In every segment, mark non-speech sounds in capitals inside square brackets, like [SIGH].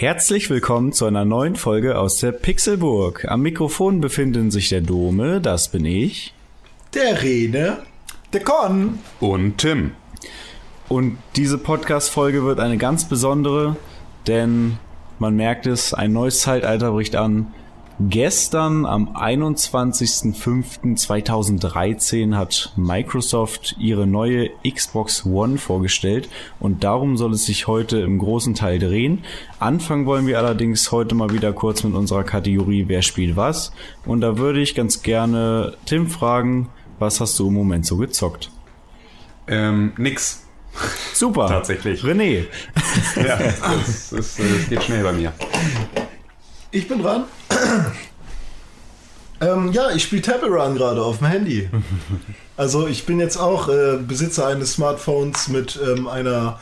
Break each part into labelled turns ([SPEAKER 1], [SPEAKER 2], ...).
[SPEAKER 1] Herzlich willkommen zu einer neuen Folge aus der Pixelburg. Am Mikrofon befinden sich der Dome, das bin ich.
[SPEAKER 2] Der Rene.
[SPEAKER 3] Der Con.
[SPEAKER 4] Und Tim.
[SPEAKER 1] Und diese Podcast-Folge wird eine ganz besondere, denn man merkt es, ein neues Zeitalter bricht an. Gestern am 21.05.2013 hat Microsoft ihre neue Xbox One vorgestellt und darum soll es sich heute im großen Teil drehen. Anfangen wollen wir allerdings heute mal wieder kurz mit unserer Kategorie Wer spielt was und da würde ich ganz gerne Tim fragen, was hast du im Moment so gezockt?
[SPEAKER 4] Ähm, nix.
[SPEAKER 1] Super. [LAUGHS]
[SPEAKER 4] Tatsächlich.
[SPEAKER 1] René.
[SPEAKER 4] Ja, das geht schnell bei mir.
[SPEAKER 2] Ich bin dran. [CLEARS THROAT] ähm, ja, ich spiele Run gerade auf dem Handy. [LAUGHS] Also ich bin jetzt auch äh, Besitzer eines Smartphones mit ähm, einer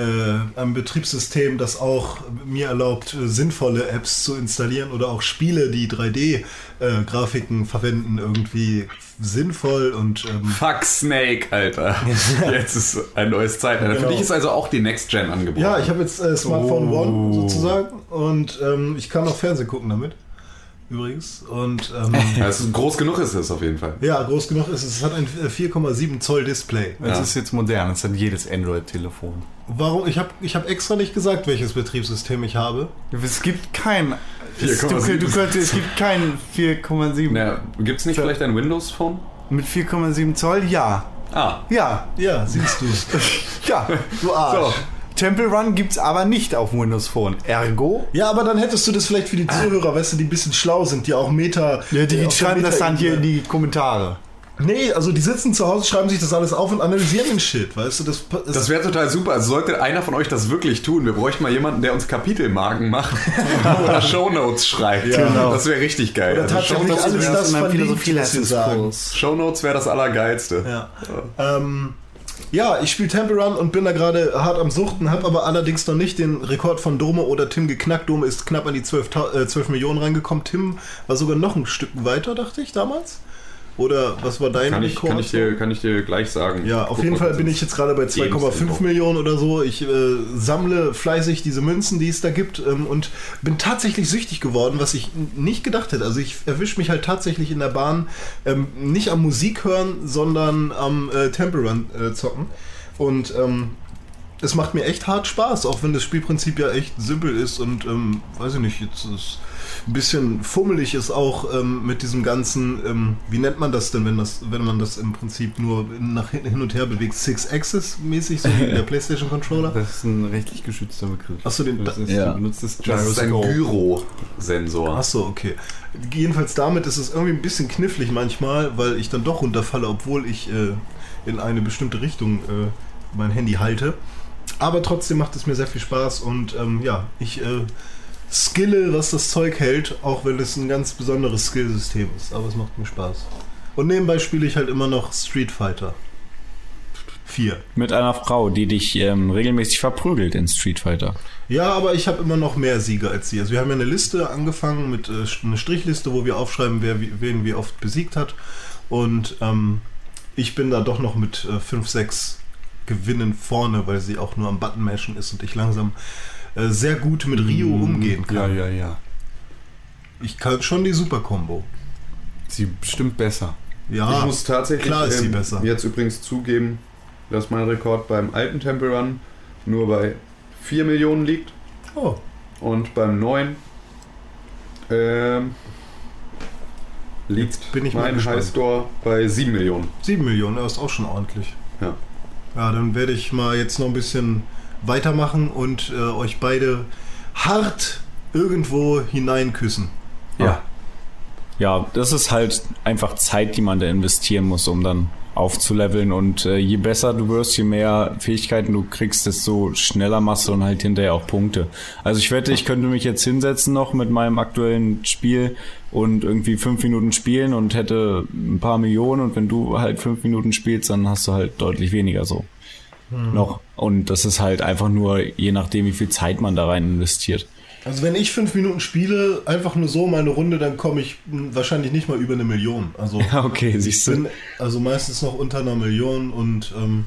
[SPEAKER 2] äh, einem Betriebssystem, das auch mir erlaubt, äh, sinnvolle Apps zu installieren oder auch Spiele, die 3D-Grafiken verwenden, irgendwie sinnvoll und ähm,
[SPEAKER 4] Fuck Snake, Alter. [LAUGHS] Jetzt ist ein neues Zeitalter. Für
[SPEAKER 2] Genau.
[SPEAKER 4] dich ist also auch die Next Gen angeboten.
[SPEAKER 2] ja, ich habe jetzt äh, Smartphone
[SPEAKER 4] Oh.
[SPEAKER 2] One sozusagen und ähm, ich kann auch Fernsehen gucken damit. Übrigens. Und ähm, [LAUGHS]
[SPEAKER 4] es ist, groß genug ist es auf jeden Fall.
[SPEAKER 2] ja, groß genug ist es. Es hat ein äh, 4,7 Zoll Display.
[SPEAKER 3] Das
[SPEAKER 4] Ja.
[SPEAKER 3] ist jetzt modern. Das hat jedes Android-Telefon.
[SPEAKER 2] Warum? Ich habe ich hab extra nicht gesagt, welches Betriebssystem ich habe.
[SPEAKER 3] Es gibt kein. Es, du,
[SPEAKER 4] 4,7.
[SPEAKER 3] du könntest, es gibt kein 4,7.
[SPEAKER 4] Na, Gibt es nicht vielleicht ein Windows-Phone?
[SPEAKER 3] Mit 4,7 Zoll? Ja.
[SPEAKER 4] Ah,
[SPEAKER 3] Ja.
[SPEAKER 2] Ja, siehst du. [LAUGHS] [LAUGHS]
[SPEAKER 3] Ja.
[SPEAKER 2] Du Arsch.
[SPEAKER 3] Temple Run gibt's aber nicht auf Windows Phone. Ergo?
[SPEAKER 2] Ja, aber dann hättest du das vielleicht für die Zuhörer, weißt du, die ein bisschen schlau sind, die auch Meta.
[SPEAKER 3] Ja, die
[SPEAKER 2] der
[SPEAKER 3] schreiben das dann hier in die Kommentare.
[SPEAKER 2] Nee, also die sitzen zu Hause, schreiben sich das alles auf und analysieren den Shit, weißt du? Das, das,
[SPEAKER 4] das wäre total super. Also sollte einer von euch das wirklich tun. Wir bräuchten mal jemanden, der uns Kapitelmarken macht [LAUGHS] oder Shownotes schreibt.
[SPEAKER 2] Genau.
[SPEAKER 4] Das wäre richtig geil.
[SPEAKER 2] Oder
[SPEAKER 4] Also
[SPEAKER 2] tatsächlich
[SPEAKER 4] Shownotes,
[SPEAKER 2] alles
[SPEAKER 3] wäre
[SPEAKER 2] das wir sagen.
[SPEAKER 3] Philosophie-Leistungskurs.
[SPEAKER 4] Shownotes wäre das Allergeilste.
[SPEAKER 2] Ja. Ähm, ja, ich spiele Temple Run und bin da gerade hart am Suchten, habe aber allerdings noch nicht den Rekord von Dome oder Tim geknackt. Dome ist knapp an die 12, Ta- äh, 12 Millionen reingekommen. Tim war sogar noch ein Stück weiter, dachte ich damals. Oder was war dein
[SPEAKER 4] Kann ich,
[SPEAKER 2] Rekord?
[SPEAKER 4] kann, ich dir, kann ich dir gleich sagen.
[SPEAKER 2] Ja, auf
[SPEAKER 4] Guck
[SPEAKER 2] jeden Fall bin ich jetzt gerade bei
[SPEAKER 4] Games
[SPEAKER 2] 2,5
[SPEAKER 4] Info.
[SPEAKER 2] Millionen oder so. Ich äh, sammle fleißig diese Münzen, die es da gibt ähm, und bin tatsächlich süchtig geworden, was ich nicht gedacht hätte. Also ich erwische mich halt tatsächlich in der Bahn ähm, nicht am Musik hören, sondern am äh, Temple Run äh, zocken. Und ähm, es macht mir echt hart Spaß, auch wenn das Spielprinzip ja echt simpel ist und ähm, weiß ich nicht, jetzt ist ein bisschen fummelig ist auch ähm, mit diesem ganzen, ähm, wie nennt man das denn, wenn das, wenn man das im Prinzip nur nach hin hin und her bewegt, Six-Axis-mäßig, so wie der [LAUGHS] PlayStation Controller?
[SPEAKER 3] Das ist ein rechtlich geschützter Begriff.
[SPEAKER 2] Achso, den,
[SPEAKER 3] Das ist,
[SPEAKER 1] Ja.
[SPEAKER 3] Du benutzt das
[SPEAKER 4] Das ist ein. Gyrosensor.
[SPEAKER 2] Achso, okay. Jedenfalls damit ist es irgendwie ein bisschen knifflig manchmal, weil ich dann doch runterfalle, obwohl ich äh, in eine bestimmte Richtung äh, mein Handy halte. Aber trotzdem macht es mir sehr viel Spaß und ähm, ja, ich äh, skille, was das Zeug hält, auch wenn es ein ganz besonderes Skillsystem ist. Aber es macht mir Spaß. Und nebenbei spiele ich halt immer noch Street Fighter 4.
[SPEAKER 1] Mit einer Frau, die dich ähm, regelmäßig verprügelt in Street Fighter.
[SPEAKER 2] Ja, aber ich habe immer noch mehr Siege als sie. Also wir haben ja eine Liste angefangen mit äh, eine Strichliste, wo wir aufschreiben, wer wen wie oft besiegt hat. Und ähm, ich bin da doch noch mit 5, 6 Gewinnen vorne, weil sie auch nur am Button mashen ist und ich langsam äh, sehr gut mit Rio umgehen
[SPEAKER 3] Ja,
[SPEAKER 2] kann.
[SPEAKER 3] ja, ja.
[SPEAKER 2] Ich kann schon die Super Combo.
[SPEAKER 3] Sie bestimmt besser.
[SPEAKER 2] Ja,
[SPEAKER 4] ich muss tatsächlich
[SPEAKER 2] klar ist sie
[SPEAKER 4] ähm,
[SPEAKER 2] besser.
[SPEAKER 4] jetzt übrigens zugeben, dass mein Rekord beim alten Temple Run nur bei 4 Millionen liegt
[SPEAKER 2] Oh,
[SPEAKER 4] und beim neuen ähm, liegt
[SPEAKER 2] Jetzt bin ich mal
[SPEAKER 4] mein. Highscore bei 7 Millionen.
[SPEAKER 2] 7 Millionen, das ist auch schon ordentlich.
[SPEAKER 4] Ja.
[SPEAKER 2] Ja, dann werde ich mal jetzt noch ein bisschen weitermachen und äh, euch beide hart irgendwo hineinküssen.
[SPEAKER 1] Ja. Ja, das ist halt einfach Zeit, die man da investieren muss, um dann aufzuleveln und äh, je besser du wirst, je mehr Fähigkeiten du kriegst, desto schneller machst du und halt hinterher auch Punkte. Also ich wette, ich könnte mich jetzt hinsetzen noch mit meinem aktuellen Spiel und irgendwie fünf Minuten spielen und hätte ein paar Millionen und wenn du halt fünf Minuten spielst, dann hast du halt deutlich weniger so. Noch. Und das ist halt einfach nur, je nachdem, wie viel Zeit man da rein investiert.
[SPEAKER 2] Also wenn ich fünf Minuten spiele, einfach nur so meine Runde, dann komme ich mh, wahrscheinlich nicht mal über eine Million. Also [LAUGHS]
[SPEAKER 1] Ja, okay, siehst du.
[SPEAKER 2] bin also meistens noch unter einer Million und ähm,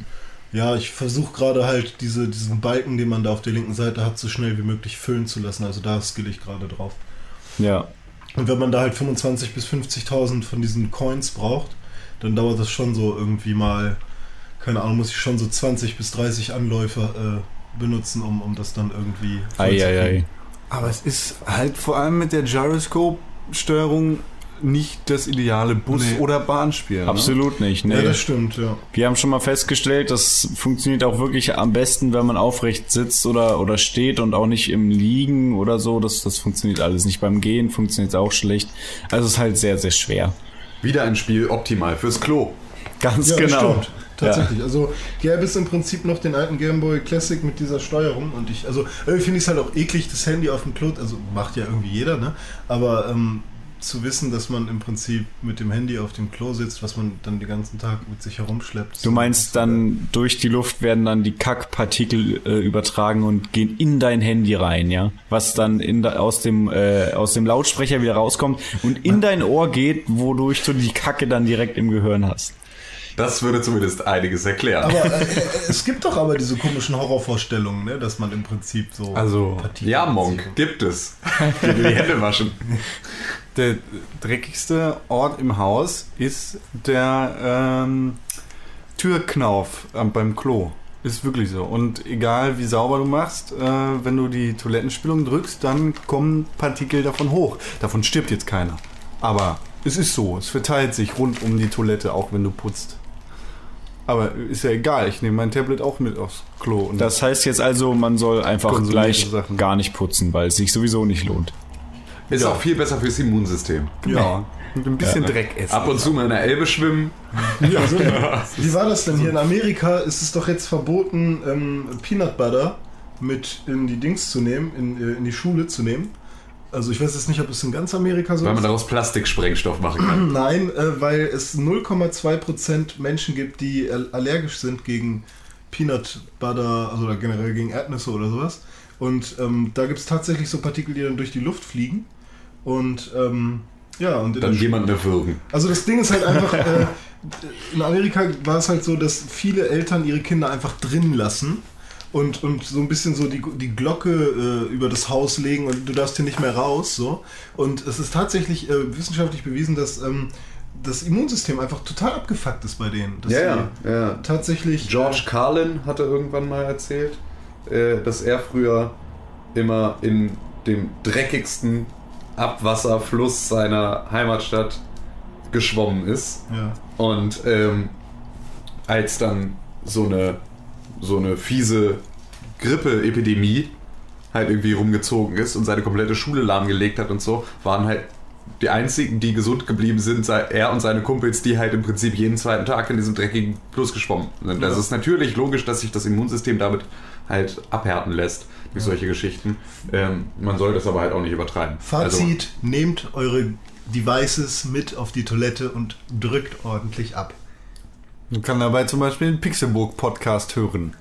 [SPEAKER 2] ja, ich versuche gerade halt diese, diesen Balken, den man da auf der linken Seite hat, so schnell wie möglich füllen zu lassen. Also da skill ich gerade drauf.
[SPEAKER 1] Ja.
[SPEAKER 2] Und wenn man da halt 25.000 bis 50.000 von diesen Coins braucht, dann dauert das schon so irgendwie mal, keine Ahnung, muss ich schon so 20 bis 30 Anläufe äh, benutzen, um, um das dann irgendwie
[SPEAKER 1] Eieiei.
[SPEAKER 3] Aber es ist halt vor allem mit der Gyroscope-Steuerung nicht das ideale Bus-
[SPEAKER 2] Nee.
[SPEAKER 3] oder Bahnspiel. Ne?
[SPEAKER 1] Absolut nicht. Nee.
[SPEAKER 2] Ja, das stimmt, ja.
[SPEAKER 1] Wir haben schon mal festgestellt, das funktioniert auch wirklich am besten, wenn man aufrecht sitzt oder, oder steht und auch nicht im Liegen oder so. Das, das funktioniert alles nicht. Beim Gehen funktioniert es auch schlecht. Also es ist halt sehr, sehr schwer.
[SPEAKER 4] Wieder ein Spiel optimal fürs Klo.
[SPEAKER 1] Ganz
[SPEAKER 2] Ja, das
[SPEAKER 1] genau.
[SPEAKER 2] stimmt. Tatsächlich. Also gäbe es im Prinzip noch den alten Game Boy Classic mit dieser Steuerung und ich, also irgendwie finde ich es halt auch eklig, das Handy auf dem Klo, also macht ja irgendwie jeder, ne? Aber ähm, zu wissen, dass man im Prinzip mit dem Handy auf dem Klo sitzt, was man dann den ganzen Tag mit sich herumschleppt.
[SPEAKER 1] Du meinst dann, durch die Luft werden dann die Kackpartikel äh, übertragen und gehen in dein Handy rein, ja? Was dann in aus, dem, äh, aus dem Lautsprecher wieder rauskommt und in dein Ohr geht, wodurch du die Kacke dann direkt im Gehirn hast.
[SPEAKER 4] Das würde zumindest einiges erklären.
[SPEAKER 2] Aber äh, äh, es gibt doch aber diese komischen Horrorvorstellungen, ne? dass man im Prinzip so.
[SPEAKER 3] Also,
[SPEAKER 2] Partikel
[SPEAKER 4] ja. Monk, gibt es. Die Hände waschen.
[SPEAKER 3] Der dreckigste Ort im Haus ist der ähm, Türknauf ähm, beim Klo. Ist wirklich so. Und egal wie sauber du machst, äh, wenn du die Toilettenspülung drückst, dann kommen Partikel davon hoch. Davon stirbt jetzt keiner. Aber es ist so. Es verteilt sich rund um die Toilette, auch wenn du putzt. Aber ist ja egal. Ich nehme mein Tablet auch mit aufs Klo. Und
[SPEAKER 1] Das heißt jetzt also, man soll einfach gleich
[SPEAKER 3] Sachen.
[SPEAKER 1] gar nicht putzen, weil es sich sowieso nicht lohnt.
[SPEAKER 4] Ist auch viel besser fürs Immunsystem.
[SPEAKER 3] ja, mit ein bisschen Dreck essen.
[SPEAKER 4] Ab und zu mal in der Elbe schwimmen. [LAUGHS]
[SPEAKER 2] Also, [LAUGHS] wie war das denn hier? In Amerika ist es doch jetzt verboten, ähm, Peanut Butter mit in die Dings zu nehmen, in, äh, in die Schule zu nehmen. Also ich weiß jetzt nicht, ob es in ganz Amerika so
[SPEAKER 4] Weil man
[SPEAKER 2] ist.
[SPEAKER 4] daraus Plastiksprengstoff machen kann. [CLEARS THROAT]
[SPEAKER 2] Nein, äh, weil es 0,2% Menschen gibt, die al- allergisch sind gegen Peanut Butter, also oder generell gegen Erdnüsse oder sowas. Und ähm, da gibt es tatsächlich so Partikel, die dann durch die Luft fliegen. Und ähm, ja, und
[SPEAKER 4] Dann jemanden erwürgen.
[SPEAKER 2] also das Ding ist halt einfach, [LAUGHS] äh, in Amerika war es halt so, dass viele Eltern ihre Kinder einfach drin lassen und, und so ein bisschen so die, die Glocke äh, über das Haus legen und du darfst hier nicht mehr raus. So. Und es ist tatsächlich äh, wissenschaftlich bewiesen, dass ähm, das Immunsystem einfach total abgefuckt ist bei denen. Dass die
[SPEAKER 4] ja.
[SPEAKER 2] Tatsächlich.
[SPEAKER 4] George Carlin hatte irgendwann mal erzählt, äh, dass er früher immer in dem dreckigsten Abwasserfluss seiner Heimatstadt geschwommen ist.
[SPEAKER 2] Äh, ja.
[SPEAKER 4] Und ähm, als dann so eine, so eine fiese Grippeepidemie halt irgendwie rumgezogen ist und seine komplette Schule lahmgelegt hat und so, waren halt die einzigen, die gesund geblieben sind, sei er und seine Kumpels, die halt im Prinzip jeden zweiten Tag in diesem dreckigen Fluss geschwommen sind. Das
[SPEAKER 2] Ja.
[SPEAKER 4] ist natürlich logisch, dass sich das Immunsystem damit halt abhärten lässt durch solche Geschichten. Ähm, man soll das aber halt auch nicht übertreiben. Also,
[SPEAKER 2] Fazit: Nehmt eure Devices mit auf die Toilette und drückt ordentlich ab.
[SPEAKER 3] Man kann dabei zum Beispiel den Pixelburg-Podcast hören.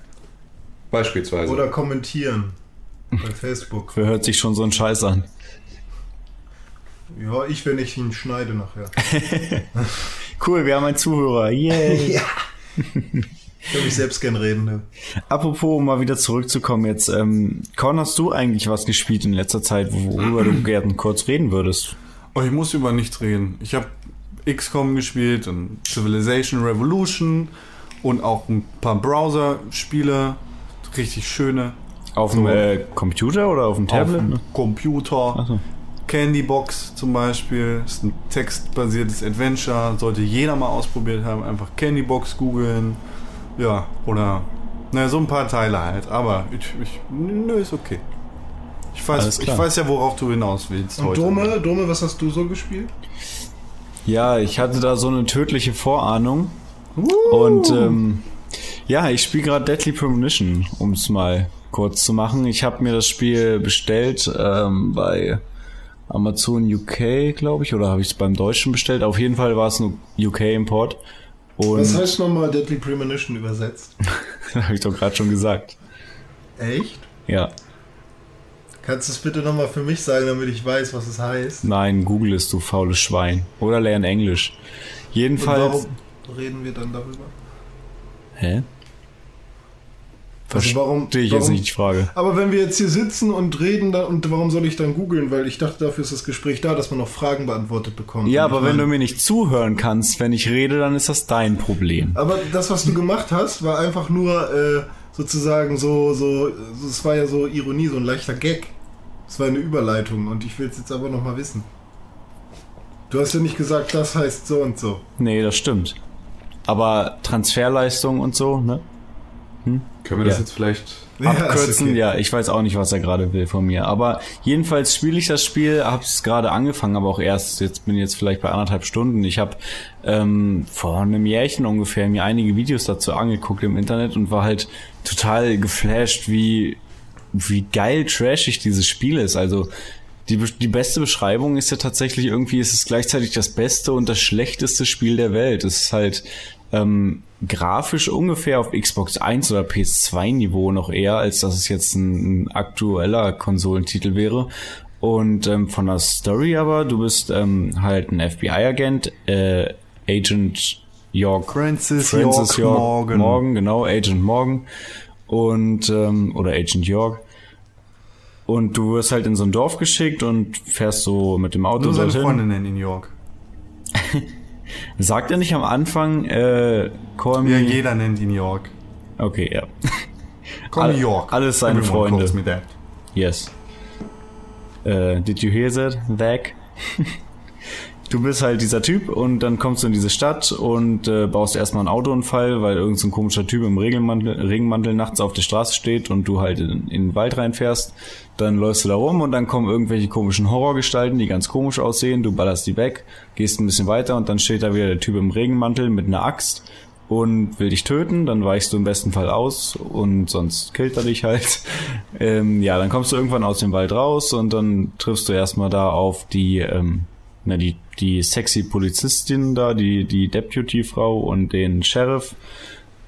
[SPEAKER 4] beispielsweise.
[SPEAKER 2] Oder kommentieren bei Facebook.
[SPEAKER 1] Wer hört sich schon so einen Scheiß an?
[SPEAKER 2] Ja, ich, wenn ich ihn schneide nachher. [LAUGHS]
[SPEAKER 1] Cool, wir haben einen Zuhörer. Yay. [LAUGHS]
[SPEAKER 2] Ja. Ich würde mich selbst gern reden. Ne?
[SPEAKER 1] Apropos, um mal wieder zurückzukommen jetzt. Ähm, Korn, hast du eigentlich was gespielt in letzter Zeit, worüber du gerne kurz reden würdest?
[SPEAKER 3] Oh, ich muss über nichts reden. Ich habe XCOM gespielt und Civilization Revolution und auch ein paar Browser-Spiele. Richtig schöne.
[SPEAKER 1] Auf dem äh, Computer oder auf dem Tablet?
[SPEAKER 3] Auf dem
[SPEAKER 1] ne?
[SPEAKER 3] Computer.
[SPEAKER 1] So.
[SPEAKER 3] Candybox zum Beispiel ist ein textbasiertes Adventure. Sollte jeder mal ausprobiert haben. Einfach Candybox googeln. Ja, oder naja, so ein paar Teile halt. Aber ich, ich, nö, ist okay. Ich weiß, ich weiß ja, worauf du hinaus willst
[SPEAKER 2] Und
[SPEAKER 3] heute.
[SPEAKER 2] Dome, Dome, was hast du so gespielt?
[SPEAKER 1] Ja, ich hatte da so eine tödliche Vorahnung. Und ähm, ja, ich spiele gerade Deadly Premonition, um es mal kurz zu machen. Ich habe mir das Spiel bestellt ähm, bei Amazon UK, glaube ich, oder habe ich es beim Deutschen bestellt? Auf jeden Fall war es ein UK-Import.
[SPEAKER 2] Was heißt nochmal Deadly Premonition übersetzt? [LAUGHS]
[SPEAKER 1] habe ich doch gerade schon gesagt.
[SPEAKER 2] Echt?
[SPEAKER 1] Ja,
[SPEAKER 2] Kannst du es bitte nochmal für mich sagen, damit ich weiß, was es heißt?
[SPEAKER 1] nein, google es, du faules Schwein. Oder lern Englisch.
[SPEAKER 2] Und
[SPEAKER 1] Jedenfalls.
[SPEAKER 2] warum reden wir dann darüber?
[SPEAKER 1] Hä?
[SPEAKER 2] Also warum-
[SPEAKER 1] Verstehe ich jetzt
[SPEAKER 2] warum-
[SPEAKER 1] nicht die Frage.
[SPEAKER 2] Aber wenn wir jetzt hier sitzen und reden, dann, und warum soll ich dann googeln? Weil ich dachte, dafür ist das Gespräch da, dass man noch Fragen beantwortet bekommt.
[SPEAKER 1] Ja,
[SPEAKER 2] Und ich
[SPEAKER 1] aber wenn du mir nicht zuhören kannst, wenn ich rede, dann ist das dein Problem.
[SPEAKER 2] Aber das, was du gemacht hast, war einfach nur äh, sozusagen so, so, es war ja so Ironie, so ein leichter Gag. Es war eine Überleitung und ich will es jetzt aber nochmal wissen. Du hast ja nicht gesagt, das heißt so und so.
[SPEAKER 1] Nee, das stimmt. Aber Transferleistung und so, ne?
[SPEAKER 4] Können wir das
[SPEAKER 1] Ja.
[SPEAKER 4] jetzt vielleicht.
[SPEAKER 2] Ja,
[SPEAKER 1] Abkürzen,
[SPEAKER 2] okay.
[SPEAKER 1] ja, ich weiß auch nicht, was er gerade will von mir. Aber jedenfalls spiele ich das Spiel, habe es gerade angefangen, aber auch erst, jetzt bin ich jetzt vielleicht bei anderthalb Stunden. Ich habe ähm, vor einem Jährchen ungefähr mir einige Videos dazu angeguckt im Internet und war halt total geflasht, wie, wie geil trashig dieses Spiel ist. Also die, die beste Beschreibung ist ja tatsächlich irgendwie, es ist gleichzeitig das beste und das schlechteste Spiel der Welt. Es ist halt ähm, grafisch ungefähr auf Xbox 1 oder PS2 Niveau noch eher, als dass es jetzt ein, ein aktueller Konsolentitel wäre. Und ähm, von der Story aber, du bist ähm, halt ein FBI-Agent, äh, Agent York
[SPEAKER 3] Francis,
[SPEAKER 1] Francis
[SPEAKER 3] York,
[SPEAKER 1] York
[SPEAKER 3] Morgan.
[SPEAKER 1] Morgan, genau, Agent Morgan. Und, ähm, oder Agent York. Und du wirst halt in so ein Dorf geschickt und fährst so mit dem Auto
[SPEAKER 3] Nur seine
[SPEAKER 1] dorthin.
[SPEAKER 3] Freunde nennen ihn York. [LAUGHS]
[SPEAKER 1] Sagt er nicht am Anfang, äh, call me...
[SPEAKER 3] Ja, jeder nennt ihn York.
[SPEAKER 1] Okay, ja.
[SPEAKER 3] Call
[SPEAKER 1] All-
[SPEAKER 3] me York.
[SPEAKER 1] alles seine
[SPEAKER 3] Everyone
[SPEAKER 1] Freunde.
[SPEAKER 3] calls me that.
[SPEAKER 1] Yes. Äh, did you hear that? That? Du bist halt dieser Typ und dann kommst du in diese Stadt und äh, baust erstmal einen Autounfall, weil irgendein so komischer Typ im Regenmantel, Regenmantel nachts auf der Straße steht und du halt in, in den Wald reinfährst. Dann läufst du da rum und dann kommen irgendwelche komischen Horrorgestalten, die ganz komisch aussehen. Du ballerst die weg, gehst ein bisschen weiter und dann steht da wieder der Typ im Regenmantel mit einer Axt und will dich töten, dann weichst du im besten Fall aus und sonst killt er dich halt. [LAUGHS] Ähm, ja, dann kommst du irgendwann aus dem Wald raus und dann triffst du erstmal da auf die, ähm, na, die, die sexy Polizistin da, die, die Deputy-Frau und den Sheriff.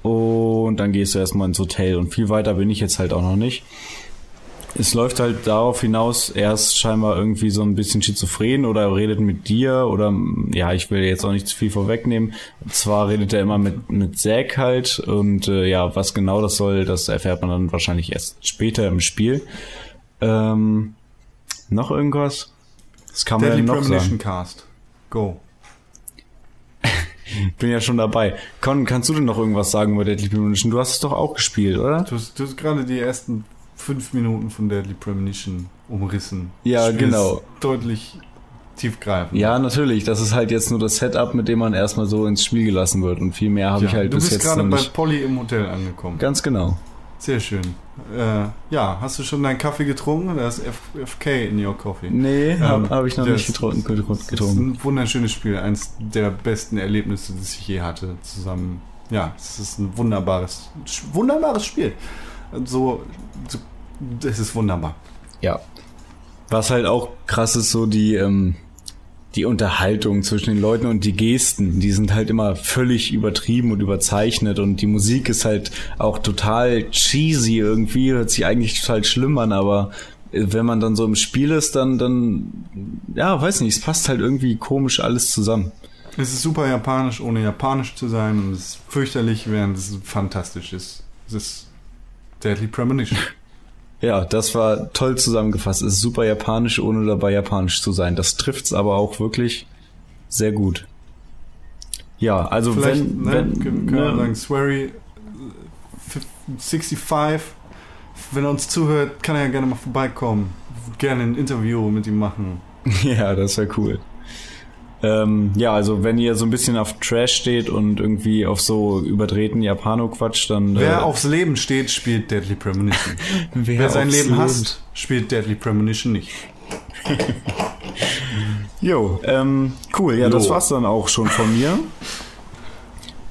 [SPEAKER 1] Und dann gehst du erstmal ins Hotel und viel weiter bin ich jetzt halt auch noch nicht. Es läuft halt darauf hinaus, er ist scheinbar irgendwie so ein bisschen schizophren oder redet mit dir oder ja, ich will jetzt auch nicht zu viel vorwegnehmen. Zwar redet er immer mit, mit Zack halt und äh, ja, was genau das soll, das erfährt man dann wahrscheinlich erst später im Spiel. Ähm, noch irgendwas? Das kann man
[SPEAKER 3] Deadly
[SPEAKER 1] denn noch
[SPEAKER 3] Premonition
[SPEAKER 1] sagen.
[SPEAKER 3] Cast. Go. [LAUGHS]
[SPEAKER 1] Bin ja schon dabei. Con, kannst du denn noch irgendwas sagen über Deadly Premonition? Du hast es doch auch gespielt, oder?
[SPEAKER 3] Du hast, du hast gerade die ersten fünf Minuten von Deadly Premonition umrissen.
[SPEAKER 1] Ja, genau.
[SPEAKER 3] Deutlich tiefgreifend.
[SPEAKER 1] Ja, natürlich. Das ist halt jetzt nur das Setup, mit dem man erstmal so ins Spiel gelassen wird. Und viel mehr habe
[SPEAKER 3] Ja,
[SPEAKER 1] ich halt
[SPEAKER 3] du
[SPEAKER 1] bis
[SPEAKER 3] bist
[SPEAKER 1] jetzt
[SPEAKER 3] gerade
[SPEAKER 1] noch
[SPEAKER 3] bei
[SPEAKER 1] nicht.
[SPEAKER 3] Polly im Hotel angekommen.
[SPEAKER 1] Ganz genau.
[SPEAKER 3] Sehr schön. Äh, ja, hast du schon deinen Kaffee getrunken? Da ist FK in your coffee.
[SPEAKER 1] Nee, habe
[SPEAKER 3] Ähm,
[SPEAKER 1] hab ich noch
[SPEAKER 3] das-
[SPEAKER 1] nicht getrunken.
[SPEAKER 3] Das ist
[SPEAKER 1] getrunken.
[SPEAKER 3] ein wunderschönes Spiel. Eins der besten Erlebnisse, das ich je hatte. Zusammen. Ja, es ist ein wunderbares, wunderbares Spiel. So, so das ist wunderbar.
[SPEAKER 1] Ja. Was halt auch krass ist, so die, ähm, die Unterhaltung zwischen den Leuten und die Gesten, die sind halt immer völlig übertrieben und überzeichnet und die Musik ist halt auch total cheesy irgendwie, hört sich eigentlich total schlimm an, aber äh, wenn man dann so im Spiel ist, dann, dann, ja, weiß nicht, es passt halt irgendwie komisch alles zusammen.
[SPEAKER 3] Es ist super japanisch, ohne japanisch zu sein. Und es ist fürchterlich, während es fantastisch ist. Es ist Deadly Premonition. [LAUGHS]
[SPEAKER 1] Ja, das war toll zusammengefasst. Es ist super japanisch, ohne dabei japanisch zu sein. Das trifft's aber auch wirklich sehr gut. Ja, also
[SPEAKER 3] Vielleicht
[SPEAKER 1] wenn,
[SPEAKER 3] ne,
[SPEAKER 1] wenn
[SPEAKER 3] können, wir
[SPEAKER 1] ne,
[SPEAKER 3] sagen, Swery äh, 65, wenn er uns zuhört, kann er ja gerne mal vorbeikommen. Gerne ein Interview mit ihm machen. [LAUGHS]
[SPEAKER 1] ja, das wäre cool. Ähm, ja, also wenn ihr so ein bisschen auf Trash steht und irgendwie auf so überdrehten Japano-Quatsch, dann
[SPEAKER 3] Wer
[SPEAKER 1] äh,
[SPEAKER 3] aufs Leben steht, spielt Deadly Premonition. [LAUGHS]
[SPEAKER 1] wer
[SPEAKER 3] Wer sein Leben hasst, spielt Deadly Premonition nicht. [LAUGHS]
[SPEAKER 1] Jo, ähm, cool. Ja, das
[SPEAKER 4] Jo.
[SPEAKER 1] war's dann auch schon von mir.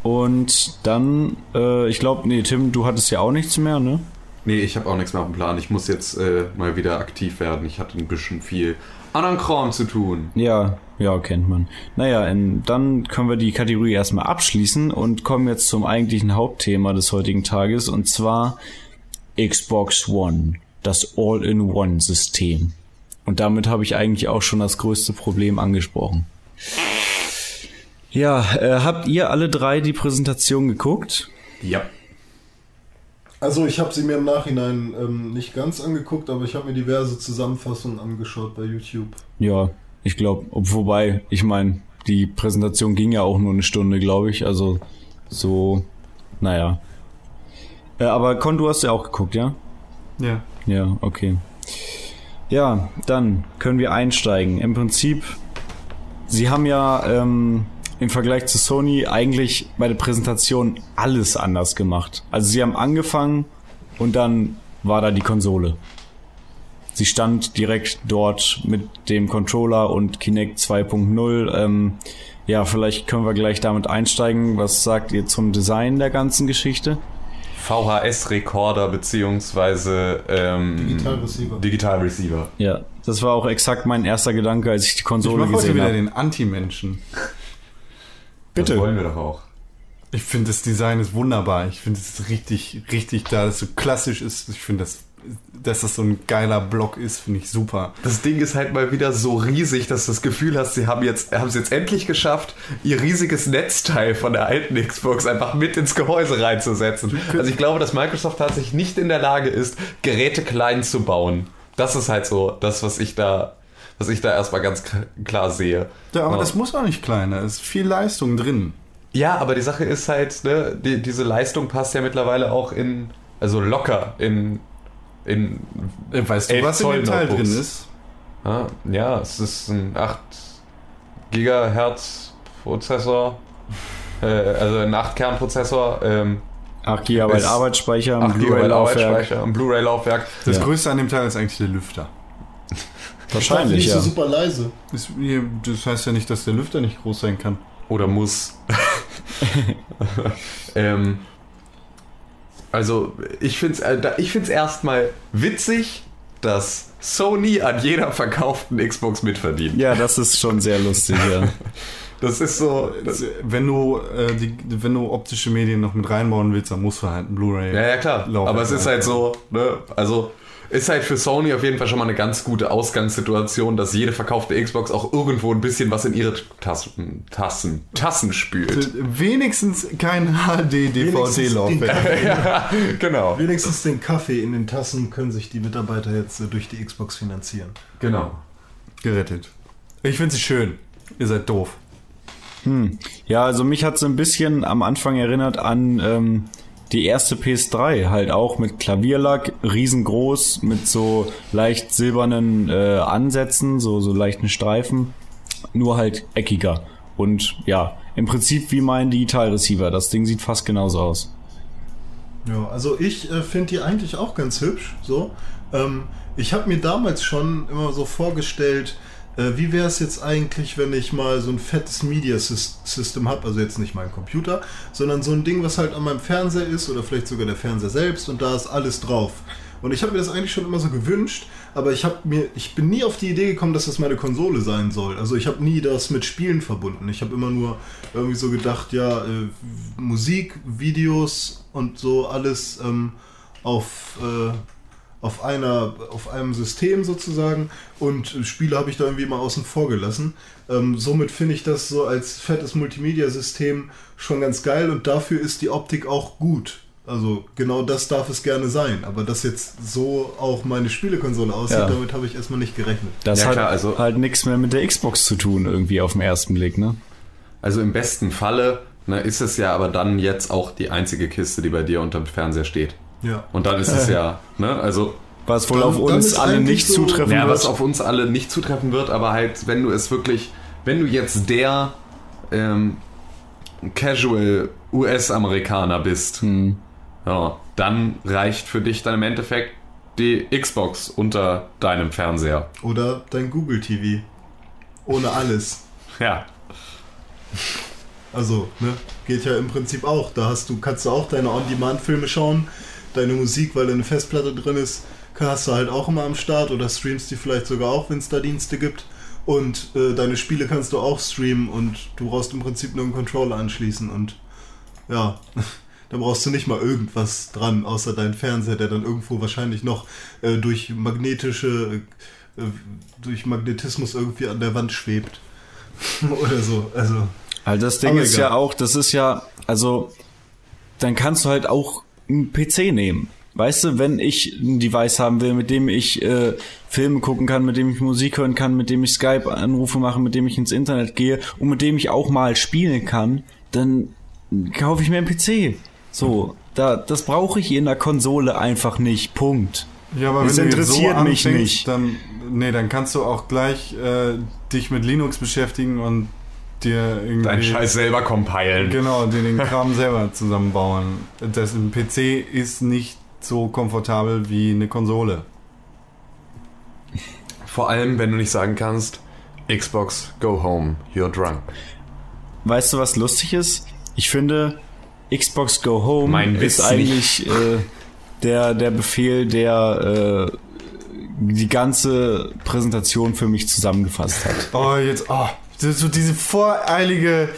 [SPEAKER 1] Und dann, äh, ich glaube, nee, Tim, du hattest ja auch nichts mehr, ne?
[SPEAKER 4] Nee, ich habe auch nichts mehr auf dem Plan. Ich muss jetzt äh, mal wieder aktiv werden. Ich hatte ein bisschen viel anderen Kram zu tun.
[SPEAKER 1] Ja, ja, kennt man. Naja, ähm, dann können wir die Kategorie erstmal abschließen und kommen jetzt zum eigentlichen Hauptthema des heutigen Tages und zwar Xbox One, das All-in-One-System. Und damit habe ich eigentlich auch schon das größte Problem angesprochen. Ja, äh, habt ihr alle drei die Präsentation geguckt?
[SPEAKER 4] Ja.
[SPEAKER 2] Also ich habe sie mir im Nachhinein ähm, nicht ganz angeguckt, aber ich habe mir diverse Zusammenfassungen angeschaut bei YouTube.
[SPEAKER 1] Ja, ich glaube, wobei, ich meine, die Präsentation ging ja auch nur eine Stunde, glaube ich. Also so, naja. Äh, aber Con, du hast ja auch geguckt, ja?
[SPEAKER 3] Ja.
[SPEAKER 1] Ja, okay. Ja, dann können wir einsteigen. Im Prinzip, sie haben ja ähm, im Vergleich zu Sony eigentlich bei der Präsentation alles anders gemacht. Also sie haben angefangen und dann war da die Konsole. Sie stand direkt dort mit dem Controller und Kinect 2.0. Ähm, ja, vielleicht können wir gleich damit einsteigen. Was sagt ihr zum Design der ganzen Geschichte?
[SPEAKER 4] VHS-Rekorder beziehungsweise ähm,
[SPEAKER 2] Digital Receiver.
[SPEAKER 4] Digital Receiver.
[SPEAKER 1] Ja, das war auch exakt mein erster Gedanke, als ich die
[SPEAKER 3] Ich
[SPEAKER 1] Konsole
[SPEAKER 3] heute
[SPEAKER 1] gesehen
[SPEAKER 3] wieder
[SPEAKER 1] habe.
[SPEAKER 3] den Anti-Menschen.
[SPEAKER 1] Bitte.
[SPEAKER 4] Das wollen wir doch auch.
[SPEAKER 3] Ich finde das Design ist wunderbar. Ich finde es ist richtig, richtig da, dass es so klassisch ist. Ich finde das, dass das so ein geiler Block ist, finde ich super.
[SPEAKER 4] Das Ding ist halt mal wieder so riesig, dass du das Gefühl hast, sie haben jetzt haben es jetzt endlich geschafft, ihr riesiges Netzteil von der alten Xbox einfach mit ins Gehäuse reinzusetzen. Also ich glaube, dass Microsoft tatsächlich nicht in der Lage ist, Geräte klein zu bauen. Das ist halt so das, was ich da, was ich da erstmal ganz klar sehe.
[SPEAKER 3] Ja, aber
[SPEAKER 4] Ja.
[SPEAKER 3] das muss auch nicht kleiner. Es ist viel Leistung drin.
[SPEAKER 4] Ja, aber die Sache ist halt, ne, die, diese Leistung passt ja mittlerweile auch in, also locker in, in,
[SPEAKER 3] Äh, Weißt du,
[SPEAKER 4] 11
[SPEAKER 3] was in dem
[SPEAKER 4] Zoll
[SPEAKER 3] Teil
[SPEAKER 4] Notebooks.
[SPEAKER 3] drin ist?
[SPEAKER 4] ja, ja, es ist ein 8 Gigahertz Prozessor, äh, also ein 8 Kern Prozessor, ähm,
[SPEAKER 1] 8 GB Arbeitsspeicher,
[SPEAKER 4] 8 GB
[SPEAKER 1] Blu-ray-Laufwerk.
[SPEAKER 4] Arbeitsspeicher, ein Blu-ray-Laufwerk.
[SPEAKER 3] Das
[SPEAKER 1] Ja.
[SPEAKER 3] Größte an dem Teil ist eigentlich der Lüfter.
[SPEAKER 1] Wahrscheinlich,
[SPEAKER 2] nicht
[SPEAKER 1] ja.
[SPEAKER 2] so super leise.
[SPEAKER 3] Das, das heißt ja nicht, dass der Lüfter nicht groß sein kann.
[SPEAKER 4] Oder muss. [LAUGHS] ähm, also, ich finde es äh, ich find's erstmal witzig, dass Sony an jeder verkauften Xbox mitverdient.
[SPEAKER 1] Ja, das ist schon sehr lustig, ja. [LAUGHS]
[SPEAKER 4] Das ist so. Das,
[SPEAKER 3] Wenn du, äh, die, wenn du optische Medien noch mit reinbauen willst, dann musst du halt ein Blu-ray.
[SPEAKER 4] ja, ja, klar.
[SPEAKER 3] Laufwerk
[SPEAKER 4] Aber es ist halt so, ne? Also. Ist halt für Sony auf jeden Fall schon mal eine ganz gute Ausgangssituation, dass jede verkaufte Xbox auch irgendwo ein bisschen was in ihre Tassen, Tassen, Tassen spült.
[SPEAKER 3] Wenigstens kein HD-DVD-Laufwerk. [LAUGHS]
[SPEAKER 4] ja, genau.
[SPEAKER 2] Wenigstens den Kaffee in den Tassen können sich die Mitarbeiter jetzt äh, durch die Xbox finanzieren.
[SPEAKER 4] Genau.
[SPEAKER 3] Gerettet. Ich finde sie schön. Ihr seid doof.
[SPEAKER 1] Ja, also mich hat es ein bisschen am Anfang erinnert an ähm, die erste PS3, halt auch mit Klavierlack, riesengroß, mit so leicht silbernen äh, Ansätzen, so, so leichten Streifen, nur halt eckiger. Und ja, im Prinzip wie mein Digital Receiver. Das Ding sieht fast genauso aus.
[SPEAKER 2] Ja, also ich äh, finde die eigentlich auch ganz hübsch. So, ähm, ich habe mir damals schon immer so vorgestellt, äh, wie wäre es jetzt eigentlich, wenn ich mal so ein fettes Media Sys- System habe, also jetzt nicht mein Computer, sondern so ein Ding, was halt an meinem Fernseher ist oder vielleicht sogar der Fernseher selbst und da ist alles drauf. Und ich habe mir das eigentlich schon immer so gewünscht, aber ich habe mir, ich bin nie auf die Idee gekommen, dass das meine Konsole sein soll. Also ich habe nie das mit Spielen verbunden. Ich habe immer nur irgendwie so gedacht, ja, äh, Musik, Videos und so alles ähm, auf, äh, auf einer, auf einem System sozusagen. Und Spiele habe ich da irgendwie mal außen vor gelassen. Ähm, somit finde ich das so als fettes Multimedia-System schon ganz geil und dafür ist die Optik auch gut. Also genau das darf es gerne sein. Aber dass jetzt so auch meine Spielekonsole aussieht,
[SPEAKER 1] Ja.
[SPEAKER 2] damit habe ich erstmal nicht gerechnet.
[SPEAKER 1] Das
[SPEAKER 4] Ja,
[SPEAKER 1] hat
[SPEAKER 4] klar, also-
[SPEAKER 1] halt nichts mehr mit der Xbox zu tun, irgendwie auf den ersten Blick, ne?
[SPEAKER 4] Also im besten Falle ne, ist es ja aber dann jetzt auch die einzige Kiste, die bei dir unterm Fernseher steht.
[SPEAKER 2] Ja.
[SPEAKER 4] Und dann ist es ja, ne, also
[SPEAKER 1] Was wohl
[SPEAKER 2] Dann-
[SPEAKER 1] auf uns alle nicht
[SPEAKER 2] so-
[SPEAKER 1] zutreffen
[SPEAKER 4] ja,
[SPEAKER 1] wird.
[SPEAKER 4] was auf uns alle nicht zutreffen wird, aber halt, wenn du es wirklich, wenn du jetzt der ähm, Casual US-Amerikaner bist,
[SPEAKER 1] Hm.
[SPEAKER 4] ja, dann reicht für dich dann im Endeffekt die Xbox unter deinem Fernseher.
[SPEAKER 2] Oder dein Google TV. Ohne alles. [LAUGHS]
[SPEAKER 4] Ja.
[SPEAKER 2] Also, ne, geht ja im Prinzip auch. Da hast du, kannst du auch deine On-Demand-Filme schauen, deine Musik, weil da eine Festplatte drin ist, hast du halt auch immer am Start oder streamst die vielleicht sogar auch, wenn es da Dienste gibt. Und äh, deine Spiele kannst du auch streamen und du brauchst im Prinzip nur einen Controller anschließen und ja, [LAUGHS] da brauchst du nicht mal irgendwas dran, außer deinen Fernseher, der dann irgendwo wahrscheinlich noch äh, durch magnetische, äh, durch Magnetismus irgendwie an der Wand schwebt. [LAUGHS] Oder so. Also.
[SPEAKER 1] Also das Ding ist
[SPEAKER 2] egal.
[SPEAKER 1] ja auch, das ist ja, also dann kannst du halt auch einen PC nehmen. Weißt du, wenn ich ein Device haben will, mit dem ich äh, Filme gucken kann, mit dem ich Musik hören kann, mit dem ich Skype-Anrufe mache, mit dem ich ins Internet gehe und mit dem ich auch mal spielen kann, dann kaufe ich mir einen PC. So, da, das brauche ich in der Konsole einfach nicht. Punkt.
[SPEAKER 3] Ja, aber
[SPEAKER 1] Das
[SPEAKER 3] wenn du
[SPEAKER 1] interessiert
[SPEAKER 3] so
[SPEAKER 1] mich
[SPEAKER 3] anfängst,
[SPEAKER 1] nicht.
[SPEAKER 3] Dann, nee, dann kannst du auch gleich äh, dich mit Linux beschäftigen und dir irgendwie
[SPEAKER 4] Deinen Scheiß selber compilen.
[SPEAKER 3] Genau, dir den [LAUGHS] Kram selber zusammenbauen. Das ein PC ist nicht so komfortabel wie eine Konsole.
[SPEAKER 4] Vor allem, wenn du nicht sagen kannst, Xbox, go home, you're drunk.
[SPEAKER 1] Weißt du, was lustig ist? Ich finde, Xbox Go Home
[SPEAKER 4] Mein
[SPEAKER 1] ist eigentlich äh, der, der Befehl, der äh, die ganze Präsentation für mich zusammengefasst hat.
[SPEAKER 3] Oh, jetzt, oh, so diese voreilige.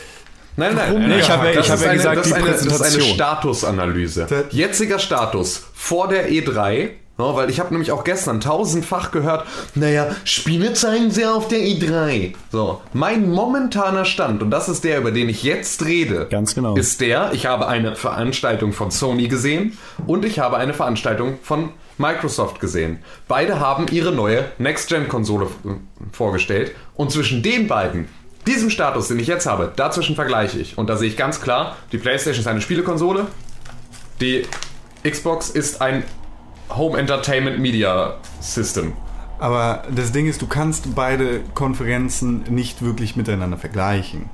[SPEAKER 4] Nein, nein, nein?
[SPEAKER 1] Ich habe ja- ich
[SPEAKER 4] ist
[SPEAKER 1] ja
[SPEAKER 4] eine-
[SPEAKER 1] gesagt,
[SPEAKER 4] das
[SPEAKER 1] die
[SPEAKER 4] ist eine, Das ist eine
[SPEAKER 1] Präsentation.
[SPEAKER 4] Statusanalyse. Jetziger Status vor der E3, no, weil ich habe nämlich auch gestern tausendfach gehört, naja, Spiele zeigen sie auf der E3. So, mein momentaner Stand, und das ist der, über den ich jetzt rede,
[SPEAKER 1] Ganz genau.
[SPEAKER 4] ist der, ich habe eine Veranstaltung von Sony gesehen und ich habe eine Veranstaltung von Microsoft gesehen. Beide haben ihre neue Next-Gen-Konsole äh, vorgestellt und zwischen den beiden, diesem Status, den ich jetzt habe, dazwischen vergleiche ich. Und da sehe ich ganz klar, die PlayStation ist eine Spielekonsole, die Xbox ist ein Home Entertainment Media System.
[SPEAKER 3] Aber das Ding ist, du kannst beide Konferenzen nicht wirklich miteinander vergleichen.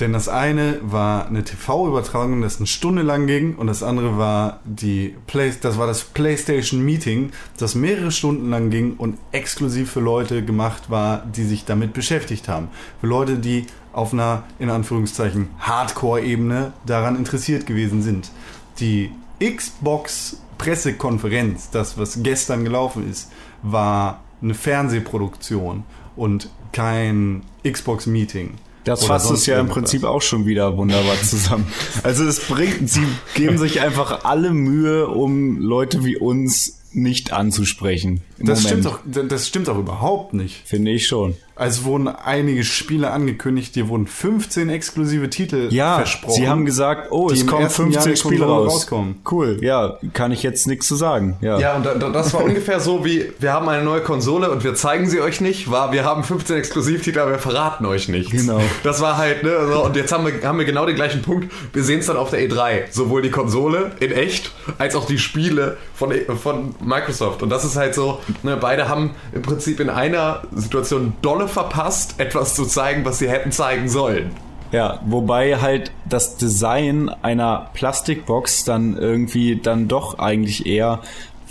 [SPEAKER 3] Denn das eine war eine TV-Übertragung, das eine Stunde lang ging, und das andere war die Play das war das PlayStation Meeting, das mehrere Stunden lang ging und exklusiv für Leute gemacht war, die sich damit beschäftigt haben. Für Leute, die auf einer, in Anführungszeichen, Hardcore-Ebene daran interessiert gewesen sind. Die Xbox Pressekonferenz, das was gestern gelaufen ist, war eine Fernsehproduktion und kein Xbox Meeting.
[SPEAKER 1] Das
[SPEAKER 3] Oder
[SPEAKER 1] fasst es ja im. Prinzip auch schon wieder wunderbar zusammen. Also es bringt, sie geben [LAUGHS] sich einfach alle Mühe, um Leute wie uns nicht anzusprechen.
[SPEAKER 3] Das
[SPEAKER 1] Moment,
[SPEAKER 3] stimmt, doch, das stimmt auch überhaupt nicht.
[SPEAKER 1] Finde ich schon.
[SPEAKER 3] Es wurden einige Spiele angekündigt, dir wurden 15 exklusive Titel
[SPEAKER 1] Ja,
[SPEAKER 3] versprochen.
[SPEAKER 1] sie haben gesagt, oh, es kommen
[SPEAKER 3] ersten Jahr
[SPEAKER 1] 15
[SPEAKER 3] der
[SPEAKER 1] Spiele raus.
[SPEAKER 3] rauskommen.
[SPEAKER 1] Cool, ja, kann ich jetzt nichts zu sagen. Ja.
[SPEAKER 4] Ja, und da, da, das war ungefähr so wie, wir haben eine neue Konsole und wir zeigen sie euch nicht, war, wir haben 15 Exklusivtitel, aber wir verraten euch nichts.
[SPEAKER 1] Genau.
[SPEAKER 4] Das war halt, ne, so, und jetzt haben wir, haben wir genau den gleichen Punkt, wir sehen es dann auf der E3, sowohl die Konsole in echt, als auch die Spiele von, von Microsoft. Und das ist halt so, ne, beide haben im Prinzip in einer Situation dolle verpasst, etwas zu zeigen, was sie hätten zeigen sollen.
[SPEAKER 1] Ja, wobei halt das Design einer Plastikbox dann irgendwie dann doch eigentlich eher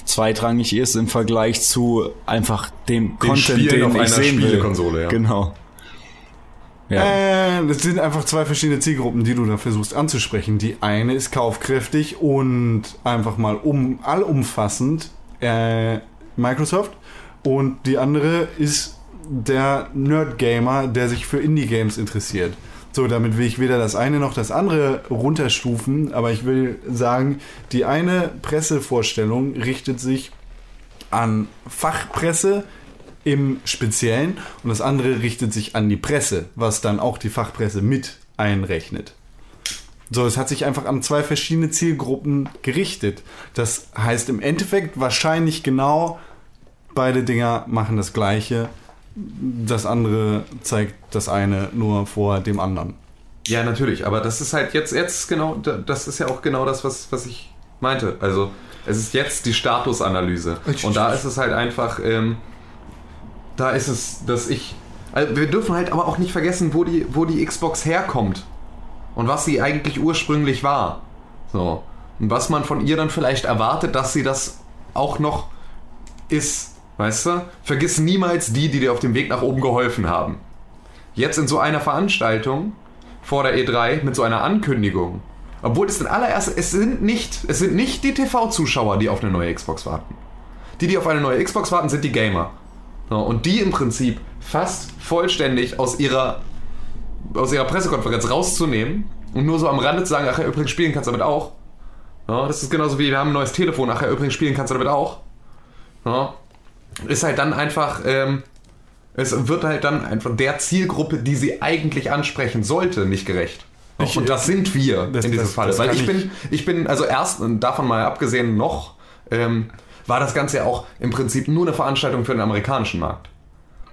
[SPEAKER 1] zweitrangig ist im Vergleich zu einfach dem Content,
[SPEAKER 4] Spielen
[SPEAKER 1] den
[SPEAKER 4] auf
[SPEAKER 1] ich
[SPEAKER 4] einer
[SPEAKER 1] sehen will.
[SPEAKER 4] Spielekonsole, ja.
[SPEAKER 1] Genau. Ja.
[SPEAKER 3] Äh, das sind einfach zwei verschiedene Zielgruppen, die du da versuchst anzusprechen. Die eine ist kaufkräftig und einfach mal um, allumfassend äh, Microsoft und die andere ist der Nerd-Gamer, der sich für Indie-Games interessiert. So, damit will ich weder das eine noch das andere runterstufen, aber ich will sagen, die eine Pressevorstellung richtet sich an Fachpresse im Speziellen und das andere richtet sich an die Presse, was dann auch die Fachpresse mit einrechnet. So, es hat sich einfach an zwei verschiedene Zielgruppen gerichtet. Das heißt im Endeffekt wahrscheinlich genau, beide Dinger machen das gleiche. Das andere zeigt das eine nur vor dem anderen.
[SPEAKER 4] Ja, natürlich, aber das ist halt jetzt, jetzt genau, das ist ja auch genau das, was, was ich meinte. Also, es ist jetzt die Statusanalyse. Und da ist es halt einfach, ähm, da ist es, dass ich. Also wir dürfen halt aber auch nicht vergessen, wo die, wo die Xbox herkommt. Und was sie eigentlich ursprünglich war. So. Und was man von ihr dann vielleicht erwartet, dass sie das auch noch ist. Weißt du? Vergiss niemals die, die dir auf dem Weg nach oben geholfen haben. Jetzt in so einer Veranstaltung vor der E3 mit so einer Ankündigung. Obwohl es den allerersten, es sind nicht, es sind nicht die TV-Zuschauer, die auf eine neue Xbox warten. Die, die auf eine neue Xbox warten, sind die Gamer. Und die im Prinzip fast vollständig aus ihrer, aus ihrer Pressekonferenz rauszunehmen und nur so am Rande zu sagen, ach ja, übrigens spielen kannst du damit auch. Ja, das ist genauso wie, wir haben ein neues Telefon, ach ja, übrigens spielen kannst du damit auch. Ja, ist halt dann einfach, ähm, es wird halt dann einfach der Zielgruppe, die sie eigentlich ansprechen sollte, nicht gerecht.
[SPEAKER 3] Ich-
[SPEAKER 4] und das sind wir
[SPEAKER 3] das-
[SPEAKER 4] in diesem
[SPEAKER 3] das-
[SPEAKER 4] Fall.
[SPEAKER 3] das
[SPEAKER 4] Weil ich
[SPEAKER 3] ich-
[SPEAKER 4] bin, ich bin, also erst, und davon mal abgesehen noch, ähm, war das Ganze ja auch im Prinzip nur eine Veranstaltung für den amerikanischen Markt.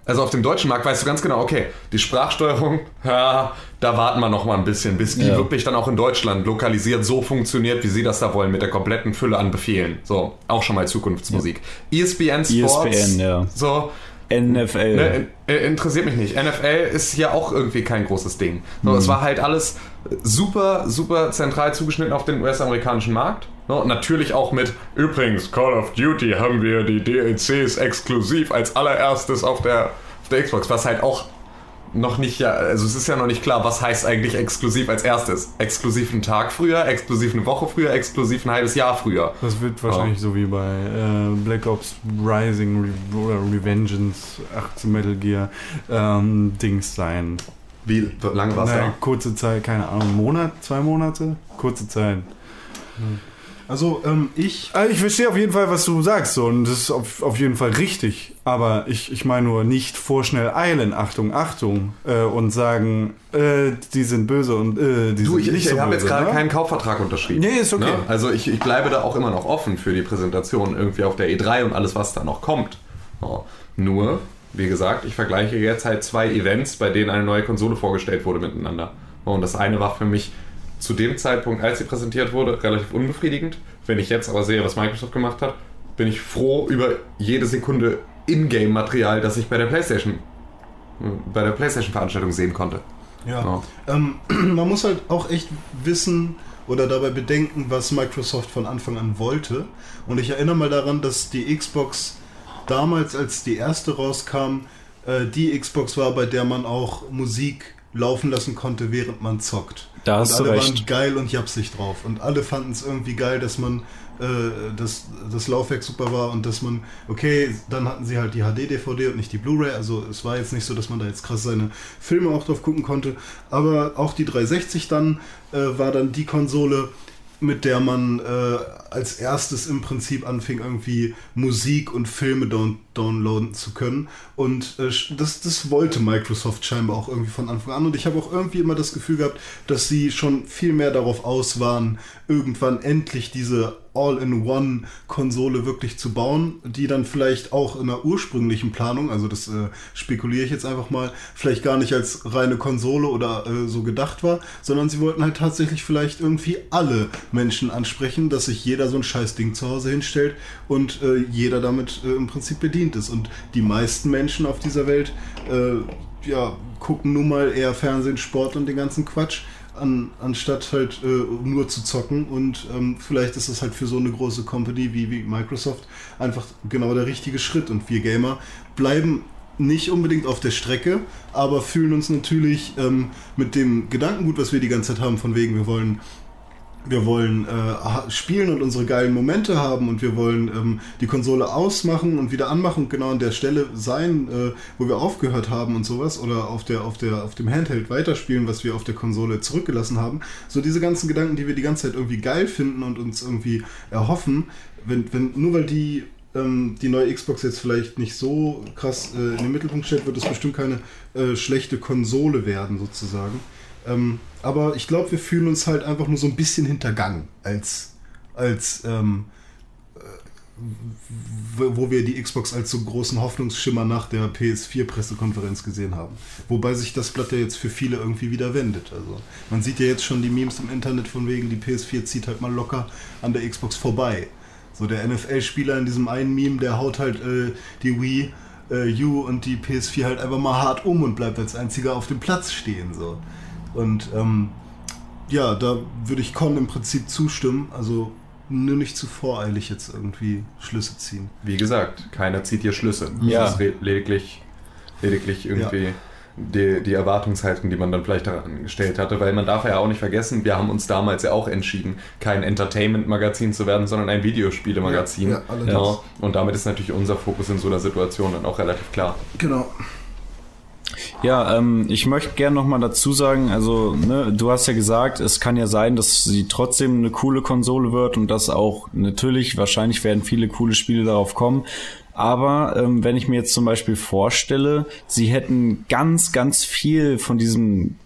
[SPEAKER 4] Also auf dem deutschen Markt weißt du ganz genau, okay, die Sprachsteuerung, [LAUGHS] ja, da warten wir noch mal ein bisschen, bis die
[SPEAKER 1] Ja.
[SPEAKER 4] wirklich dann auch in Deutschland lokalisiert so funktioniert, wie sie das da wollen, mit der kompletten Fülle an Befehlen. So, auch schon mal Zukunftsmusik. ESPN Sports,
[SPEAKER 1] ESPN, ja.
[SPEAKER 4] so,
[SPEAKER 1] NFL.
[SPEAKER 4] Ne, äh, interessiert mich nicht. NFL ist ja auch irgendwie kein großes Ding. So, Es war halt alles super, super zentral zugeschnitten auf den US-amerikanischen Markt. Ne, Und natürlich auch mit, übrigens, Call of Duty haben wir die DLCs exklusiv als allererstes auf der, auf der Xbox, was halt auch noch nicht, ja, also es ist ja noch nicht klar, was heißt eigentlich exklusiv als erstes. Exklusiv einen Tag früher, exklusiv eine Woche früher, exklusiv ein halbes Jahr früher.
[SPEAKER 3] Das wird wahrscheinlich so wie bei äh, Black Ops Rising Re oder Revengeance, 18 Metal Gear ähm, Dings sein.
[SPEAKER 4] Wie lange war es da?
[SPEAKER 3] kurze Zeit, keine Ahnung, einen Monat, zwei Monate? Kurze Zeit.
[SPEAKER 2] Also ähm, ich
[SPEAKER 3] Also ich verstehe auf jeden Fall, was du sagst, so, und das ist auf, auf jeden Fall richtig. Aber ich, ich meine nur nicht vorschnell eilen, Achtung, Achtung, äh, und sagen, äh, die sind böse und äh, die
[SPEAKER 4] Du,
[SPEAKER 3] sind
[SPEAKER 4] ich,
[SPEAKER 3] nicht
[SPEAKER 4] ich
[SPEAKER 3] so
[SPEAKER 4] habe jetzt gerade
[SPEAKER 3] ne?
[SPEAKER 4] keinen Kaufvertrag unterschrieben.
[SPEAKER 3] Nee, ist okay.
[SPEAKER 4] Ne? Also ich, ich bleibe da auch immer noch offen für die Präsentation irgendwie auf der E3 und alles, was da noch kommt. Ja. Nur, wie gesagt, ich vergleiche jetzt halt zwei Events, bei denen eine neue Konsole vorgestellt wurde miteinander. Und das eine war für mich zu dem Zeitpunkt, als sie präsentiert wurde, relativ unbefriedigend. Wenn ich jetzt aber sehe, was Microsoft gemacht hat, bin ich froh über jede Sekunde Ingame-Material, das ich bei der PlayStation bei der PlayStation-Veranstaltung sehen konnte.
[SPEAKER 2] Ja. Ähm, [CLEARS THROAT] man muss halt auch echt wissen oder dabei bedenken, was Microsoft von Anfang an wollte. Und ich erinnere mal daran, dass die Xbox damals, als die erste rauskam, äh, die Xbox war, bei der man auch Musik laufen lassen konnte, während man zockt.
[SPEAKER 1] Da hast
[SPEAKER 2] und
[SPEAKER 1] du
[SPEAKER 2] alle
[SPEAKER 1] recht.
[SPEAKER 2] waren geil und japsig drauf. Und alle fanden es irgendwie geil, dass man äh, dass das Laufwerk super war und dass man, okay, dann hatten sie halt die HD-DVD und nicht die Blu-ray. Also es war jetzt nicht so, dass man da jetzt krass seine Filme auch drauf gucken konnte. Aber auch die 360 dann äh, war dann die Konsole, mit der man äh, als erstes im Prinzip anfing, irgendwie Musik und Filme down downloaden zu können. Und äh, das, das wollte Microsoft scheinbar auch irgendwie von Anfang an. Und ich habe auch irgendwie immer das Gefühl gehabt, dass sie schon viel mehr darauf aus waren, irgendwann endlich diese All-in-One-Konsole wirklich zu bauen, die dann vielleicht auch in der ursprünglichen Planung, also das äh, spekuliere ich jetzt einfach mal, vielleicht gar nicht als reine Konsole oder äh, so gedacht war, sondern sie wollten halt tatsächlich vielleicht irgendwie alle Menschen ansprechen, dass sich jeder so ein scheiß Ding zu Hause hinstellt und äh, jeder damit äh, im Prinzip bedient ist. Und die meisten Menschen auf dieser Welt äh, ja, gucken nun mal eher Fernsehen, Sport und den ganzen Quatsch an, anstatt halt äh, nur zu zocken. Und ähm, vielleicht ist das halt für so eine große Company wie, wie Microsoft einfach genau der richtige Schritt. Und wir Gamer bleiben nicht unbedingt auf der Strecke, aber fühlen uns natürlich ähm, mit dem Gedankengut, was wir die ganze Zeit haben, von wegen, wir wollen wir wollen äh, spielen und unsere geilen Momente haben und wir wollen ähm, die Konsole ausmachen und wieder anmachen und genau an der Stelle sein, äh, wo wir aufgehört haben und sowas oder auf der auf der auf dem Handheld weiterspielen, was wir auf der Konsole zurückgelassen haben. So diese ganzen Gedanken, die wir die ganze Zeit irgendwie geil finden und uns irgendwie erhoffen, wenn wenn nur weil die ähm, die neue Xbox jetzt vielleicht nicht so krass äh, in den Mittelpunkt stellt, wird es bestimmt keine äh, schlechte Konsole werden sozusagen. Ähm, aber ich glaube, wir fühlen uns halt einfach nur so ein bisschen hintergangen, als, als ähm, äh, wo wir die Xbox als so großen Hoffnungsschimmer nach der PS4-Pressekonferenz gesehen haben. Wobei sich das Blatt ja jetzt für viele irgendwie wieder wendet. Also man sieht ja jetzt schon die Memes im Internet von wegen, die PS4 zieht halt mal locker an der Xbox vorbei. So der NFL-Spieler in diesem einen Meme, der haut halt äh, die Wii äh, U und die PS4 halt einfach mal hart um und bleibt als einziger auf dem Platz stehen. So. Und ähm, ja, da würde ich Con im Prinzip zustimmen. Also nur nicht zu voreilig jetzt irgendwie Schlüsse ziehen.
[SPEAKER 4] Wie gesagt, keiner zieht hier Schlüsse.
[SPEAKER 1] Ja.
[SPEAKER 4] Das ist lediglich, lediglich irgendwie die, die Erwartungshaltung, die man dann vielleicht daran gestellt hatte, weil man darf ja auch nicht vergessen, wir haben uns damals ja auch entschieden, kein Entertainment-Magazin zu werden, sondern ein Videospiele-Magazin.
[SPEAKER 2] Ja, ja.
[SPEAKER 4] Genau. Und damit ist natürlich unser Fokus in so einer Situation dann auch relativ klar.
[SPEAKER 2] Genau.
[SPEAKER 1] Ja, ähm, ich möchte gerne noch mal dazu sagen, also ne, du hast ja gesagt, es kann ja sein, dass sie trotzdem eine coole Konsole wird und dass auch natürlich, wahrscheinlich werden viele coole Spiele darauf kommen. Aber ähm, wenn ich mir jetzt zum Beispiel vorstelle, sie hätten ganz, ganz viel von diesem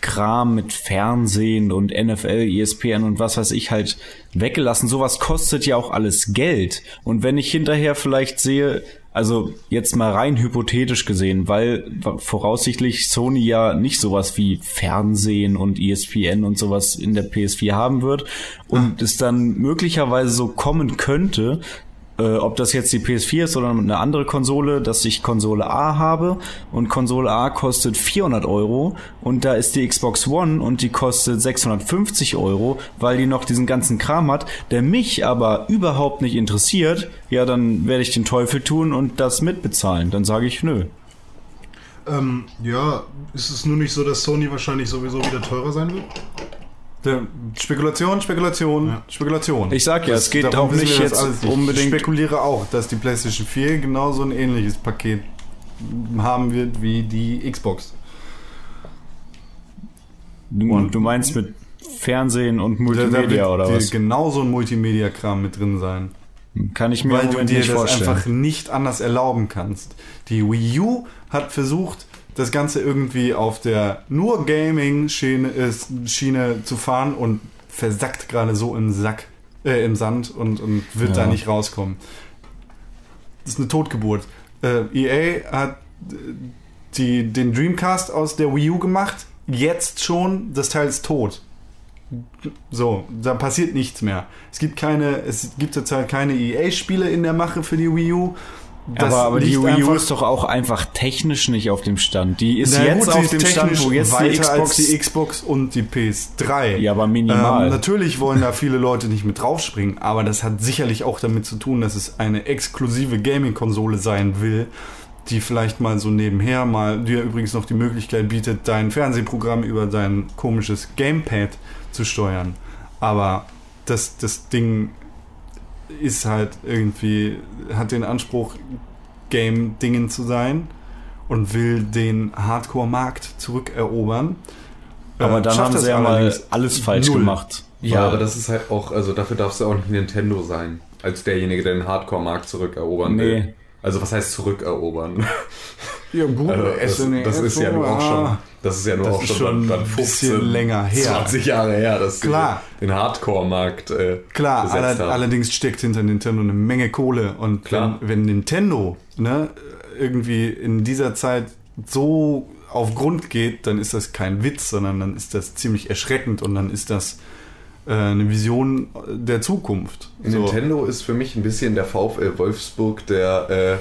[SPEAKER 1] Kram mit Fernsehen und NFL, ESPN und was weiß ich halt weggelassen. Sowas kostet ja auch alles Geld. Und wenn ich hinterher vielleicht sehe, also jetzt mal rein hypothetisch gesehen, weil voraussichtlich Sony ja nicht sowas wie Fernsehen und ESPN und sowas in der PS4 haben wird und es dann möglicherweise so kommen könnte, äh, ob das jetzt die PS4 ist oder eine andere Konsole, dass ich Konsole A habe und Konsole A kostet 400 Euro und da ist die Xbox One und die kostet 650 Euro, weil die noch diesen ganzen Kram hat, der mich aber überhaupt nicht interessiert, ja, dann werde ich den Teufel tun und das mitbezahlen. Dann sage ich nö.
[SPEAKER 2] Ähm, ja, ist es nur nicht so, dass Sony wahrscheinlich sowieso wieder teurer sein wird?
[SPEAKER 3] Spekulation, Spekulation,
[SPEAKER 2] Ja.
[SPEAKER 3] Spekulation.
[SPEAKER 1] Ich sag ja, es geht
[SPEAKER 3] darum
[SPEAKER 1] auch nicht
[SPEAKER 3] wir
[SPEAKER 1] jetzt
[SPEAKER 3] alles nicht.
[SPEAKER 1] unbedingt-
[SPEAKER 3] Ich spekuliere auch, dass die PlayStation 4 genauso ein ähnliches Paket haben wird wie die Xbox.
[SPEAKER 1] Du,
[SPEAKER 3] Und-
[SPEAKER 1] du meinst mit Fernsehen und
[SPEAKER 3] Da- da
[SPEAKER 1] Multimedia
[SPEAKER 3] wird
[SPEAKER 1] oder was?
[SPEAKER 3] Genauso ein Multimedia-Kram mit drin sein.
[SPEAKER 1] Kann ich mir
[SPEAKER 3] weil
[SPEAKER 1] im
[SPEAKER 3] du dir
[SPEAKER 1] nicht
[SPEAKER 3] das
[SPEAKER 1] vorstellen.
[SPEAKER 3] einfach nicht anders erlauben kannst. Die Wii U hat versucht, das Ganze irgendwie auf der nur Gaming-Schiene zu fahren und versackt gerade so im Sack, äh, im Sand und, und wird
[SPEAKER 1] Ja.
[SPEAKER 3] da nicht rauskommen. Das ist eine Totgeburt. Äh, EA hat äh, die, den Dreamcast aus der Wii U gemacht. Jetzt schon, das Teil ist tot. So, da passiert nichts mehr. Es gibt keine, es gibt zurzeit keine EA-Spiele in der Mache für die Wii U. Das
[SPEAKER 1] aber, aber die Wii U ist doch auch einfach technisch nicht auf dem Stand. Die ist jetzt
[SPEAKER 3] gut,
[SPEAKER 1] auf
[SPEAKER 3] ist
[SPEAKER 1] dem Stand, wo jetzt die Xbox...
[SPEAKER 3] als die Xbox und die PS3.
[SPEAKER 1] Ja, aber minimal.
[SPEAKER 3] Ähm, natürlich wollen da viele Leute nicht mit draufspringen, aber das hat sicherlich auch damit zu tun, dass es eine exklusive Gaming-Konsole sein will, die vielleicht mal so nebenher mal dir übrigens noch die Möglichkeit bietet, dein Fernsehprogramm über dein komisches Gamepad zu steuern. Aber das, das Ding ist halt irgendwie, hat den Anspruch, Game-Dingen zu sein und will den Hardcore-Markt zurückerobern.
[SPEAKER 1] aber
[SPEAKER 3] Äh,
[SPEAKER 1] dann
[SPEAKER 3] schafft
[SPEAKER 1] haben
[SPEAKER 3] das
[SPEAKER 1] sie ja mal
[SPEAKER 3] allerdings
[SPEAKER 1] alles falsch
[SPEAKER 3] null.
[SPEAKER 1] gemacht.
[SPEAKER 4] Ja, aber das ist halt auch, also dafür darfst du auch nicht Nintendo sein, als derjenige, der den Hardcore-Markt zurückerobern will. Also was heißt zurückerobern? [LAUGHS]
[SPEAKER 3] Ja, gut,
[SPEAKER 4] Also das,
[SPEAKER 3] SNES,
[SPEAKER 4] das ist ja nur auch schon, das ist ja nur
[SPEAKER 3] Das
[SPEAKER 4] auch schon,
[SPEAKER 3] schon
[SPEAKER 4] dann, dann
[SPEAKER 3] ein bisschen
[SPEAKER 4] 15,
[SPEAKER 3] länger her.
[SPEAKER 4] 20 Jahre her, dass
[SPEAKER 3] Klar.
[SPEAKER 4] sie den Hardcore-Markt äh,
[SPEAKER 3] Klar, aller, allerdings steckt hinter Nintendo eine Menge Kohle. Und
[SPEAKER 4] Klar.
[SPEAKER 3] Wenn, wenn Nintendo ne, irgendwie in dieser Zeit so auf Grund geht, dann ist das kein Witz, sondern dann ist das ziemlich erschreckend und dann ist das eine Vision der Zukunft. So.
[SPEAKER 4] Nintendo ist für mich ein bisschen der VfL Wolfsburg der, äh,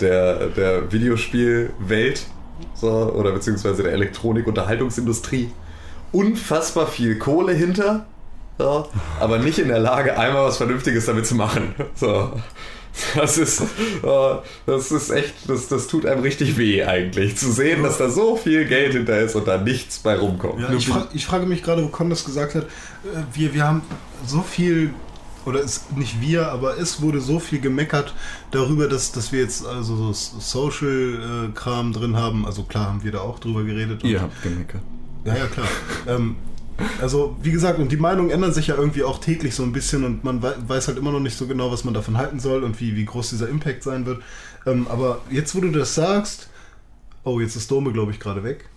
[SPEAKER 4] der, der Videospielwelt so, oder beziehungsweise der Elektronik-Unterhaltungsindustrie. Unfassbar viel Kohle hinter, so, aber nicht in der Lage, einmal was Vernünftiges damit zu machen. [LAUGHS] So. Das ist, äh, das ist echt, das, das tut einem richtig weh eigentlich, zu sehen, dass da so viel Geld hinter ist und da nichts bei rumkommt.
[SPEAKER 2] Ja, ich, fra ich frage mich gerade, wo Con das gesagt hat. äh, Wir, wir haben so viel, oder es, nicht wir, aber es wurde so viel gemeckert darüber, dass, dass wir jetzt also so Social-Kram drin haben. Also klar haben wir da auch drüber geredet. und-
[SPEAKER 3] Ihr habt gemeckert.
[SPEAKER 2] Ja, ja, klar. ähm, also, wie gesagt, und die Meinungen ändern sich ja irgendwie auch täglich so ein bisschen und man wei- weiß halt immer noch nicht so genau, was man davon halten soll und wie, wie groß dieser Impact sein wird. Ähm, aber jetzt, wo du das sagst, oh, jetzt ist Dome, glaube ich, gerade weg.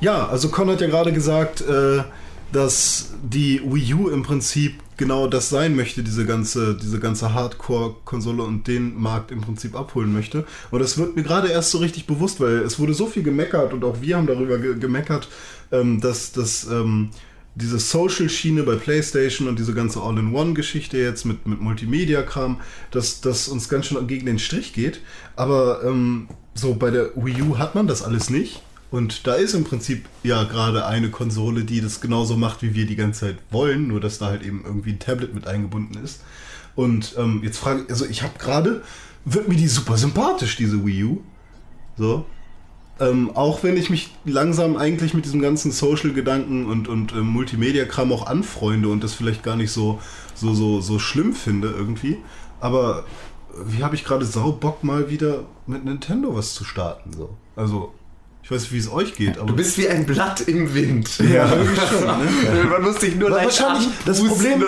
[SPEAKER 2] Ja, also Con hat ja gerade gesagt, äh, dass die Wii U im Prinzip genau das sein möchte, diese ganze, diese ganze Hardcore-Konsole und den Markt im Prinzip abholen möchte. Und das wird mir gerade erst so richtig bewusst, weil es wurde so viel gemeckert und auch wir haben darüber ge gemeckert, ähm, dass, dass ähm, diese Social-Schiene bei PlayStation und diese ganze All-in-One-Geschichte jetzt mit, mit Multimedia-Kram, dass das uns ganz schön gegen den Strich geht. Aber ähm, so bei der Wii U hat man das alles nicht. Und da ist im Prinzip ja gerade eine Konsole, die das genauso macht, wie wir die ganze Zeit wollen, nur dass da halt eben irgendwie ein Tablet mit eingebunden ist. Und ähm, jetzt frage ich, also ich habe gerade, wird mir die super sympathisch, diese Wii U. So. Ähm, auch wenn ich mich langsam eigentlich mit diesem ganzen Social-Gedanken und, und ähm, Multimedia-Kram auch anfreunde und das vielleicht gar nicht so, so, so, so schlimm finde irgendwie. Aber wie habe ich gerade sau Bock mal wieder mit Nintendo was zu starten. So. Also, ich weiß nicht, wie es euch geht, aber.
[SPEAKER 4] Du bist wie ein Blatt im Wind.
[SPEAKER 2] ja, irgendwie schon, ne?
[SPEAKER 4] Man muss dich nur leicht
[SPEAKER 2] wahrscheinlich das Problem,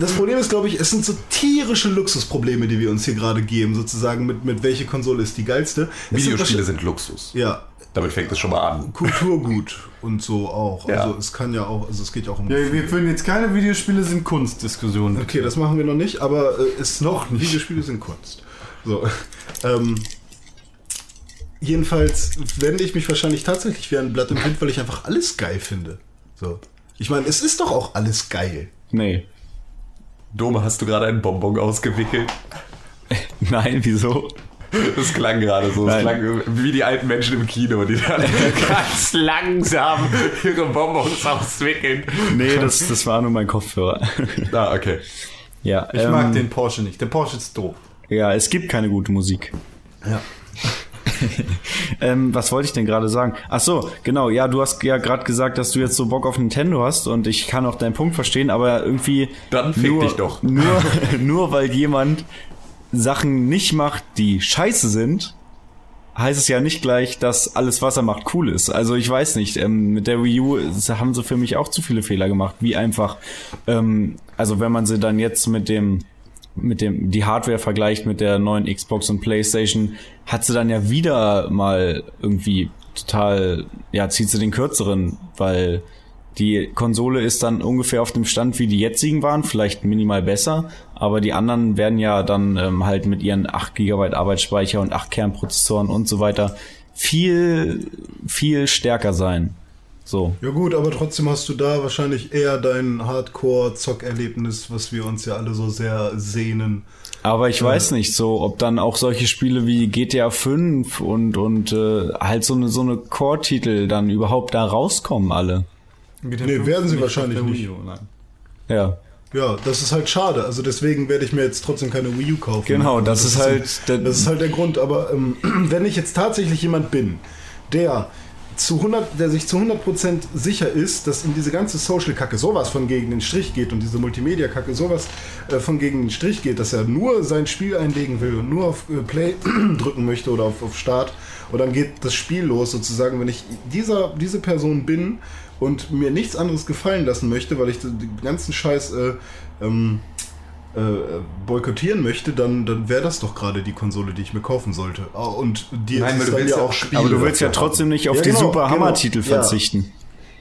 [SPEAKER 2] das Problem ist, glaube ich, es sind so tierische Luxusprobleme, die wir uns hier gerade geben, sozusagen mit, mit welche Konsole ist die geilste. Es sind
[SPEAKER 4] Videospiele
[SPEAKER 2] wahrscheinlich-
[SPEAKER 4] sind Luxus.
[SPEAKER 2] ja
[SPEAKER 4] Damit fängt es schon mal an.
[SPEAKER 2] Kulturgut und so auch.
[SPEAKER 4] Ja.
[SPEAKER 2] Also es kann ja auch, also es geht ja auch um.
[SPEAKER 3] Ja, wir führen jetzt keine Videospiele sind Kunstdiskussionen.
[SPEAKER 2] Okay, das machen wir noch nicht, aber äh, ist noch Videospiele sind Kunst. So. [LAUGHS] Ähm, jedenfalls wende ich mich wahrscheinlich tatsächlich wie ein Blatt im Wind, weil ich einfach alles geil finde. So. Ich meine, es ist doch auch alles geil.
[SPEAKER 1] Nee.
[SPEAKER 4] Dome, hast du gerade einen Bonbon ausgewickelt? [LAUGHS]
[SPEAKER 1] Nein, wieso?
[SPEAKER 4] Das klang gerade so. Das klang wie die alten Menschen im Kino, die dann [LAUGHS] ganz langsam ihre Bonbons auswickeln.
[SPEAKER 1] Nee, das, das war nur mein Kopfhörer. [LAUGHS]
[SPEAKER 4] Ah, okay.
[SPEAKER 1] ja,
[SPEAKER 3] Ich
[SPEAKER 1] ähm,
[SPEAKER 3] mag den Porsche nicht. Der Porsche ist doof.
[SPEAKER 1] Ja, es gibt keine gute Musik.
[SPEAKER 2] Ja. [LAUGHS]
[SPEAKER 1] Ähm, was wollte ich denn gerade sagen? Ach so, genau. Ja, du hast ja gerade gesagt, dass du jetzt so Bock auf Nintendo hast und ich kann auch deinen Punkt verstehen, aber irgendwie
[SPEAKER 4] Dann fick
[SPEAKER 1] nur,
[SPEAKER 4] dich doch.
[SPEAKER 1] Nur, [LAUGHS] nur weil jemand Sachen nicht macht, die scheiße sind, heißt es ja nicht gleich, dass alles, was er macht, cool ist. Also ich weiß nicht, ähm, mit der Wii U haben sie für mich auch zu viele Fehler gemacht, wie einfach, ähm, also wenn man sie dann jetzt mit dem mit dem die Hardware vergleicht mit der neuen Xbox und PlayStation, hat sie dann ja wieder mal irgendwie total, ja, zieht sie den kürzeren, weil die Konsole ist dann ungefähr auf dem Stand, wie die jetzigen waren, vielleicht minimal besser, aber die anderen werden ja dann ähm, halt mit ihren 8 GB Arbeitsspeicher und 8 Kernprozessoren und so weiter viel, viel stärker sein. So.
[SPEAKER 2] Ja gut, aber trotzdem hast du da wahrscheinlich eher dein Hardcore-Zockerlebnis, was wir uns ja alle so sehr sehnen.
[SPEAKER 1] Aber ich weiß nicht, so ob dann auch solche Spiele wie GTA 5 und und äh, halt so eine so eine Core-Titel dann überhaupt da rauskommen alle.
[SPEAKER 2] Nee, werden sie wahrscheinlich nicht.
[SPEAKER 3] Nein.
[SPEAKER 1] Ja,
[SPEAKER 2] Ja, das ist halt schade. Also deswegen werde ich mir jetzt trotzdem keine Wii U kaufen.
[SPEAKER 1] Genau,
[SPEAKER 2] Also
[SPEAKER 1] das ist halt der-
[SPEAKER 2] das ist halt der Grund. Aber ähm, [CLEARS THROAT] wenn ich jetzt tatsächlich jemand bin, der zu 100, der sich zu 100% sicher ist, dass ihm diese ganze Social-Kacke sowas von gegen den Strich geht und diese Multimedia-Kacke sowas äh, von gegen den Strich geht, dass er nur sein Spiel einlegen will und nur auf äh, Play [CLEARS THROAT] drücken möchte oder auf, auf Start und dann geht das Spiel los sozusagen. Wenn ich dieser, diese Person bin und mir nichts anderes gefallen lassen möchte, weil ich den ganzen Scheiß äh, ähm, äh, boykottieren möchte, dann, dann wäre das doch gerade die Konsole, die ich mir kaufen sollte. Ah, Und die
[SPEAKER 4] Nein, weil du willst ja
[SPEAKER 2] auch
[SPEAKER 4] Spiele
[SPEAKER 1] aber du willst ja trotzdem nicht auf
[SPEAKER 2] Ja,
[SPEAKER 1] die
[SPEAKER 2] genau,
[SPEAKER 1] super
[SPEAKER 2] genau.
[SPEAKER 1] Hammer-Titel
[SPEAKER 2] Ja.
[SPEAKER 1] verzichten.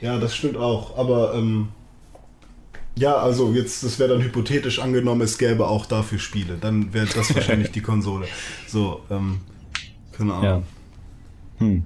[SPEAKER 2] Ja, das stimmt auch. Aber ähm, ja, also jetzt, das wäre dann hypothetisch angenommen, es gäbe auch dafür Spiele. Dann wäre das [LAUGHS] wahrscheinlich die Konsole. So, ähm, keine Ahnung.
[SPEAKER 1] Ja. Hm.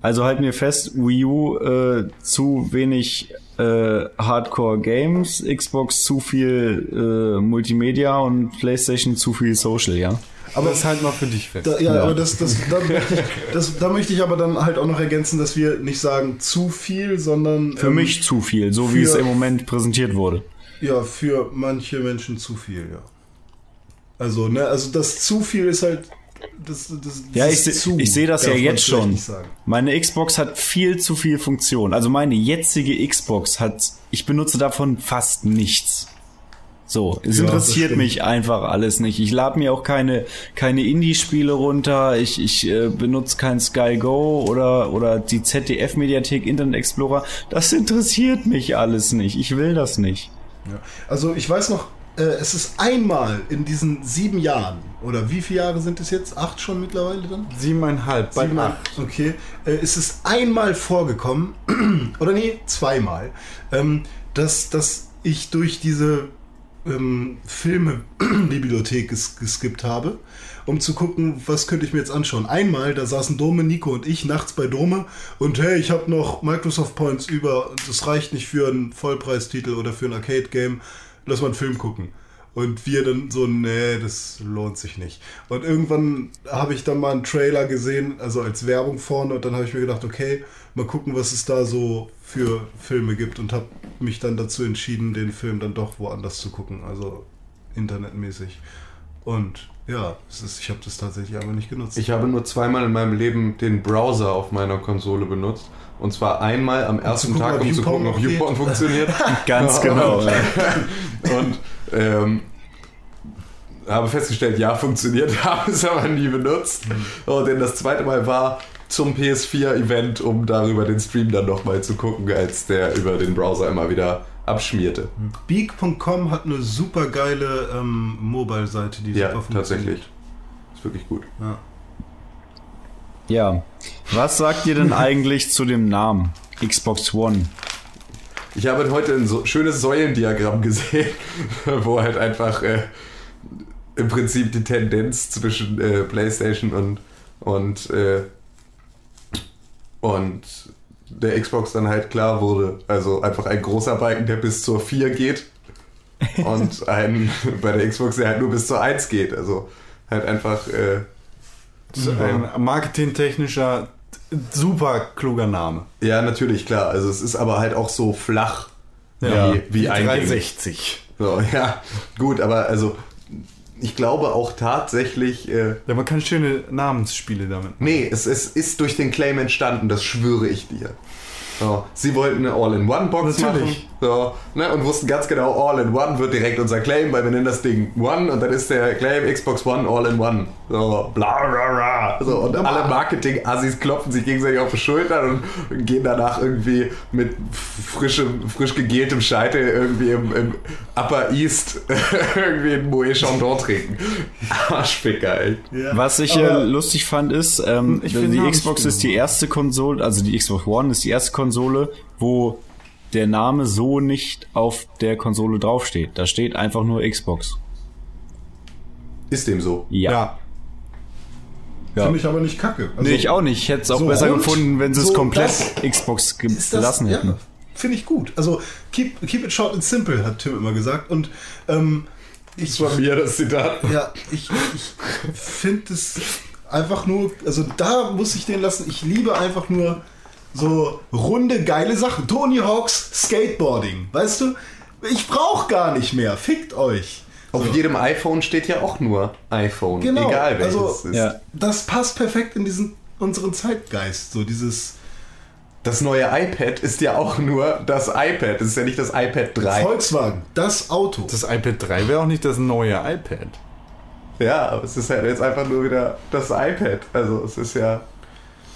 [SPEAKER 1] Also halten wir fest, Wii U äh, zu wenig äh, Hardcore Games, Xbox zu viel äh, Multimedia und PlayStation zu viel Social, ja.
[SPEAKER 2] Aber
[SPEAKER 3] das halt mal für dich fest.
[SPEAKER 2] Da, ja,
[SPEAKER 1] Ja.
[SPEAKER 2] aber das, das, da, [LAUGHS] möchte ich, das, da möchte ich aber dann halt auch noch ergänzen, dass wir nicht sagen zu viel, sondern
[SPEAKER 1] Für
[SPEAKER 2] ähm,
[SPEAKER 1] mich zu viel, so wie
[SPEAKER 2] für-
[SPEAKER 1] es im Moment präsentiert wurde.
[SPEAKER 2] Ja, für manche Menschen zu viel, ja. Also, ne, also das zu viel ist halt. Das, das, das
[SPEAKER 1] Ja, ich,
[SPEAKER 2] zu,
[SPEAKER 1] ich sehe das ja jetzt schon. Meine Xbox hat viel zu viel Funktion. Also meine jetzige Xbox hat, ich benutze davon fast nichts. So, es
[SPEAKER 2] Ja,
[SPEAKER 1] interessiert mich einfach alles nicht. Ich lade mir auch keine, keine Indie-Spiele runter. Ich, ich äh, benutze kein Sky Go oder, oder die ZDF-Mediathek Internet Explorer. Das interessiert mich alles nicht. Ich will das nicht.
[SPEAKER 2] Ja. Also ich weiß noch, äh, es ist einmal in diesen sieben Jahren, oder wie viele Jahre sind es jetzt? Acht schon mittlerweile dann?
[SPEAKER 3] Siebeneinhalb, bald
[SPEAKER 2] Siebenmal.
[SPEAKER 3] acht.
[SPEAKER 2] Okay. Äh, es ist einmal vorgekommen, [CLEARS THROAT] oder nee, zweimal, ähm, dass, dass ich durch diese ähm, Filme-Bibliothek [CLEARS THROAT] ges geskippt habe, um zu gucken, was könnte ich mir jetzt anschauen. Einmal, da saßen Dome, Nico und ich nachts bei Dome und hey, ich habe noch Microsoft Points über, das reicht nicht für einen Vollpreistitel oder für ein Arcade-Game, lass mal einen Film gucken. Und wir dann so, nee, das lohnt sich nicht. Und irgendwann habe ich dann mal einen Trailer gesehen, also als Werbung vorne, und dann habe ich mir gedacht, okay, mal gucken, was es da so für Filme gibt und habe mich dann dazu entschieden, den Film dann doch woanders zu gucken, also internetmäßig. Und ja, ist, ich habe das tatsächlich aber nicht genutzt.
[SPEAKER 4] Ich habe nur zweimal in meinem Leben den Browser auf meiner Konsole benutzt. Und zwar einmal am ersten
[SPEAKER 2] gucken,
[SPEAKER 4] Tag, um zu gucken, ob. YouPorn funktioniert. [LAUGHS]
[SPEAKER 1] Ganz [LAUGHS] genau. [LAUGHS]
[SPEAKER 4] Und ähm, habe festgestellt, ja, funktioniert, habe es aber nie benutzt. Und denn das zweite Mal war zum PS4-Event, um darüber den Stream dann nochmal zu gucken, als der über den Browser immer wieder abschmierte.
[SPEAKER 2] Beak.com hat eine super geile ähm, Mobile-Seite, die
[SPEAKER 4] Ja,
[SPEAKER 2] super funktioniert.
[SPEAKER 4] tatsächlich. Ist wirklich gut.
[SPEAKER 2] Ja.
[SPEAKER 1] Ja. Was sagt ihr denn [LAUGHS] eigentlich zu dem Namen Xbox One?
[SPEAKER 4] Ich habe heute ein so schönes Säulendiagramm gesehen, [LAUGHS] wo halt einfach äh, im Prinzip die Tendenz zwischen äh, PlayStation und und äh, und der Xbox dann halt klar wurde. Also einfach ein großer Balken, der bis zur 4 geht und [LAUGHS] ein bei der Xbox, der halt nur bis zur 1 geht. Also halt einfach äh,
[SPEAKER 3] Ist ein marketingtechnischer, super kluger Name.
[SPEAKER 4] ja natürlich klar. Also es ist aber halt auch so flach
[SPEAKER 3] Ja.
[SPEAKER 4] wie, wie eingängig.
[SPEAKER 3] 360.
[SPEAKER 4] So, [LAUGHS] ja, gut, aber also ich glaube auch tatsächlich, äh,
[SPEAKER 3] Ja, man kann schöne Namensspiele damit.
[SPEAKER 4] nee, es, es ist durch den Claim entstanden, das schwöre ich dir. So, sie wollten eine All-in-One-Box machen
[SPEAKER 3] Natürlich.
[SPEAKER 4] so, ne, und wussten ganz genau, All-in-One wird direkt unser Claim, weil wir nennen das Ding One und dann ist der Claim Xbox One All-in-One. So, bla bla bla. So, und alle Marketing-Assis klopfen sich gegenseitig auf die Schultern und gehen danach irgendwie mit frischem, frisch gegeltem Scheitel irgendwie im, im Upper East [LAUGHS] irgendwie ein Moët Chandon trinken. [LAUGHS] Arschficker, ey.
[SPEAKER 2] Ja.
[SPEAKER 1] Was ich äh, lustig fand ist, ähm,
[SPEAKER 3] Ich
[SPEAKER 1] die Xbox ist die erste Konsole, also die Xbox One ist die erste Konsole, wo der Name so nicht auf der Konsole draufsteht. Da steht einfach nur Xbox.
[SPEAKER 4] Ist dem so.
[SPEAKER 1] Ja.
[SPEAKER 3] Ja.
[SPEAKER 1] Ja.
[SPEAKER 2] Finde ich aber nicht kacke. Also,
[SPEAKER 1] nee, ich auch nicht. Ich hätte es auch
[SPEAKER 2] so
[SPEAKER 1] besser gefunden, wenn sie es
[SPEAKER 2] so
[SPEAKER 1] komplett
[SPEAKER 2] das-
[SPEAKER 1] Xbox
[SPEAKER 2] das,
[SPEAKER 1] gelassen hätten.
[SPEAKER 2] Ja, Finde ich gut. Also keep, keep it short and simple, hat Tim immer gesagt. Und ähm, ich,
[SPEAKER 4] Das war mir das Zitat.
[SPEAKER 2] ja, ich, ich finde es einfach nur, also da muss ich den lassen. Ich liebe einfach nur so runde, geile Sachen. Tony Hawks Skateboarding, weißt du? Ich brauche gar nicht mehr. Fickt euch.
[SPEAKER 4] Auf jedem iPhone steht ja auch nur iPhone.
[SPEAKER 2] Genau,
[SPEAKER 4] Egal welches
[SPEAKER 2] also-
[SPEAKER 4] es ist.
[SPEAKER 1] Ja.
[SPEAKER 2] Das passt perfekt in diesen unseren Zeitgeist. So dieses
[SPEAKER 4] Das neue iPad ist ja auch nur das iPad. Das ist ja nicht das iPad 3.
[SPEAKER 2] Volkswagen, das Auto.
[SPEAKER 3] Das iPad 3 wäre auch nicht das neue iPad.
[SPEAKER 4] Ja, aber es ist halt jetzt einfach nur wieder das iPad. Also es ist ja.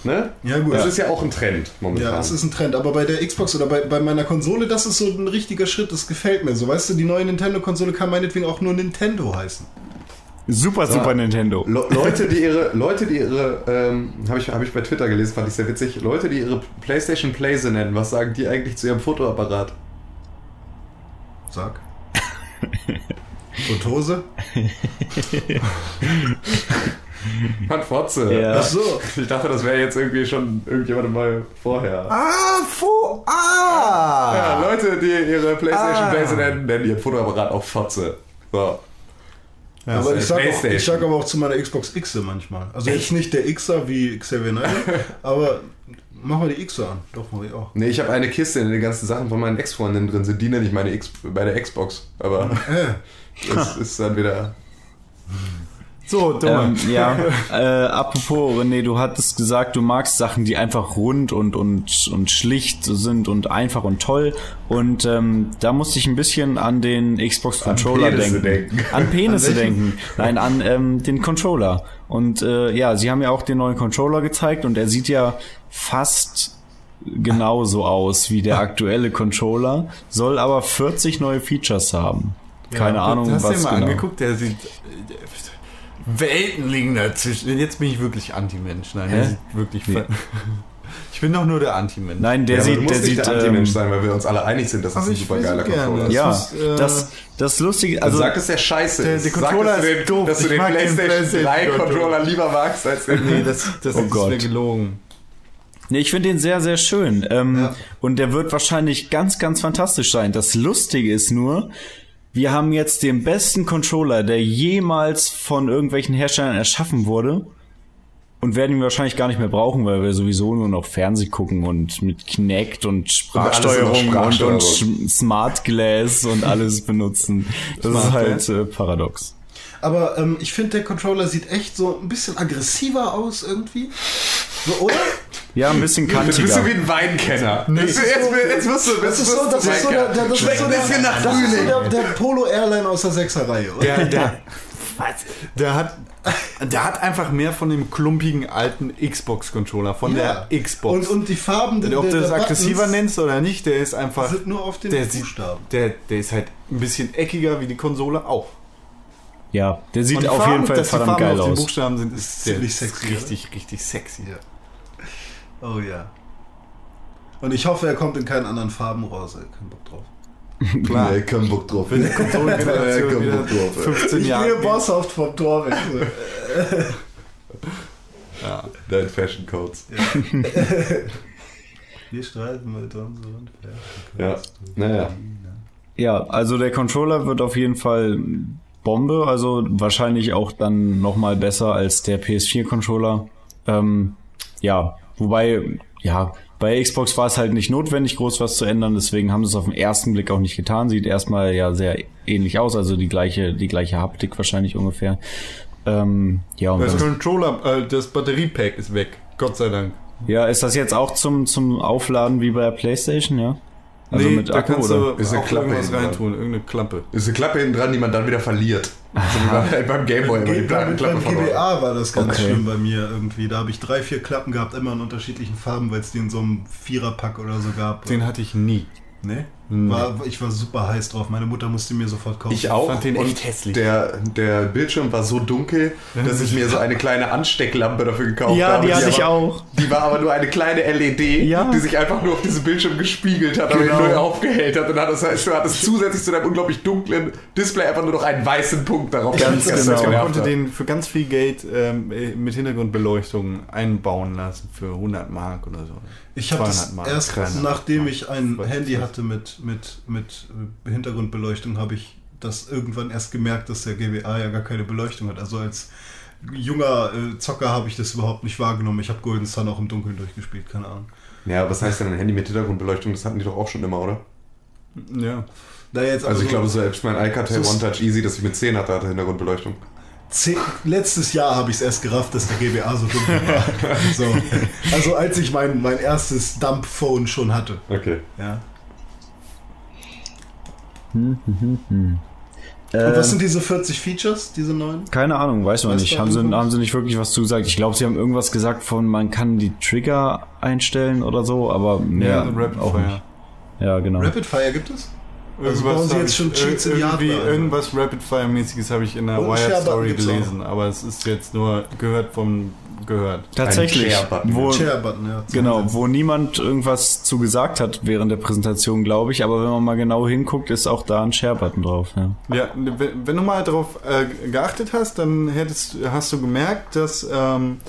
[SPEAKER 4] Ne?
[SPEAKER 2] Ja, gut.
[SPEAKER 4] Das
[SPEAKER 2] Ja.
[SPEAKER 4] ist ja auch ein Trend momentan.
[SPEAKER 2] Ja, es ist ein Trend, aber bei der Xbox oder bei, bei meiner Konsole, das ist so ein richtiger Schritt, das gefällt mir so. Weißt du, die neue Nintendo-Konsole kann meinetwegen auch nur Nintendo heißen.
[SPEAKER 1] Super, Super Nintendo.
[SPEAKER 4] Le Leute, die ihre, Leute, die ihre, ähm, habe ich, hab ich bei Twitter gelesen, fand ich sehr witzig. Leute, die ihre PlayStation Playse nennen, was sagen die eigentlich zu ihrem Fotoapparat?
[SPEAKER 2] Sag. [LAUGHS] Und Hose? [LAUGHS] [LAUGHS]
[SPEAKER 4] Mann, Fotze.
[SPEAKER 1] Ja.
[SPEAKER 2] Ach so.
[SPEAKER 4] Ich dachte, das wäre jetzt irgendwie schon irgendjemand mal vorher.
[SPEAKER 3] Ah, Fo ah!
[SPEAKER 4] Ja, Leute, die ihre PlayStation
[SPEAKER 3] Ah.
[SPEAKER 4] Playse nennen, nennen ihren Fotoapparat auch Fotze. So.
[SPEAKER 3] Ja,
[SPEAKER 2] aber ich sag, auch,
[SPEAKER 4] PlayStation.
[SPEAKER 2] ich sag aber auch zu meiner Xbox X manchmal. Also ich nicht der Xer wie Xavier Naidoo, [LAUGHS] aber mach mal die Xer an. Doch, mach ich auch.
[SPEAKER 4] Nee, ich habe eine Kiste, in der die ganzen Sachen von meinen Ex-Freundinnen drin sind. Die nenne ich meine X bei der Xbox. Aber [LAUGHS] das ist dann wieder.
[SPEAKER 3] So, Thomas.
[SPEAKER 1] Ähm, ja, äh, apropos, René, du hattest gesagt, du magst Sachen, die einfach rund und, und, und schlicht sind und einfach und toll. Und ähm, da musste ich ein bisschen an den Xbox Controller
[SPEAKER 4] Penisse
[SPEAKER 1] denken.
[SPEAKER 4] denken.
[SPEAKER 1] An Penisse [LAUGHS]
[SPEAKER 2] An
[SPEAKER 1] denken. Nein, an ähm, den Controller. Und äh, ja, sie haben ja auch den neuen Controller gezeigt und er sieht ja fast genauso aus wie der [LAUGHS] aktuelle Controller, soll aber 40 neue Features haben. Keine Ahnung,
[SPEAKER 3] Hast du
[SPEAKER 1] was
[SPEAKER 3] dir mal
[SPEAKER 1] genau.
[SPEAKER 3] angeguckt? Der sieht. Welten liegen dazwischen. Jetzt bin ich wirklich Anti-Mensch. Nein, der
[SPEAKER 1] Hä?
[SPEAKER 3] sieht wirklich. Ver- [LAUGHS] Ich bin doch nur der Anti-Mensch.
[SPEAKER 1] Nein, der
[SPEAKER 4] ja,
[SPEAKER 1] sieht, der
[SPEAKER 4] nicht
[SPEAKER 1] sieht,
[SPEAKER 4] der Anti-Mensch
[SPEAKER 1] ähm,
[SPEAKER 4] sein, weil wir uns alle einig sind, dass es ein super geiler. Controller ist.
[SPEAKER 1] ja,
[SPEAKER 3] muss, äh,
[SPEAKER 1] das, das Lustige,
[SPEAKER 4] Also
[SPEAKER 1] also,
[SPEAKER 4] sag, dass der scheiße
[SPEAKER 3] der-
[SPEAKER 4] ist.
[SPEAKER 3] der
[SPEAKER 4] Sag,
[SPEAKER 3] Controller ist
[SPEAKER 4] den,
[SPEAKER 3] doof.
[SPEAKER 4] Dass du
[SPEAKER 3] Ich
[SPEAKER 4] den PlayStation 3
[SPEAKER 3] PlayStation
[SPEAKER 4] Controller lieber magst als den.
[SPEAKER 3] Nee, das, das
[SPEAKER 1] Oh
[SPEAKER 3] ist
[SPEAKER 1] Gott.
[SPEAKER 3] mir gelogen.
[SPEAKER 1] nee, ich finde den sehr, sehr schön. Ähm,
[SPEAKER 2] Ja.
[SPEAKER 1] Und der wird wahrscheinlich ganz, ganz fantastisch sein. Das Lustige ist nur, wir haben jetzt den besten Controller, der jemals von irgendwelchen Herstellern erschaffen wurde. Und werden ihn wahrscheinlich gar nicht mehr brauchen, weil wir sowieso nur noch Fernseh gucken und mit Kinect und Sprachsteuerung
[SPEAKER 4] nur noch
[SPEAKER 1] und, und
[SPEAKER 4] Sprachsteuerung.
[SPEAKER 1] Smart Glass und alles benutzen. Das ist
[SPEAKER 3] Smart
[SPEAKER 1] halt
[SPEAKER 3] Glass?
[SPEAKER 1] äh, paradox.
[SPEAKER 2] Aber ähm, ich finde, der Controller sieht echt so ein bisschen aggressiver aus irgendwie. So, oder?
[SPEAKER 1] Ja, ein bisschen
[SPEAKER 4] Du bist
[SPEAKER 1] kantiger.
[SPEAKER 4] so wie ein Weinkenner. Nee, jetzt, wirst du,
[SPEAKER 2] Das
[SPEAKER 4] jetzt
[SPEAKER 2] ist so,
[SPEAKER 4] wirst
[SPEAKER 2] das
[SPEAKER 4] du
[SPEAKER 2] ist so der, der, das ist
[SPEAKER 4] Schmeckt
[SPEAKER 2] so
[SPEAKER 4] ein
[SPEAKER 2] der,
[SPEAKER 4] bisschen nach
[SPEAKER 2] das ist so
[SPEAKER 4] Frühling.
[SPEAKER 2] der, der Polo Airline aus der Sechserreihe. Oder?
[SPEAKER 3] Der, der, [LAUGHS] was? Der hat, der hat einfach mehr von dem klumpigen alten Xbox-Controller, von
[SPEAKER 2] Ja.
[SPEAKER 3] der Xbox.
[SPEAKER 2] Und, und die Farben
[SPEAKER 3] Ob
[SPEAKER 2] der-
[SPEAKER 3] du das aggressiver nennst oder nicht, der ist einfach.
[SPEAKER 2] sind nur auf den
[SPEAKER 3] der, sieht,
[SPEAKER 2] Buchstaben.
[SPEAKER 3] der, der ist halt ein bisschen eckiger wie die Konsole auch.
[SPEAKER 1] Ja, der sieht
[SPEAKER 3] die
[SPEAKER 1] auf
[SPEAKER 3] Farben,
[SPEAKER 1] jeden Fall
[SPEAKER 3] die
[SPEAKER 1] verdammt
[SPEAKER 3] Farben
[SPEAKER 1] geil aus.
[SPEAKER 3] Buchstaben sind, ist der
[SPEAKER 2] ziemlich
[SPEAKER 3] ist
[SPEAKER 2] sexy,
[SPEAKER 3] Richtig, richtig sexy.
[SPEAKER 2] Ja. Oh ja. Und ich hoffe, er kommt in keinen anderen Farben raus. Ey, kein Bock drauf. [LAUGHS]
[SPEAKER 3] Klar.
[SPEAKER 4] Nee, kein Bock drauf.
[SPEAKER 3] Wenn die Konsolengeneration [LAUGHS]
[SPEAKER 4] Ja, komm,
[SPEAKER 3] wieder
[SPEAKER 4] Bock drauf, ey.
[SPEAKER 3] 15
[SPEAKER 2] Ich
[SPEAKER 3] Jahre
[SPEAKER 2] gehe
[SPEAKER 3] geht.
[SPEAKER 2] bosshaft vom Tor weg. [LAUGHS]
[SPEAKER 3] Ja.
[SPEAKER 4] Dein Fashion Codes.
[SPEAKER 2] Wir streiten mit unseren
[SPEAKER 4] Ja, naja.
[SPEAKER 1] Ja, also der Controller wird auf jeden Fall Bombe, also wahrscheinlich auch dann nochmal besser als der PS4-Controller. Ähm, ja, wobei, ja, bei Xbox war es halt nicht notwendig, groß was zu ändern, deswegen haben sie es auf den ersten Blick auch nicht getan. Sieht erstmal ja sehr ähnlich aus, also die gleiche, die gleiche Haptik wahrscheinlich ungefähr. Ähm, ja, und
[SPEAKER 3] Das
[SPEAKER 1] dann,
[SPEAKER 3] Controller, äh, das Batteriepack ist weg. Gott sei Dank.
[SPEAKER 1] ja, ist das jetzt auch zum, zum Aufladen wie bei der Playstation, ja? Also mit
[SPEAKER 3] da
[SPEAKER 1] Akku
[SPEAKER 3] kannst
[SPEAKER 1] oder?
[SPEAKER 3] du
[SPEAKER 4] Ist eine Klappe
[SPEAKER 3] irgendwas reintun, irgendeine Klappe.
[SPEAKER 4] Ist eine Klappe hinten dran, die man dann wieder verliert. So wie bei- beim Gameboy immer die
[SPEAKER 2] Beim, beim. GBA war das ganz
[SPEAKER 1] Okay.
[SPEAKER 2] schlimm bei mir irgendwie. Da habe ich drei, vier Klappen gehabt, immer in unterschiedlichen Farben, weil es die in so einem Viererpack oder so gab.
[SPEAKER 3] Den hatte ich nie.
[SPEAKER 2] nee? War, ich war super heiß drauf. Meine Mutter musste mir sofort kaufen.
[SPEAKER 4] Ich auch.
[SPEAKER 3] fand den
[SPEAKER 4] und
[SPEAKER 3] echt hässlich.
[SPEAKER 4] Der, der Bildschirm war so dunkel, dass ich mir so eine kleine Anstecklampe dafür gekauft
[SPEAKER 1] Ja,
[SPEAKER 4] habe.
[SPEAKER 1] die hatte ich
[SPEAKER 4] aber,
[SPEAKER 1] auch.
[SPEAKER 4] Die war aber nur eine kleine LED,
[SPEAKER 1] Ja.
[SPEAKER 4] die sich einfach nur auf diesem Bildschirm gespiegelt hat, aber ihn
[SPEAKER 1] Genau.
[SPEAKER 4] null aufgehellt hat. Und dann das heißt, du hattest zusätzlich zu deinem unglaublich dunklen Display einfach nur noch einen weißen Punkt darauf.
[SPEAKER 1] Ganz
[SPEAKER 4] die ganze
[SPEAKER 1] genau.
[SPEAKER 3] Man
[SPEAKER 4] genervt
[SPEAKER 3] konnte
[SPEAKER 4] hat.
[SPEAKER 3] den für ganz viel Geld ähm, äh, mit Hintergrundbeleuchtung einbauen lassen für 100 Mark oder so.
[SPEAKER 2] Ich habe das
[SPEAKER 3] 200 Mark,
[SPEAKER 2] erst
[SPEAKER 3] 300
[SPEAKER 2] nachdem ich ein Handy hatte mit, mit, mit Hintergrundbeleuchtung, habe ich das irgendwann erst gemerkt, dass der GBA ja gar keine Beleuchtung hat. Also als junger äh, Zocker habe ich das überhaupt nicht wahrgenommen. Ich habe Golden Sun auch im Dunkeln durchgespielt, keine Ahnung.
[SPEAKER 4] Ja, was heißt denn ein Handy mit Hintergrundbeleuchtung? Das hatten die doch auch schon immer, oder?
[SPEAKER 3] Ja.
[SPEAKER 2] Da jetzt
[SPEAKER 4] Also ich
[SPEAKER 2] so
[SPEAKER 4] glaube, selbst mein Alcatel
[SPEAKER 2] So-
[SPEAKER 4] One Touch Easy, das ich mit 10 hatte, hatte Hintergrundbeleuchtung.
[SPEAKER 2] zehn, letztes Jahr habe ich es erst gerafft, dass der GBA so dunkel war. [LAUGHS] so. Also als ich mein, mein erstes Dump-Phone schon hatte.
[SPEAKER 4] Okay.
[SPEAKER 2] Ja.
[SPEAKER 1] Äh,
[SPEAKER 2] Und was sind diese 40 Features, diese neuen?
[SPEAKER 1] Keine Ahnung, weiß man
[SPEAKER 2] Weißt
[SPEAKER 1] nicht. Haben sie,
[SPEAKER 2] irgendwas?
[SPEAKER 1] haben sie nicht wirklich was zugesagt. Ich glaube, sie haben irgendwas gesagt von, man kann die Trigger einstellen oder so, aber mehr
[SPEAKER 3] Ja, Rapid
[SPEAKER 1] auch
[SPEAKER 3] Fire.
[SPEAKER 1] nicht. Ja, genau.
[SPEAKER 2] Rapid Fire gibt es? Also bauen sie jetzt schon Cheats in
[SPEAKER 3] irgendwie
[SPEAKER 2] also.
[SPEAKER 3] Irgendwas Rapid Fire mäßiges habe ich in der
[SPEAKER 2] Und
[SPEAKER 3] Wired
[SPEAKER 2] Share-Button
[SPEAKER 3] Story
[SPEAKER 2] gibt's auch.
[SPEAKER 3] gelesen, aber es ist jetzt nur gehört vom gehört.
[SPEAKER 1] Tatsächlich. Wo,
[SPEAKER 2] Share-Button, ja.
[SPEAKER 1] genau, wo niemand irgendwas zu gesagt hat während der Präsentation, glaube ich. Aber wenn man mal genau hinguckt, ist auch da ein Share-Button drauf. Ja.
[SPEAKER 3] Ja, wenn, du mal darauf äh, geachtet hast, dann hättest, hast du gemerkt, dass ähm,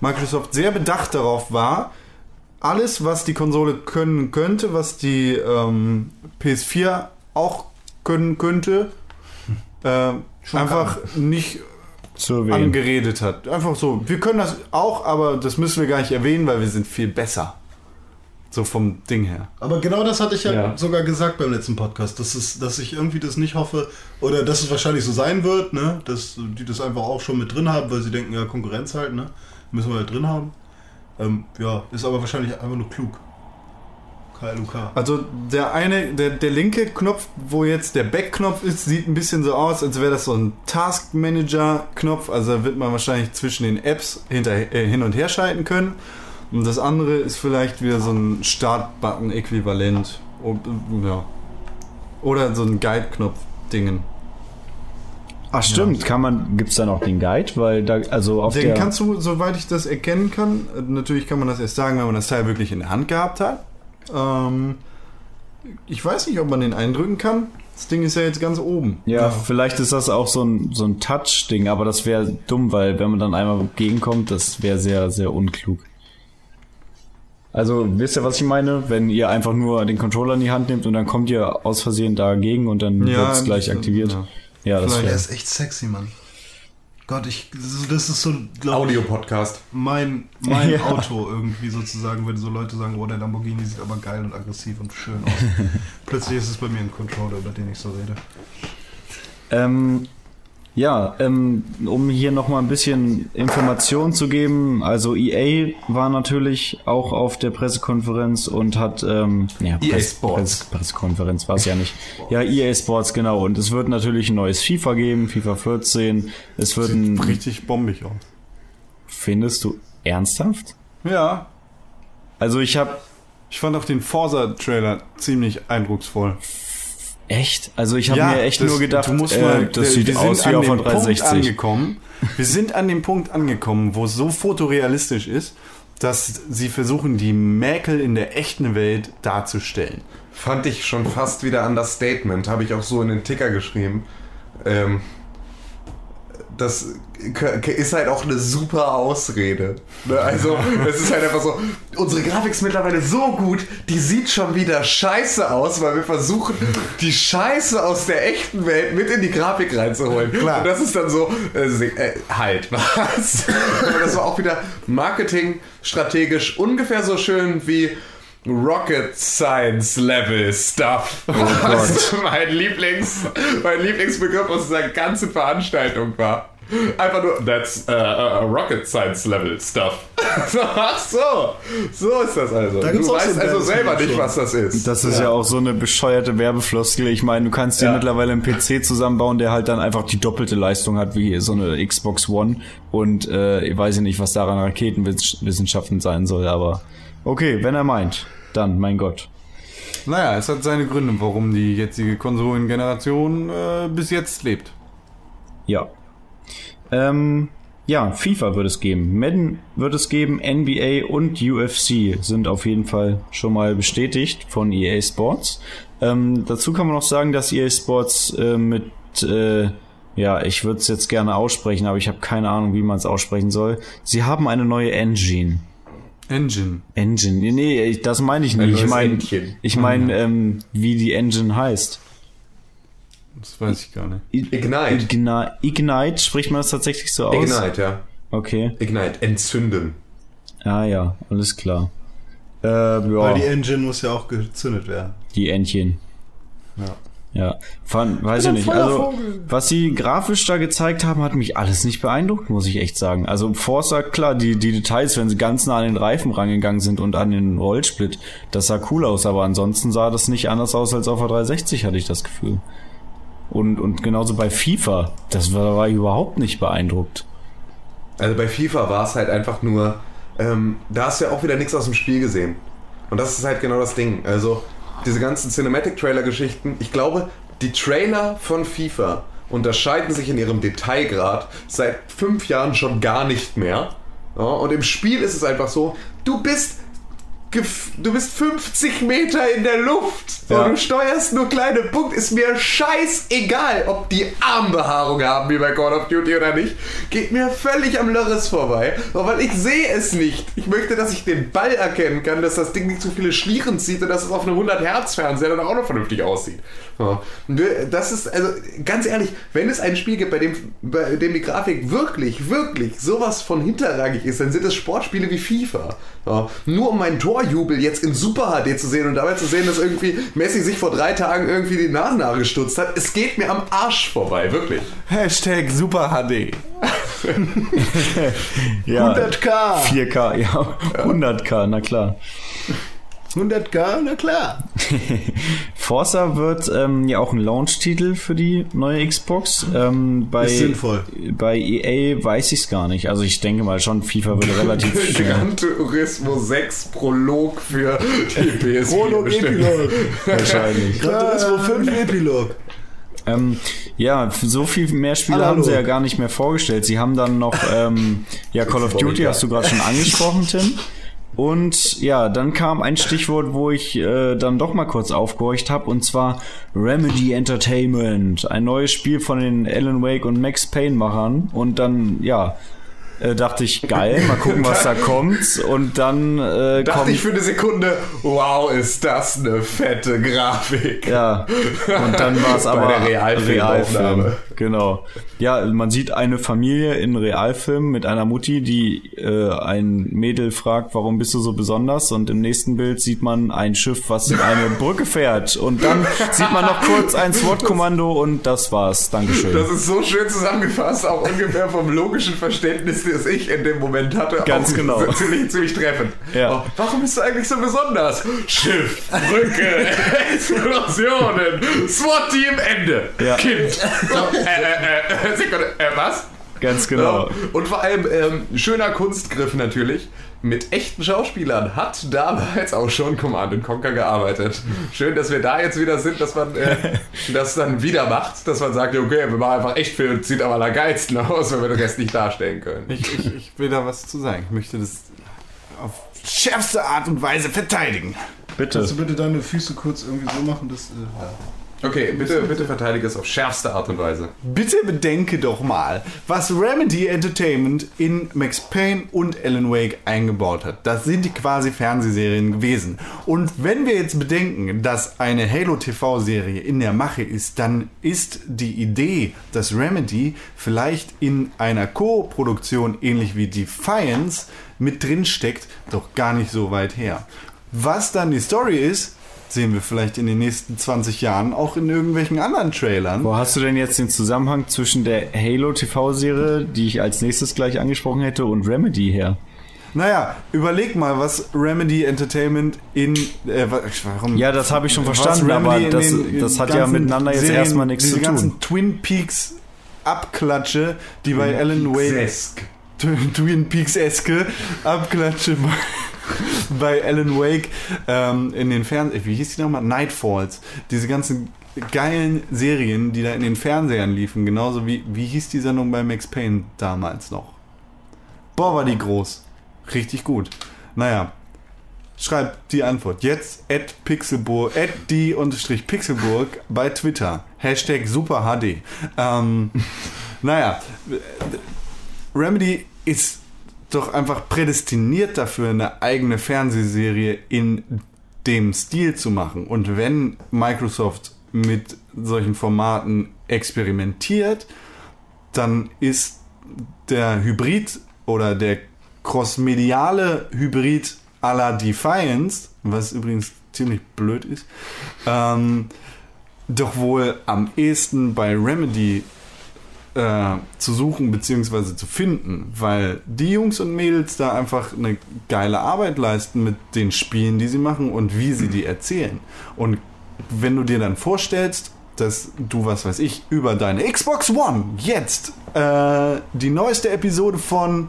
[SPEAKER 3] Microsoft sehr bedacht darauf war, alles, was die Konsole können könnte, was die ähm, PS4 auch können könnte, äh, einfach nicht
[SPEAKER 1] Zu erwähnen.
[SPEAKER 3] Angeredet hat. Einfach so, wir können das auch, aber das müssen wir gar nicht erwähnen, weil wir sind viel besser. So vom Ding her.
[SPEAKER 2] Aber genau das hatte ich ja,
[SPEAKER 4] Ja.
[SPEAKER 2] sogar gesagt beim letzten Podcast, dass, es, dass ich irgendwie das nicht hoffe, oder dass es wahrscheinlich so sein wird, ne? dass die das einfach auch schon mit drin haben, weil sie denken, ja, Konkurrenz halt, ne? müssen wir halt drin haben. Ähm, ja, ist aber wahrscheinlich einfach nur klug. KLUK.
[SPEAKER 3] Also der eine, der, der linke Knopf, wo jetzt der Back-Knopf ist, sieht ein bisschen so aus, als wäre das so ein Task Manager-Knopf. Also da wird man wahrscheinlich zwischen den Apps hinter, äh, hin und her schalten können. Und das andere ist vielleicht wieder so ein Start-Button-Äquivalent. Ja. Oder so ein Guide-Knopf-Dingen.
[SPEAKER 1] Ach stimmt, kann man, gibt's da noch den Guide? Weil da, also auf
[SPEAKER 3] Den
[SPEAKER 1] der...
[SPEAKER 3] kannst du, soweit ich das erkennen kann, natürlich kann man das erst sagen, wenn man das Teil wirklich in der Hand gehabt hat. Ähm, ich weiß nicht, ob man den eindrücken kann. Das Ding ist ja jetzt ganz oben.
[SPEAKER 1] ja, vielleicht ist das auch so ein, so ein Touch-Ding, aber das wäre dumm, weil wenn man dann einmal entgegenkommt, das wäre sehr, sehr unklug. Also, wisst ihr, was ich meine? Wenn ihr einfach nur den Controller in die Hand nehmt und dann kommt ihr aus Versehen dagegen und dann
[SPEAKER 3] Ja,
[SPEAKER 1] wird's gleich
[SPEAKER 3] das-
[SPEAKER 1] aktiviert.
[SPEAKER 3] ja.
[SPEAKER 1] Ja, das wäre...
[SPEAKER 2] ist echt sexy, Mann. Gott, ich, das ist- so, glaube ich,
[SPEAKER 4] Audio-Podcast.
[SPEAKER 2] mein, mein [LAUGHS]
[SPEAKER 1] Ja.
[SPEAKER 2] Auto irgendwie sozusagen, wenn so Leute sagen, oh, der Lamborghini sieht aber geil und aggressiv und schön aus. [LAUGHS] Plötzlich ist es bei mir ein Controller, über den ich so rede.
[SPEAKER 1] Ähm, ja, ähm, um hier nochmal ein bisschen Information zu geben, also EA war natürlich auch auf der Pressekonferenz und hat ähm, ja,
[SPEAKER 4] EA
[SPEAKER 1] Press-
[SPEAKER 4] Sports.
[SPEAKER 1] Press- Pressekonferenz war es ja nicht. Ja, EA Sports, genau. Und es wird natürlich ein neues FIFA geben, FIFA 14. Es wird ein.
[SPEAKER 3] Sieht richtig bombig aus.
[SPEAKER 1] Findest du ernsthaft?
[SPEAKER 3] Ja,
[SPEAKER 1] Also ich habe
[SPEAKER 3] ich fand auch den Forza-Trailer ziemlich eindrucksvoll.
[SPEAKER 1] Echt, also ich habe mir echt
[SPEAKER 3] das-
[SPEAKER 1] nur gedacht,
[SPEAKER 3] du musst
[SPEAKER 1] äh,
[SPEAKER 3] mal,
[SPEAKER 1] das
[SPEAKER 3] äh,
[SPEAKER 1] sieht
[SPEAKER 3] wir
[SPEAKER 1] aus
[SPEAKER 3] sind
[SPEAKER 1] wie
[SPEAKER 3] an
[SPEAKER 1] auf der
[SPEAKER 3] dem Punkt
[SPEAKER 1] 360.
[SPEAKER 3] angekommen. Wir sind an dem Punkt angekommen, wo es so fotorealistisch ist, dass sie versuchen, die Mäkel in der echten Welt darzustellen.
[SPEAKER 4] Fand ich schon fast wieder Understatement, habe ich auch so in den Ticker geschrieben. Ähm, das ist halt auch eine super Ausrede. Ne? Also, es ist halt einfach so, unsere Grafik ist mittlerweile so gut, die sieht schon wieder scheiße aus, weil wir versuchen, die Scheiße aus der echten Welt mit in die Grafik reinzuholen.
[SPEAKER 3] Klar.
[SPEAKER 4] Und das ist dann so, äh, äh, halt, [LAUGHS] was? Aber das war auch wieder Marketing strategisch ungefähr so schön wie Rocket Science Level Stuff. Oh Gott. [LAUGHS] mein, Lieblings, mein Lieblingsbegriff aus dieser ganzen Veranstaltung war. Einfach nur, that's uh, uh, Rocket Science Level Stuff. [LAUGHS] Ach so, so ist das also.
[SPEAKER 2] Da
[SPEAKER 4] Du weißt also selber nicht,
[SPEAKER 2] schon.
[SPEAKER 4] was das ist.
[SPEAKER 1] Das ist ja. auch so eine bescheuerte Werbefloskel. Ich meine, du kannst dir
[SPEAKER 4] Ja.
[SPEAKER 1] mittlerweile einen PC zusammenbauen, der halt dann einfach die doppelte Leistung hat wie so eine Xbox One. Und äh, ich weiß ja nicht, was daran Raketenwissenschaften sein soll, aber okay, wenn er meint, dann, mein Gott.
[SPEAKER 3] Naja, es hat seine Gründe, warum die jetzige Konsolengeneration äh, bis jetzt lebt.
[SPEAKER 1] Ja. Ähm, ja, FIFA wird es geben. Madden wird es geben, NBA und UFC sind auf jeden Fall schon mal bestätigt von EA Sports. Ähm, dazu kann man noch sagen, dass EA Sports äh, mit, äh, ja, ich würde es jetzt gerne aussprechen, aber ich habe keine Ahnung, wie man es aussprechen soll. Sie haben eine neue Engine.
[SPEAKER 3] Engine.
[SPEAKER 1] Engine. Nee, ich- das meine ich nicht. Ich
[SPEAKER 4] neues
[SPEAKER 1] meine, ich meine, ähm, wie die Engine heißt.
[SPEAKER 3] Das weiß ich gar nicht.
[SPEAKER 4] Ignite.
[SPEAKER 1] Igni- Ignite, spricht man das tatsächlich so aus?
[SPEAKER 4] Ignite, ja.
[SPEAKER 1] Okay.
[SPEAKER 4] Ignite, entzünden.
[SPEAKER 1] Ah ja, alles klar. Äh, ja,
[SPEAKER 2] Weil die
[SPEAKER 1] die,
[SPEAKER 2] Engine muss ja auch gezündet werden.
[SPEAKER 1] Entchen.
[SPEAKER 2] Ja.
[SPEAKER 1] Ja, fand, weiß ich nicht. Also, was sie grafisch da gezeigt haben, hat mich alles nicht beeindruckt, muss ich echt sagen. Also Forza, klar, die, die Details, wenn sie ganz nah an den Reifen rangegangen sind und an den Rollsplit, das sah cool aus, aber ansonsten sah das nicht anders aus als auf der 360, hatte ich das Gefühl. Und, und genauso bei FIFA, das war, war ich überhaupt nicht beeindruckt.
[SPEAKER 4] Also bei FIFA war es halt einfach nur, ähm, da hast du ja auch wieder nichts aus dem Spiel gesehen. Und das ist halt genau das Ding. Also diese ganzen Cinematic-Trailer-Geschichten, ich glaube, die Trailer von FIFA unterscheiden sich in ihrem Detailgrad seit fünf Jahren schon gar nicht mehr. Ja, und im Spiel ist es einfach so, du bist du bist 50 Meter in der Luft. So,
[SPEAKER 1] Ja.
[SPEAKER 4] Du steuerst nur kleine Punkte. Ist mir scheißegal, ob die Armbehaarung haben wie bei Call of Duty oder nicht. Geht mir völlig am Lörres vorbei. Weil ich sehe es nicht. Ich möchte, dass ich den Ball erkennen kann, dass das Ding nicht zu viele Schlieren zieht und dass es auf einem 100 Hertz Fernseher dann auch noch vernünftig aussieht. Ja. Das ist, also ganz ehrlich, wenn es ein Spiel gibt, bei dem, bei dem die Grafik wirklich, wirklich sowas von hinterragig ist, dann sind es Sportspiele wie FIFA. Ja. Nur um meinen Torjubel jetzt in Super HD zu sehen und dabei zu sehen, dass irgendwie Messi sich vor drei Tagen irgendwie die Nasenhaare gestutzt hat, es geht mir am Arsch vorbei, wirklich.
[SPEAKER 3] Hashtag Super HD. [LAUGHS]
[SPEAKER 1] Ja,
[SPEAKER 2] 100k!
[SPEAKER 1] 4K, ja, 100K, na klar.
[SPEAKER 2] 100k, na klar. [LAUGHS]
[SPEAKER 1] Forza wird ähm, ja auch ein Launch-Titel für die neue Xbox. Ähm, bei,
[SPEAKER 2] Ist sinnvoll.
[SPEAKER 1] Bei EA weiß ich es gar nicht. Also ich denke mal schon, FIFA würde relativ [LAUGHS] schnell.
[SPEAKER 4] Gran Turismo 6 Prolog für die [LAUGHS] PS4.
[SPEAKER 2] Prolog. Epilog.
[SPEAKER 1] wahrscheinlich.
[SPEAKER 2] Gran Turismo 5 Epilog.
[SPEAKER 1] Ähm, ja, so viel mehr Spiele
[SPEAKER 2] Hallo.
[SPEAKER 1] haben sie ja gar nicht mehr vorgestellt. Sie haben dann noch, ähm, ja, Call of Duty hast du gerade schon angesprochen, Tim. Und ja, dann kam ein Stichwort, wo ich äh, dann doch mal kurz aufgehorcht habe, und zwar Remedy Entertainment, ein neues Spiel von den Alan Wake und Max Payne Machern. Und dann, ja, äh, dachte ich, geil, mal gucken, was da [LAUGHS] kommt. Und dann äh,
[SPEAKER 4] Dachte
[SPEAKER 1] kommt
[SPEAKER 4] ich für eine Sekunde, wow, ist das eine fette Grafik.
[SPEAKER 1] Ja, und dann war es
[SPEAKER 4] Bei
[SPEAKER 1] aber
[SPEAKER 4] der Realfilmaufnahme.
[SPEAKER 1] Realfilm. Genau. Ja, man sieht eine Familie in Realfilm mit einer Mutti, die äh, ein Mädel fragt, warum bist du so besonders? Und im nächsten Bild sieht man ein Schiff, was in eine [LAUGHS] Brücke fährt. Und dann sieht man noch kurz ein SWAT-Kommando und das war's. Dankeschön.
[SPEAKER 4] Das ist so schön zusammengefasst, auch ungefähr vom logischen Verständnis, das ich in dem Moment hatte.
[SPEAKER 1] Ganz genau. [LAUGHS]
[SPEAKER 4] Ziemlich, ziemlich treffend.
[SPEAKER 1] Ja.
[SPEAKER 4] Oh, warum bist du eigentlich so besonders? Schiff, Brücke, [LAUGHS] Explosionen, SWAT-Team, Ende.
[SPEAKER 1] Ja.
[SPEAKER 4] Kind. Äh, äh, äh, [LAUGHS] Sekunde, äh, was?
[SPEAKER 1] Ganz genau.
[SPEAKER 4] Ja. Und vor allem ähm, schöner Kunstgriff natürlich. Mit echten Schauspielern hat damals auch schon Command Conquer gearbeitet. Schön, dass wir da jetzt wieder sind, dass man äh, [LAUGHS] das dann wieder macht, dass man sagt, okay, wir machen einfach echt Film, sieht aber am geilsten aus, wenn wir den Rest nicht darstellen können.
[SPEAKER 3] Ich, ich, ich will da was zu sagen. Ich möchte das auf schärfste Art und Weise verteidigen.
[SPEAKER 1] Bitte.
[SPEAKER 2] Kannst du bitte deine Füße kurz irgendwie so machen, dass. Äh, ja.
[SPEAKER 4] Okay, bitte, bitte verteidige es auf schärfste Art und Weise.
[SPEAKER 3] Bitte bedenke doch mal, was Remedy Entertainment in Max Payne und Alan Wake eingebaut hat. Das sind quasi Fernsehserien gewesen. Und wenn wir jetzt bedenken, dass eine Halo TV-Serie in der Mache ist, dann ist die Idee, dass Remedy vielleicht in einer Co-Produktion ähnlich wie Defiance mit drin steckt, doch gar nicht so weit her. Was dann die Story ist, sehen wir vielleicht in den nächsten 20 Jahren auch in irgendwelchen anderen Trailern.
[SPEAKER 1] Wo hast du denn jetzt den Zusammenhang zwischen der Halo TV-Serie, die ich als nächstes gleich angesprochen hätte, und Remedy her?
[SPEAKER 3] Naja, überleg mal, was Remedy Entertainment in. Äh, wa- warum,
[SPEAKER 1] Ja, das habe ich schon verstanden, aber
[SPEAKER 3] Remedy in
[SPEAKER 1] das,
[SPEAKER 3] den
[SPEAKER 1] das hat ja miteinander jetzt
[SPEAKER 3] Serien,
[SPEAKER 1] erstmal nichts zu tun.
[SPEAKER 3] ganzen Twin Peaks Abklatsche, die bei Alan Wake. Twin Peaks-eske Abklatsche bei, [LAUGHS] bei Alan Wake ähm, in den Fernsehen. Wie hieß die nochmal? Nightfalls. Diese ganzen geilen Serien, die da in den Fernsehern liefen, genauso wie, wie hieß die Sendung bei Max Payne damals noch? Boah, war die groß. Richtig gut. Naja, schreibt die Antwort jetzt at Pixelburg, at die unterstrich Pixelburg bei Twitter. Hashtag Super HD. Ähm, [LAUGHS] naja, Remedy ist doch einfach prädestiniert dafür, eine eigene Fernsehserie in dem Stil zu machen. Und wenn Microsoft mit solchen Formaten experimentiert, dann ist der Hybrid oder der crossmediale Hybrid à la Defiance, was übrigens ziemlich blöd ist, ähm, doch wohl am ehesten bei Remedy äh, zu suchen bzw. zu finden, weil die Jungs und Mädels da einfach eine geile Arbeit leisten mit den Spielen, die sie machen und wie sie die erzählen. Und wenn du dir dann vorstellst, dass du, was weiß ich, über deine Xbox One jetzt äh, die neueste Episode von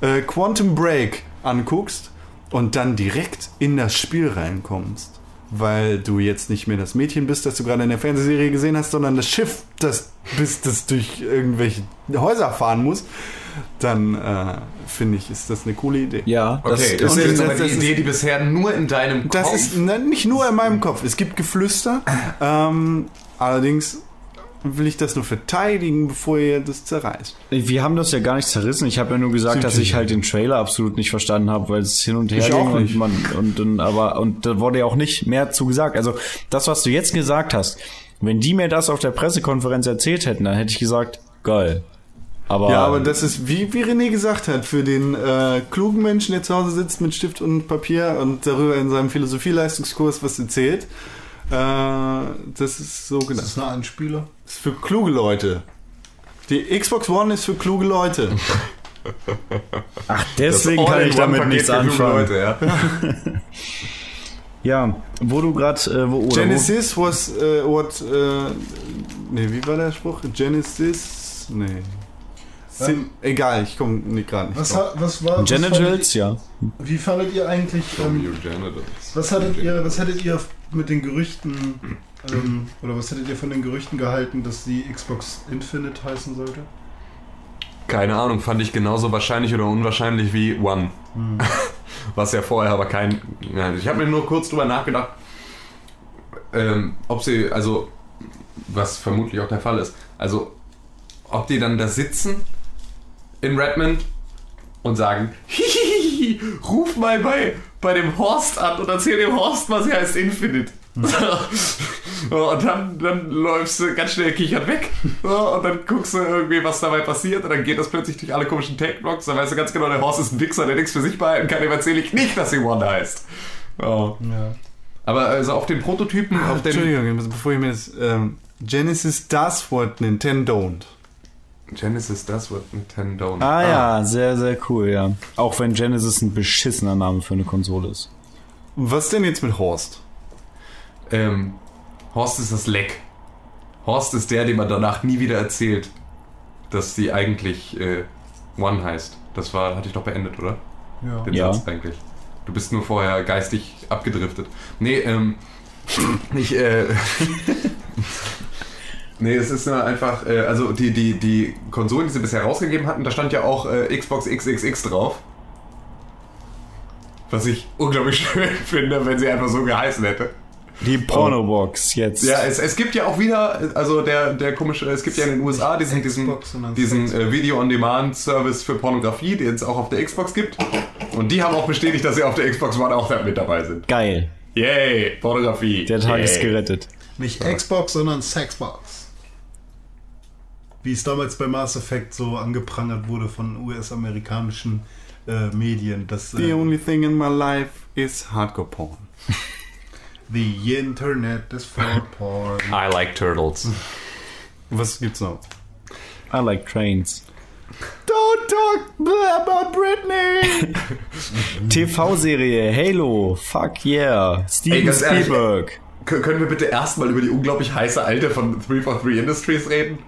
[SPEAKER 3] äh, Quantum Break anguckst und dann direkt in das Spiel reinkommst, weil du jetzt nicht mehr das Mädchen bist, das du gerade in der Fernsehserie gesehen hast, sondern das Schiff, das bist, das durch irgendwelche Häuser fahren muss, dann äh, finde ich, ist das eine coole Idee.
[SPEAKER 1] Ja,
[SPEAKER 4] Okay,
[SPEAKER 1] das,
[SPEAKER 4] das, ist jetzt
[SPEAKER 3] das-
[SPEAKER 4] aber die
[SPEAKER 3] das ist-
[SPEAKER 4] Idee, die bisher nur in deinem
[SPEAKER 3] Das
[SPEAKER 4] Kopf...
[SPEAKER 3] ist ne, nicht nur in meinem Kopf. Es gibt Geflüster. Ähm, allerdings will ich das nur verteidigen, bevor ihr das zerreißt.
[SPEAKER 1] Wir haben das ja gar nicht zerrissen. Ich habe ja nur gesagt, dass ich halt den Trailer absolut nicht verstanden habe, weil es hin und her
[SPEAKER 3] Ich
[SPEAKER 1] ging
[SPEAKER 3] auch
[SPEAKER 1] und man und, und aber und da wurde ja auch nicht mehr zu gesagt. Also das, was du jetzt gesagt hast, wenn die mir das auf der Pressekonferenz erzählt hätten, dann hätte ich gesagt, geil. Aber,
[SPEAKER 3] Ja, aber das ist, wie, wie René gesagt hat, für den äh, klugen Menschen, der zu Hause sitzt mit Stift und Papier und darüber in seinem Philosophieleistungskurs was erzählt, äh, das ist so
[SPEAKER 2] Das
[SPEAKER 3] gedacht.
[SPEAKER 2] ist eine Anspieler.
[SPEAKER 3] Das ist für kluge Leute. Die Xbox One ist für kluge Leute. [LAUGHS]
[SPEAKER 1] ach, deswegen kann ich damit nichts anfangen.
[SPEAKER 4] Leute, ja. [LAUGHS]
[SPEAKER 1] Ja, wo du gerade äh, wo oder
[SPEAKER 3] Genesis was uh, what uh, nee, wie war der Spruch? Genesis nee. Sind, egal, ich komme nicht gerade nicht
[SPEAKER 2] Was,
[SPEAKER 3] drauf.
[SPEAKER 2] ha- was war. was
[SPEAKER 1] Genitals, ja.
[SPEAKER 2] fandet, wie fandet ihr eigentlich. Ähm, was hattet ihr, was hättet ihr mit den Gerüchten. Ähm, oder was hättet ihr von den Gerüchten gehalten, dass die Xbox Infinite heißen sollte?
[SPEAKER 4] Keine Ahnung, fand ich genauso wahrscheinlich oder unwahrscheinlich wie One. [LAUGHS] Was ja vorher aber kein. Ich habe mir nur kurz drüber nachgedacht, ähm, ob sie, also, was vermutlich auch der Fall ist, also, ob die dann da sitzen in Redmond und sagen, [LAUGHS] Hihihihi, ruf mal bei, bei dem Horst an und erzähl dem Horst mal, sie heißt Infinite. So, und dann, dann läufst du ganz schnell kichert weg so, und dann guckst du irgendwie, was dabei passiert und dann geht das plötzlich durch alle komischen Tech-Blocks, dann weißt du ganz genau, der Horst ist ein Wichser, der nichts für sich behalten kann, dem erzähle ich nicht, dass sie One heißt. So.
[SPEAKER 2] Ja.
[SPEAKER 4] Aber also auf den Prototypen, auf den...
[SPEAKER 3] Entschuldigung, bevor ich mir das. Ähm, Genesis does what Nintendo don't.
[SPEAKER 4] Genesis, das wird Nintendo.
[SPEAKER 1] Ah ja, sehr, sehr cool, ja. Auch wenn Genesis ein beschissener Name für eine Konsole ist.
[SPEAKER 3] Was denn jetzt mit Horst?
[SPEAKER 4] Ähm, Horst ist das Leck. Horst ist der, dem man danach nie wieder erzählt, dass die eigentlich äh, One heißt. Das war, hatte ich doch beendet, oder?
[SPEAKER 2] Ja.
[SPEAKER 4] Den
[SPEAKER 1] Ja.
[SPEAKER 4] Satz eigentlich. Du bist nur vorher geistig abgedriftet. Nee, ähm, [CLEARS THROAT] ich, äh, [LAUGHS] nee, es ist nur einfach, äh, also die, die, die Konsolen, die sie bisher rausgegeben hatten, da stand ja auch äh, Xbox XXX drauf. Was ich unglaublich [LAUGHS] schön finde, wenn sie einfach so geheißen hätte.
[SPEAKER 1] Die Pornobox jetzt.
[SPEAKER 4] Ja, es, es gibt ja auch wieder, also der, der komische, es gibt ja in den USA diesen, diesen, diesen äh, Video-on-Demand-Service für Pornografie, den es auch auf der Xbox gibt. Und die haben auch bestätigt, dass sie auf der Xbox One auch mit dabei sind.
[SPEAKER 1] Geil.
[SPEAKER 4] Yay, Pornografie.
[SPEAKER 1] Der Tag
[SPEAKER 4] Yay.
[SPEAKER 1] ist gerettet.
[SPEAKER 2] Nicht Xbox, sondern Sexbox. Wie es damals bei Mass Effect so angeprangert wurde von US-amerikanischen äh, Medien, dass
[SPEAKER 3] The
[SPEAKER 2] äh,
[SPEAKER 3] only thing in my life is hardcore porn. [LAUGHS]
[SPEAKER 2] the Internet is for porn. [LAUGHS]
[SPEAKER 4] I like turtles. [LAUGHS]
[SPEAKER 3] Was gibt's noch?
[SPEAKER 1] I like trains.
[SPEAKER 3] Don't talk about Britney!
[SPEAKER 1] TV-Serie Halo. Fuck yeah. Steven
[SPEAKER 4] Ey, ganz ehrlich,
[SPEAKER 1] Spielberg.
[SPEAKER 4] K können wir bitte erstmal über die unglaublich heiße Alte von 343 Industries reden?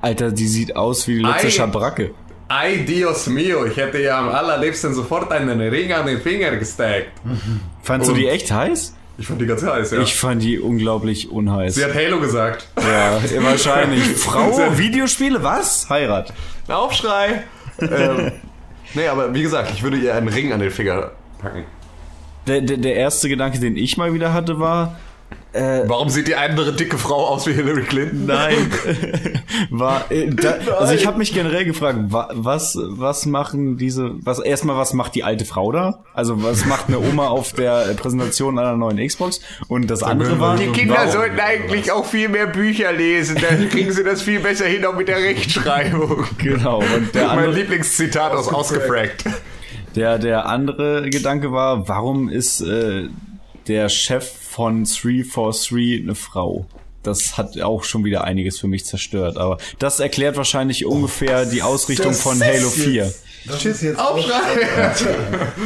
[SPEAKER 1] Alter, die sieht aus wie die letzte
[SPEAKER 4] Ei.
[SPEAKER 1] Schabracke.
[SPEAKER 4] Ay, Dios mio, ich hätte ja am allerliebsten sofort einen Ring an den Finger gesteckt. [LAUGHS]
[SPEAKER 1] Fandst du
[SPEAKER 4] Und-
[SPEAKER 1] die echt heiß?
[SPEAKER 4] Ich fand die ganz heiß, ja.
[SPEAKER 1] Ich fand die unglaublich unheiß.
[SPEAKER 4] Sie hat Halo gesagt.
[SPEAKER 1] ja, [LAUGHS] wahrscheinlich. Frau, Videospiele, was? Heirat.
[SPEAKER 4] Ein Aufschrei. ähm, nee, aber wie gesagt, ich würde ihr einen Ring an den Finger packen.
[SPEAKER 1] Der, der, der erste Gedanke, den ich mal wieder hatte, war,
[SPEAKER 4] Warum sieht die andere dicke Frau aus wie Hillary Clinton?
[SPEAKER 1] Nein. [LAUGHS] War, äh, da, also ich habe mich generell gefragt, wa, was was machen diese was erstmal was macht die alte Frau da? Also was macht eine Oma auf der Präsentation einer neuen Xbox? Und das andere war
[SPEAKER 4] Die Kinder
[SPEAKER 1] warum-
[SPEAKER 4] sollten eigentlich auch viel mehr Bücher lesen, dann [LAUGHS] kriegen sie das viel besser hin, auch mit der Rechtschreibung.
[SPEAKER 1] genau und der
[SPEAKER 4] mein
[SPEAKER 1] andere,
[SPEAKER 4] Lieblingszitat aus Ausgefragt.
[SPEAKER 1] der der andere Gedanke war, warum ist äh, der Chef von 343 eine Frau? Das hat auch schon wieder einiges für mich zerstört, aber das erklärt wahrscheinlich ungefähr die Ausrichtung von Halo
[SPEAKER 2] jetzt-
[SPEAKER 1] 4.
[SPEAKER 2] Das ist jetzt
[SPEAKER 4] Aufschrei!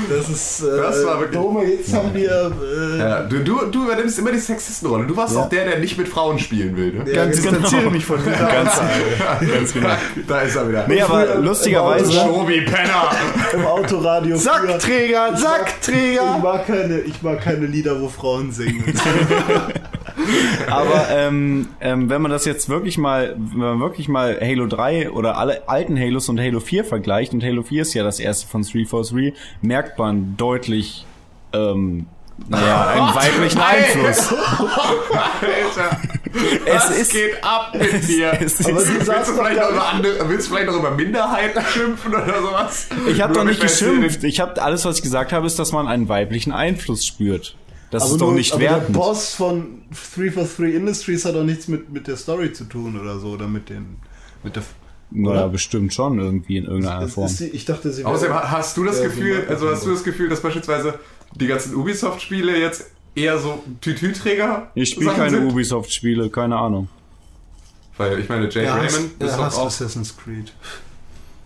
[SPEAKER 2] Das ist. Äh,
[SPEAKER 4] Das war wirklich-
[SPEAKER 2] Dome, jetzt haben wir. Äh,
[SPEAKER 4] Ja, du, du, du übernimmst immer die Sexistenrolle. Du warst auch der, der nicht mit Frauen spielen will. Ne?
[SPEAKER 2] ja,
[SPEAKER 1] Ganz
[SPEAKER 2] distanziere
[SPEAKER 1] genau.
[SPEAKER 2] mich von dieser [LAUGHS]
[SPEAKER 1] Ganz,
[SPEAKER 2] Aussage.
[SPEAKER 1] ganz genau.
[SPEAKER 4] Da ist er wieder.
[SPEAKER 1] Nee, aber lustigerweise.
[SPEAKER 4] Schobi Penner! [LAUGHS]
[SPEAKER 2] Im Autoradio. früher-
[SPEAKER 3] Sackträger,
[SPEAKER 2] Ich
[SPEAKER 3] Sackträger!
[SPEAKER 2] mag, keine, ich mag keine Lieder, wo Frauen singen. [LAUGHS] [LAUGHS]
[SPEAKER 1] Aber ähm, ähm, wenn man das jetzt wirklich mal, wenn man wirklich mal Halo 3 oder alle alten Halos und Halo 4 vergleicht, und Halo 4 ist ja das erste von 343, merkt man deutlich ähm, naja, [LAUGHS] einen weiblichen Einfluss.
[SPEAKER 4] Alter, [LAUGHS]
[SPEAKER 1] Es
[SPEAKER 4] was
[SPEAKER 1] ist-
[SPEAKER 4] geht ab mit dir?
[SPEAKER 1] Es ist-
[SPEAKER 2] Aber sie
[SPEAKER 4] Willst du, vielleicht noch über andere, willst du vielleicht noch über Minderheiten schimpfen oder sowas?
[SPEAKER 1] Ich habe doch nicht geschimpft. Ich habe alles, was ich gesagt habe, ist, dass man einen weiblichen Einfluss spürt. Das
[SPEAKER 2] Aber
[SPEAKER 1] ist doch
[SPEAKER 2] nur-
[SPEAKER 1] nicht
[SPEAKER 2] aber
[SPEAKER 1] wertend.
[SPEAKER 2] Der Boss von 343 Industries hat doch nichts mit, mit der Story zu tun oder so. Oder mit den. Mit der.
[SPEAKER 1] Naja,
[SPEAKER 2] oder?
[SPEAKER 1] bestimmt schon irgendwie in irgendeiner
[SPEAKER 2] Ist,
[SPEAKER 1] Form.
[SPEAKER 2] ist sie, ich dachte, sie
[SPEAKER 4] Außerdem hast du das
[SPEAKER 2] Ja,
[SPEAKER 4] Gefühl,
[SPEAKER 2] so
[SPEAKER 4] also hast du das Gefühl, dass beispielsweise die ganzen Ubisoft-Spiele jetzt eher so Tütüträger
[SPEAKER 1] Ich spiele keine? Ubisoft-Spiele, keine Ahnung.
[SPEAKER 4] Weil ich meine,
[SPEAKER 2] Er hasst,
[SPEAKER 4] Raymond ist
[SPEAKER 2] er
[SPEAKER 4] doch auch...
[SPEAKER 2] Assassin's Creed.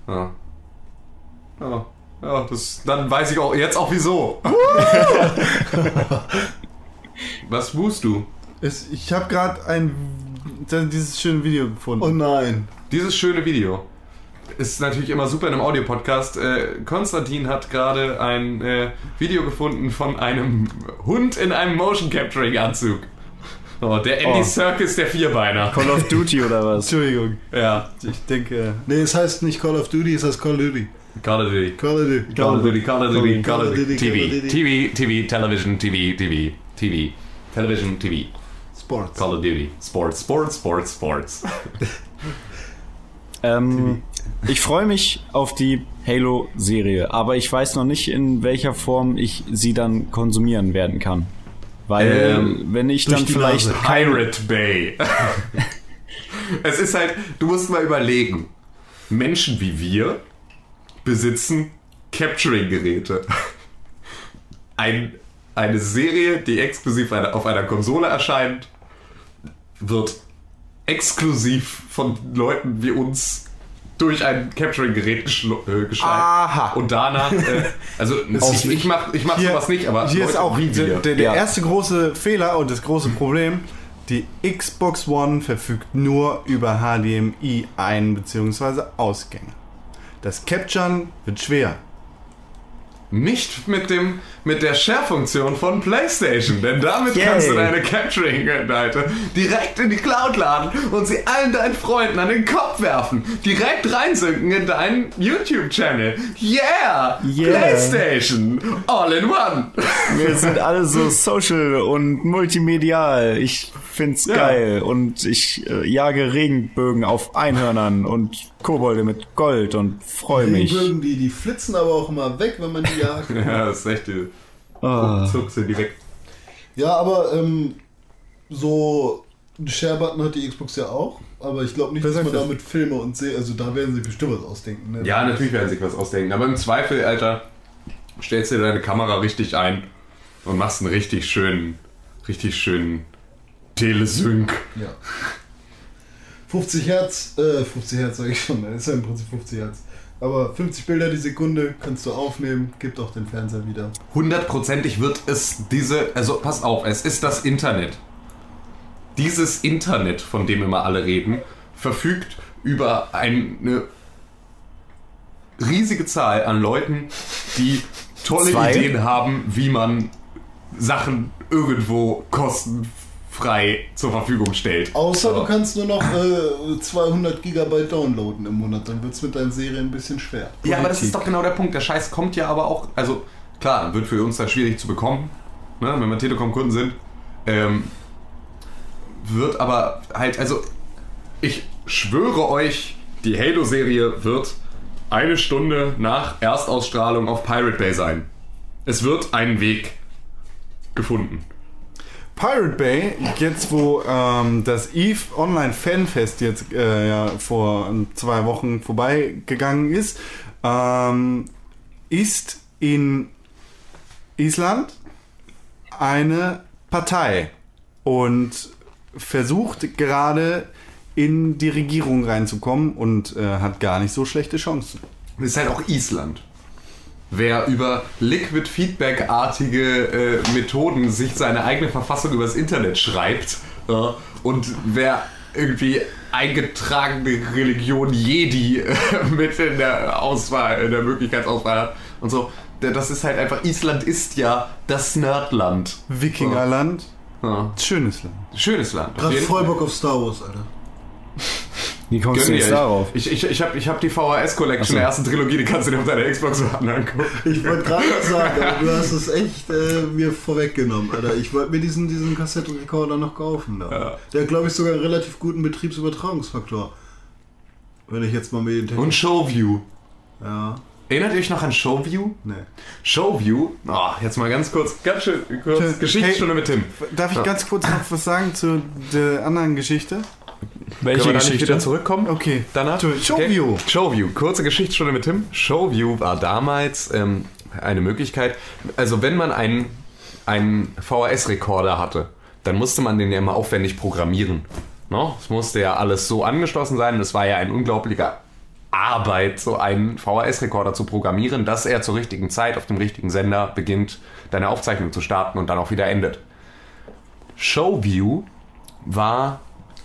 [SPEAKER 4] Ja. Ja, ja das, dann weiß ich auch jetzt auch wieso. [LAUGHS] Was wust du?
[SPEAKER 3] Es, ich habe gerade ein dieses schöne Video gefunden.
[SPEAKER 2] Oh nein.
[SPEAKER 4] Dieses schöne Video. ist natürlich immer super in einem Audiopodcast. Äh, Konstantin hat gerade ein äh, Video gefunden von einem Hund in einem Motion Capturing Anzug. Oh, der Andy
[SPEAKER 1] Oh.
[SPEAKER 4] Serkis der Vierbeiner.
[SPEAKER 1] Call of Duty oder was? [LAUGHS]
[SPEAKER 3] Entschuldigung.
[SPEAKER 4] Ja,
[SPEAKER 3] Ich denke.
[SPEAKER 2] Nee, es heißt nicht Call of Duty, es heißt Call of Duty.
[SPEAKER 4] Call of Duty.
[SPEAKER 2] Call of Duty.
[SPEAKER 4] Call of Duty, Call of Duty, Call of Duty,
[SPEAKER 2] Call of
[SPEAKER 4] TV,
[SPEAKER 2] Duty.
[SPEAKER 4] TV, TV, Television, TV, TV, TV, Television, TV,
[SPEAKER 2] Sports.
[SPEAKER 4] Call of Duty, Sports, Sports, Sports, Sports. [LAUGHS]
[SPEAKER 1] Ähm, ich freue mich auf die Halo-Serie, aber ich weiß noch nicht, in welcher Form ich sie dann konsumieren werden kann. Weil,
[SPEAKER 4] Ähm,
[SPEAKER 1] wenn ich dann vielleicht.
[SPEAKER 4] Pirate Bay. [LAUGHS] es ist halt, du musst mal überlegen. Menschen wie wir besitzen Capturing-Geräte. Ein, eine Serie, die exklusiv auf einer Konsole erscheint, wird exklusiv von Leuten wie uns durch ein Capturing-Gerät geschl- äh, geschleift.
[SPEAKER 3] Aha.
[SPEAKER 4] Und danach, äh, also [LAUGHS] ich, ich mach, ich mach
[SPEAKER 3] Hier-
[SPEAKER 4] sowas nicht, aber
[SPEAKER 3] Hier ist
[SPEAKER 4] Leute
[SPEAKER 3] auch der,
[SPEAKER 4] wir.
[SPEAKER 3] der, der
[SPEAKER 1] Ja.
[SPEAKER 3] erste große Fehler und das große Problem. Die Xbox One verfügt nur über HDMI ein- bzw. Ausgänge. Das Capturen wird schwer.
[SPEAKER 4] Nicht mit dem mit der Share-Funktion von PlayStation, denn damit
[SPEAKER 1] Yay.
[SPEAKER 4] kannst du deine Capturing-Inhalte direkt in die Cloud laden und sie allen deinen Freunden an den Kopf werfen. Direkt reinsynken in deinen YouTube-Channel. Yeah!
[SPEAKER 1] Yeah.
[SPEAKER 4] PlayStation! All in one!
[SPEAKER 1] Wir sind alle so social und multimedial. Ich find's
[SPEAKER 4] Ja.
[SPEAKER 1] geil. Und ich äh, jage Regenbögen auf Einhörnern und Kobolde mit Gold und freue mich.
[SPEAKER 2] Regenbögen, die, die flitzen aber auch immer weg, wenn man die jagt. [LAUGHS]
[SPEAKER 4] Ja, das ist echt. äh,
[SPEAKER 1] Ah.
[SPEAKER 4] Zuck sind die weg.
[SPEAKER 2] ja, aber ähm, so einen Share-Button hat die Xbox ja auch. Aber ich glaube nicht, dass man
[SPEAKER 3] das?
[SPEAKER 2] damit Filme und sehe. Also da werden sie bestimmt was ausdenken. Ne?
[SPEAKER 4] Ja, natürlich werden sie sich was ausdenken, aber im Zweifel, Alter, stellst du deine Kamera richtig ein und machst einen richtig schönen, richtig schönen Telesync.
[SPEAKER 2] Ja. 50 Hertz, äh, 50 Hertz sage ich schon, das ist ja im Prinzip 50 Hertz. Aber 50 Bilder die Sekunde kannst du aufnehmen, gibt auch den Fernseher wieder.
[SPEAKER 4] hundertprozentig wird es diese, also pass auf, es ist das Internet. Dieses Internet, von dem immer alle reden, verfügt über eine riesige Zahl an Leuten, die tolle
[SPEAKER 1] Zwei?
[SPEAKER 4] Ideen haben, wie man Sachen irgendwo kostenfrei zur Verfügung stellt.
[SPEAKER 2] Außer
[SPEAKER 4] Aber-
[SPEAKER 2] du kannst nur noch äh, 200 Gigabyte downloaden im Monat, dann wird es mit deinen Serien ein bisschen schwer.
[SPEAKER 4] Ja, aber das ist doch genau der Punkt. Der Scheiß kommt ja aber auch, also klar, wird für uns da schwierig zu bekommen, ne, wenn wir Telekom-Kunden sind. Ähm, wird aber halt, also ich schwöre euch, die Halo-Serie wird eine Stunde nach Erstausstrahlung auf Pirate Bay sein. Es wird einen Weg gefunden.
[SPEAKER 3] Pirate Bay, jetzt wo ähm, das EVE Online Fanfest jetzt äh, ja, vor ähm, zwei Wochen vorbeigegangen ist, ähm, ist in Island eine Partei und versucht gerade in die Regierung reinzukommen und äh, hat gar nicht so schlechte Chancen.
[SPEAKER 4] Das ist halt auch Island. Wer über Liquid Feedback-artige äh, Methoden sich seine eigene Verfassung übers Internet schreibt äh, und wer irgendwie eingetragene Religion Jedi äh, mit in der Auswahl, in der Möglichkeitsauswahl hat und so, das ist halt einfach, Island ist ja das Nerdland.
[SPEAKER 3] Wikingerland,
[SPEAKER 4] Ja.
[SPEAKER 3] schönes Land.
[SPEAKER 4] Schönes Land.
[SPEAKER 2] Gerade
[SPEAKER 4] jeden
[SPEAKER 2] voll
[SPEAKER 4] Fall.
[SPEAKER 2] Bock auf Star Wars, Alter. [LAUGHS]
[SPEAKER 1] Wie kommst
[SPEAKER 4] Gönn
[SPEAKER 1] du jetzt darauf?
[SPEAKER 4] Ich, ich, ich habe ich hab die VHS-Collection der ersten Trilogie, die kannst du dir auf deiner Xbox One angucken.
[SPEAKER 2] Ich wollte gerade was sagen, aber du hast es echt äh, mir vorweggenommen, Alter. Ich wollte mir diesen, diesen Kassettenrekorder noch kaufen. Da.
[SPEAKER 4] Ja.
[SPEAKER 2] Der hat, glaube ich, sogar einen relativ guten Betriebsübertragungsfaktor. Wenn ich jetzt mal mit den
[SPEAKER 4] Und Showview.
[SPEAKER 2] Ja,
[SPEAKER 4] Erinnert ihr euch noch an Showview?
[SPEAKER 2] ne.
[SPEAKER 4] Showview, oh, jetzt mal ganz kurz, ganz schön kurz,
[SPEAKER 3] Hey,
[SPEAKER 4] Geschichtsstunde mit Tim.
[SPEAKER 3] Darf ich
[SPEAKER 4] Ja.
[SPEAKER 3] ganz kurz noch was sagen zu der anderen Geschichte?
[SPEAKER 1] Welche
[SPEAKER 4] Können wir
[SPEAKER 1] Geschichte?
[SPEAKER 4] wieder zurückkommen?
[SPEAKER 3] Okay.
[SPEAKER 4] Danach?
[SPEAKER 3] Showview.
[SPEAKER 4] Okay. Showview, kurze Geschichtsstunde mit Tim. Showview war damals ähm, eine Möglichkeit, also wenn man einen, einen VHS-Rekorder hatte, dann musste man den ja immer aufwendig programmieren. No? Es musste ja alles so angeschlossen sein es war ja ein unglaublicher Arbeit, so einen VHS-Rekorder zu programmieren, dass er zur richtigen Zeit auf dem richtigen Sender beginnt, deine Aufzeichnung zu starten und dann auch wieder endet. Showview war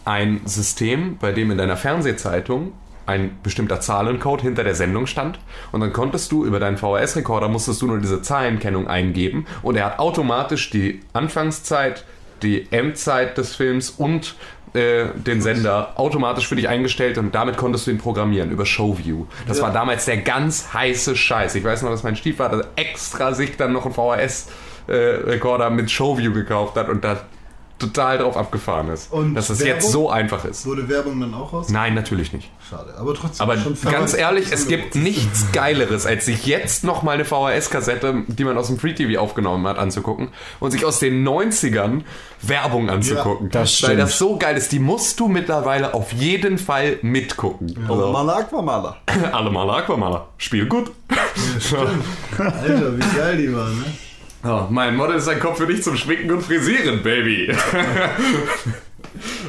[SPEAKER 4] ein System, bei dem in deiner Fernsehzeitung ein bestimmter Zahlencode hinter der Sendung stand und dann konntest du über deinen VHS-Rekorder musstest du nur diese Zahlenkennung eingeben und er hat automatisch die Anfangszeit, die Endzeit des Films und äh, den Sender automatisch für dich eingestellt und damit konntest du ihn programmieren über Showview. Das war damals der ganz heiße Scheiß. Ich weiß noch, dass mein Stiefvater extra sich dann noch einen VHS-Rekorder mit Showview gekauft hat und da total drauf abgefahren ist.
[SPEAKER 2] Und
[SPEAKER 4] dass es jetzt so einfach ist.
[SPEAKER 2] Wurde Werbung dann auch raus?
[SPEAKER 4] Nein, natürlich nicht.
[SPEAKER 2] Schade. Aber trotzdem.
[SPEAKER 4] Aber
[SPEAKER 2] schon
[SPEAKER 4] ganz ehrlich, es gibt nichts Geileres, als sich jetzt noch mal eine VHS-Kassette, die man aus dem Free TV aufgenommen hat, anzugucken und sich aus den 90ern Werbung anzugucken.
[SPEAKER 1] das
[SPEAKER 4] Weil
[SPEAKER 1] stimmt.
[SPEAKER 4] das so geil ist. Die musst du mittlerweile auf jeden Fall mitgucken. Also,
[SPEAKER 3] Mal Aquamaler. [LAUGHS]
[SPEAKER 4] alle Maler, Aquamaler. Spiel gut. [LAUGHS]
[SPEAKER 2] Alter, wie geil die waren, ne?
[SPEAKER 4] Oh, mein Model ist ein Kopf für dich zum Schminken und Frisieren, Baby. [LAUGHS]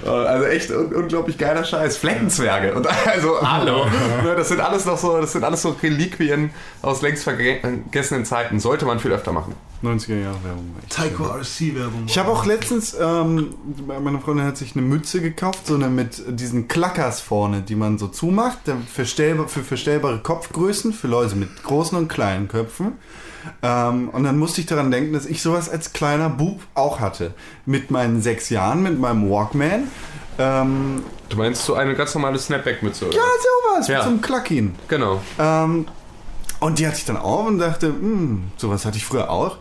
[SPEAKER 4] Oh, Also echt un unglaublich geiler Scheiß. Fleckenzwerge. Und [LAUGHS] also, hallo. [LAUGHS] Ne, Das sind alles noch so, das sind alles so Reliquien aus längst vergessenen Zeiten. Sollte man viel öfter machen.
[SPEAKER 3] 90er Jahre Werbung.
[SPEAKER 2] Taiko RC Werbung.
[SPEAKER 3] Ich habe auch letztens, ähm, meine Freundin hat sich eine Mütze gekauft, so eine mit diesen Klackers vorne, die man so zumacht, für verstellbare Kopfgrößen, für Leute mit großen und kleinen Köpfen. Ähm, und dann musste ich daran denken, dass ich sowas als kleiner Bub auch hatte. Mit meinen sechs Jahren, mit meinem Walkman. Ähm,
[SPEAKER 4] Du meinst so eine ganz normale Snapback-Mütze, oder?
[SPEAKER 3] ja, sowas,
[SPEAKER 4] Ja.
[SPEAKER 3] mit so einem Klackin.
[SPEAKER 4] Genau.
[SPEAKER 3] Ähm, und die hatte ich dann auf und dachte, hm, sowas hatte ich früher auch.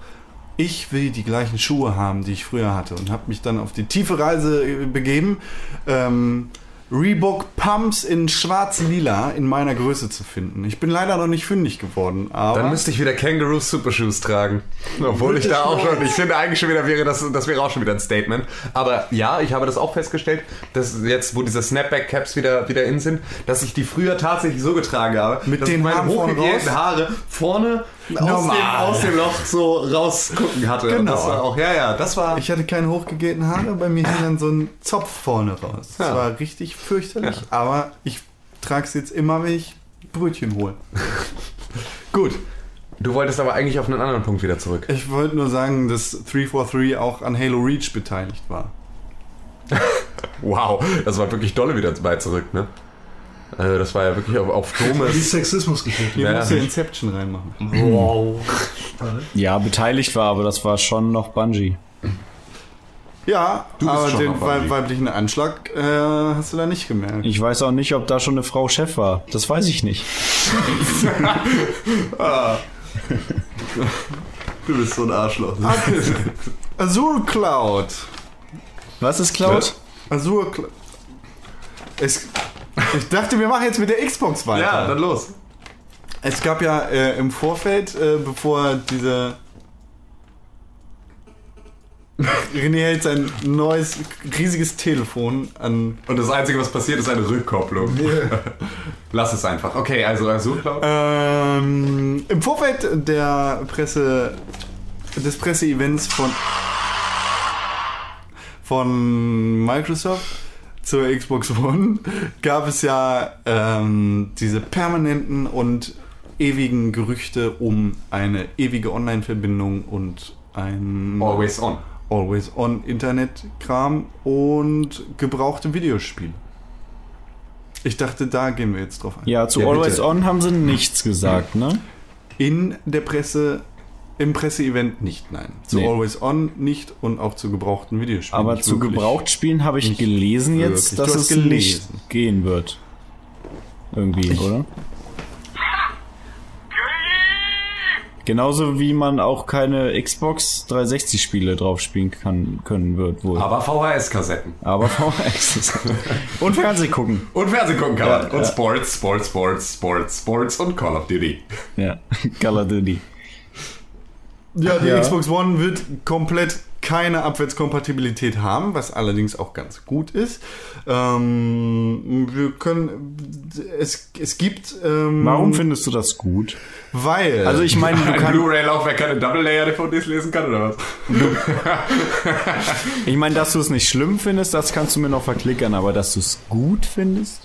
[SPEAKER 3] Ich will die gleichen Schuhe haben, die ich früher hatte. Und habe mich dann auf die tiefe Reise äh, begeben, ähm, Reebok Pumps in schwarz-lila in meiner Größe zu finden. Ich bin leider noch nicht fündig geworden, aber...
[SPEAKER 4] Dann müsste ich wieder Kangaroo Supershoes tragen. Obwohl ich da auch schon, ich finde eigentlich schon wieder wäre das, das wäre auch schon wieder ein Statement. Aber ja, ich habe das auch festgestellt, dass jetzt, wo diese Snapback-Caps wieder, wieder in sind, dass ich die früher tatsächlich so getragen habe,
[SPEAKER 3] Mit
[SPEAKER 4] dass
[SPEAKER 3] den
[SPEAKER 4] ich meine
[SPEAKER 3] Haaren vorne
[SPEAKER 4] hochgegelten
[SPEAKER 3] raus?
[SPEAKER 4] Haare vorne aus dem, aus dem Loch so rausgucken hatte.
[SPEAKER 3] Genau.
[SPEAKER 4] das war auch, ja, ja, das war...
[SPEAKER 3] Ich hatte keine hochgegelten Haare, bei mir hing dann so ein Zopf vorne raus. Das
[SPEAKER 4] Ja.
[SPEAKER 3] war richtig fürchterlich,
[SPEAKER 4] Ja.
[SPEAKER 3] aber ich trage es jetzt immer, wenn ich Brötchen hole. [LAUGHS]
[SPEAKER 4] Gut. Du wolltest aber eigentlich auf einen anderen Punkt wieder zurück.
[SPEAKER 3] Ich wollte nur sagen, dass 343 auch an Halo Reach beteiligt war. [LAUGHS]
[SPEAKER 4] Wow, das war wirklich dolle wieder bei zurück, ne? Also das war ja wirklich auf, auf
[SPEAKER 2] Die
[SPEAKER 4] Thomas.
[SPEAKER 2] Sexismusgeschichte.
[SPEAKER 3] Hier
[SPEAKER 4] Ja.
[SPEAKER 3] musst du Inception reinmachen.
[SPEAKER 2] Wow.
[SPEAKER 1] Ja, beteiligt war, aber das war schon noch Bungie.
[SPEAKER 3] Ja,
[SPEAKER 4] bist
[SPEAKER 3] aber den weiblichen Anschlag äh, hast du da nicht gemerkt.
[SPEAKER 1] Ich weiß auch nicht, ob da schon eine Frau Chef war. Das weiß ich nicht. [LAUGHS]
[SPEAKER 4] Du bist so ein Arschloch.
[SPEAKER 3] Azure Cloud.
[SPEAKER 1] Was ist Cloud?
[SPEAKER 3] Azure Cloud. Es, ich dachte, wir machen jetzt mit der Xbox weiter.
[SPEAKER 4] Ja, dann los.
[SPEAKER 3] Es gab ja äh, im Vorfeld, äh, bevor diese. René hält sein neues, riesiges Telefon an.
[SPEAKER 4] Und das Einzige, was passiert, ist eine Rückkopplung. [LAUGHS] Lass es einfach. Okay, also Azure Cloud.
[SPEAKER 3] Ähm, Im Vorfeld der Presse, des Presseevents von, von Microsoft zur Xbox One gab es ja ähm, diese permanenten und ewigen Gerüchte um eine ewige Online-Verbindung und ein
[SPEAKER 4] Always on.
[SPEAKER 3] Always-on Internet-Kram und gebrauchte Videospiele. Ich dachte, da gehen wir jetzt drauf ein.
[SPEAKER 1] Ja, zu
[SPEAKER 4] Ja, bitte.
[SPEAKER 1] Always On haben sie nichts gesagt, ne?
[SPEAKER 3] In der Presse, im Presseevent nicht, nein. Zu
[SPEAKER 1] Nee.
[SPEAKER 3] Always On nicht und auch zu gebrauchten Videospielen.
[SPEAKER 1] Aber
[SPEAKER 3] nicht
[SPEAKER 1] zu. Gebrauchtspielen habe ich
[SPEAKER 3] Nicht
[SPEAKER 1] gelesen jetzt,
[SPEAKER 3] wirklich.
[SPEAKER 1] dass es nicht
[SPEAKER 3] gelesen.
[SPEAKER 1] gehen wird. Irgendwie, oder? Genauso wie man auch keine Xbox 360 Spiele drauf spielen kann, können wird wohl.
[SPEAKER 4] Aber VHS-Kassetten.
[SPEAKER 1] Aber VHS. ist- Und Fernseh gucken.
[SPEAKER 4] Und Fernsehen gucken kann man.
[SPEAKER 1] Ja,
[SPEAKER 4] und
[SPEAKER 1] ja.
[SPEAKER 4] Sports, Sports, Sports, Sports, Sports und Call of Duty.
[SPEAKER 1] Ja, [LAUGHS] Call of Duty.
[SPEAKER 3] Ja, die
[SPEAKER 1] Ja.
[SPEAKER 3] Xbox One wird komplett keine Abwärtskompatibilität haben, was allerdings auch ganz gut ist. Ähm, wir können, es, es gibt, ähm,
[SPEAKER 1] Warum findest du das gut?
[SPEAKER 3] Weil,
[SPEAKER 1] Also ich meine, du
[SPEAKER 4] Ein
[SPEAKER 1] kannst,
[SPEAKER 4] Blu-ray-Laufwerk keine Double-Layer-DVDs lesen kann, oder was?
[SPEAKER 1] ich meine, dass du es nicht schlimm findest, das kannst du mir noch verklickern, aber dass du es gut findest?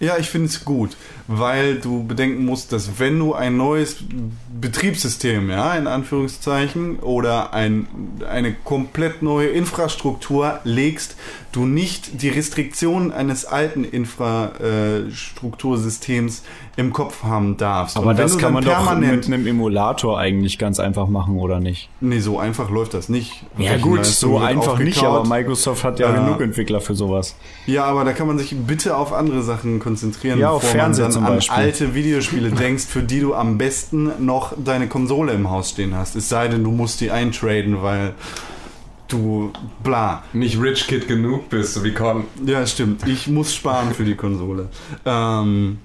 [SPEAKER 3] Ja, ich finde es gut, weil du bedenken musst, dass wenn du ein neues Betriebssystem, ja, in Anführungszeichen, oder ein, eine komplett neue Infrastruktur legst, du nicht die Restriktionen eines alten Infrastruktursystems im Kopf haben darfst.
[SPEAKER 1] Aber das kann man doch mit einem Emulator eigentlich ganz einfach machen, oder nicht?
[SPEAKER 3] Nee, so einfach läuft das nicht.
[SPEAKER 1] Ja gut, so einfach nicht, aber Microsoft hat ja
[SPEAKER 3] Ja.
[SPEAKER 1] genug Entwickler für sowas.
[SPEAKER 3] Ja, aber da kann man sich bitte auf andere Sachen konzentrieren,
[SPEAKER 1] Ja, auf Fernseher zum
[SPEAKER 3] an
[SPEAKER 1] Beispiel.
[SPEAKER 3] alte Videospiele [LAUGHS] denkst, für die du am besten noch deine Konsole im Haus stehen hast. Es sei denn, du musst die eintraden, weil du bla.
[SPEAKER 4] Nicht Rich Kid genug bist, so wie Con.
[SPEAKER 3] Ja, stimmt. Ich muss sparen für die Konsole. Ähm,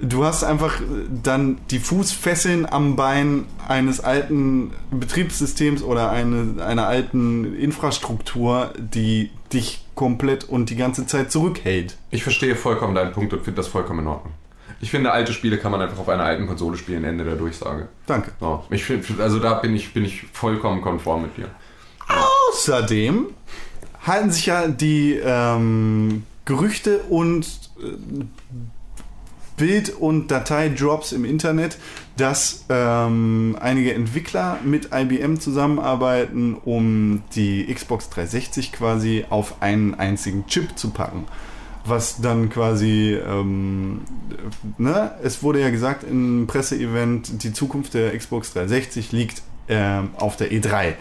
[SPEAKER 3] du hast einfach dann die Fußfesseln am Bein eines alten Betriebssystems oder eine, einer alten Infrastruktur, die dich komplett und die ganze Zeit zurückhält.
[SPEAKER 4] Ich verstehe vollkommen deinen Punkt und finde das vollkommen in Ordnung. Ich finde, alte Spiele kann man einfach auf einer alten Konsole spielen, Ende der Durchsage.
[SPEAKER 3] Danke.
[SPEAKER 4] So, ich find, also da bin ich, bin ich vollkommen konform mit dir.
[SPEAKER 3] Außerdem halten sich ja die ähm, Gerüchte und äh, Bild- und Dateidrops im Internet, dass ähm, einige Entwickler mit IBM zusammenarbeiten, um die Xbox 360 quasi auf einen einzigen Chip zu packen. Was dann quasi, ähm, ne, es wurde ja gesagt im Presseevent, die Zukunft der Xbox 360 liegt ähm, auf der E3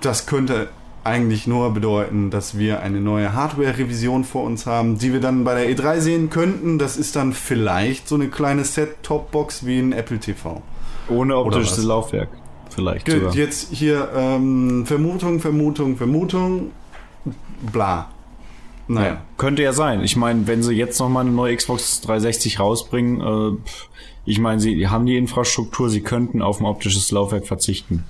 [SPEAKER 3] das könnte eigentlich nur bedeuten, dass wir eine neue Hardware-Revision vor uns haben, die wir dann bei der E3 sehen könnten. Das ist dann vielleicht so eine kleine Set-Top-Box wie ein Apple TV.
[SPEAKER 1] Ohne optisches? Laufwerk. Vielleicht
[SPEAKER 3] Gut, jetzt hier ähm, Vermutung, Vermutung, Vermutung, bla. Naja.
[SPEAKER 1] Könnte ja sein. Ich meine, wenn sie jetzt noch mal eine neue Xbox 360 rausbringen, äh, ich meine, sie haben die Infrastruktur, sie könnten auf ein optisches Laufwerk verzichten.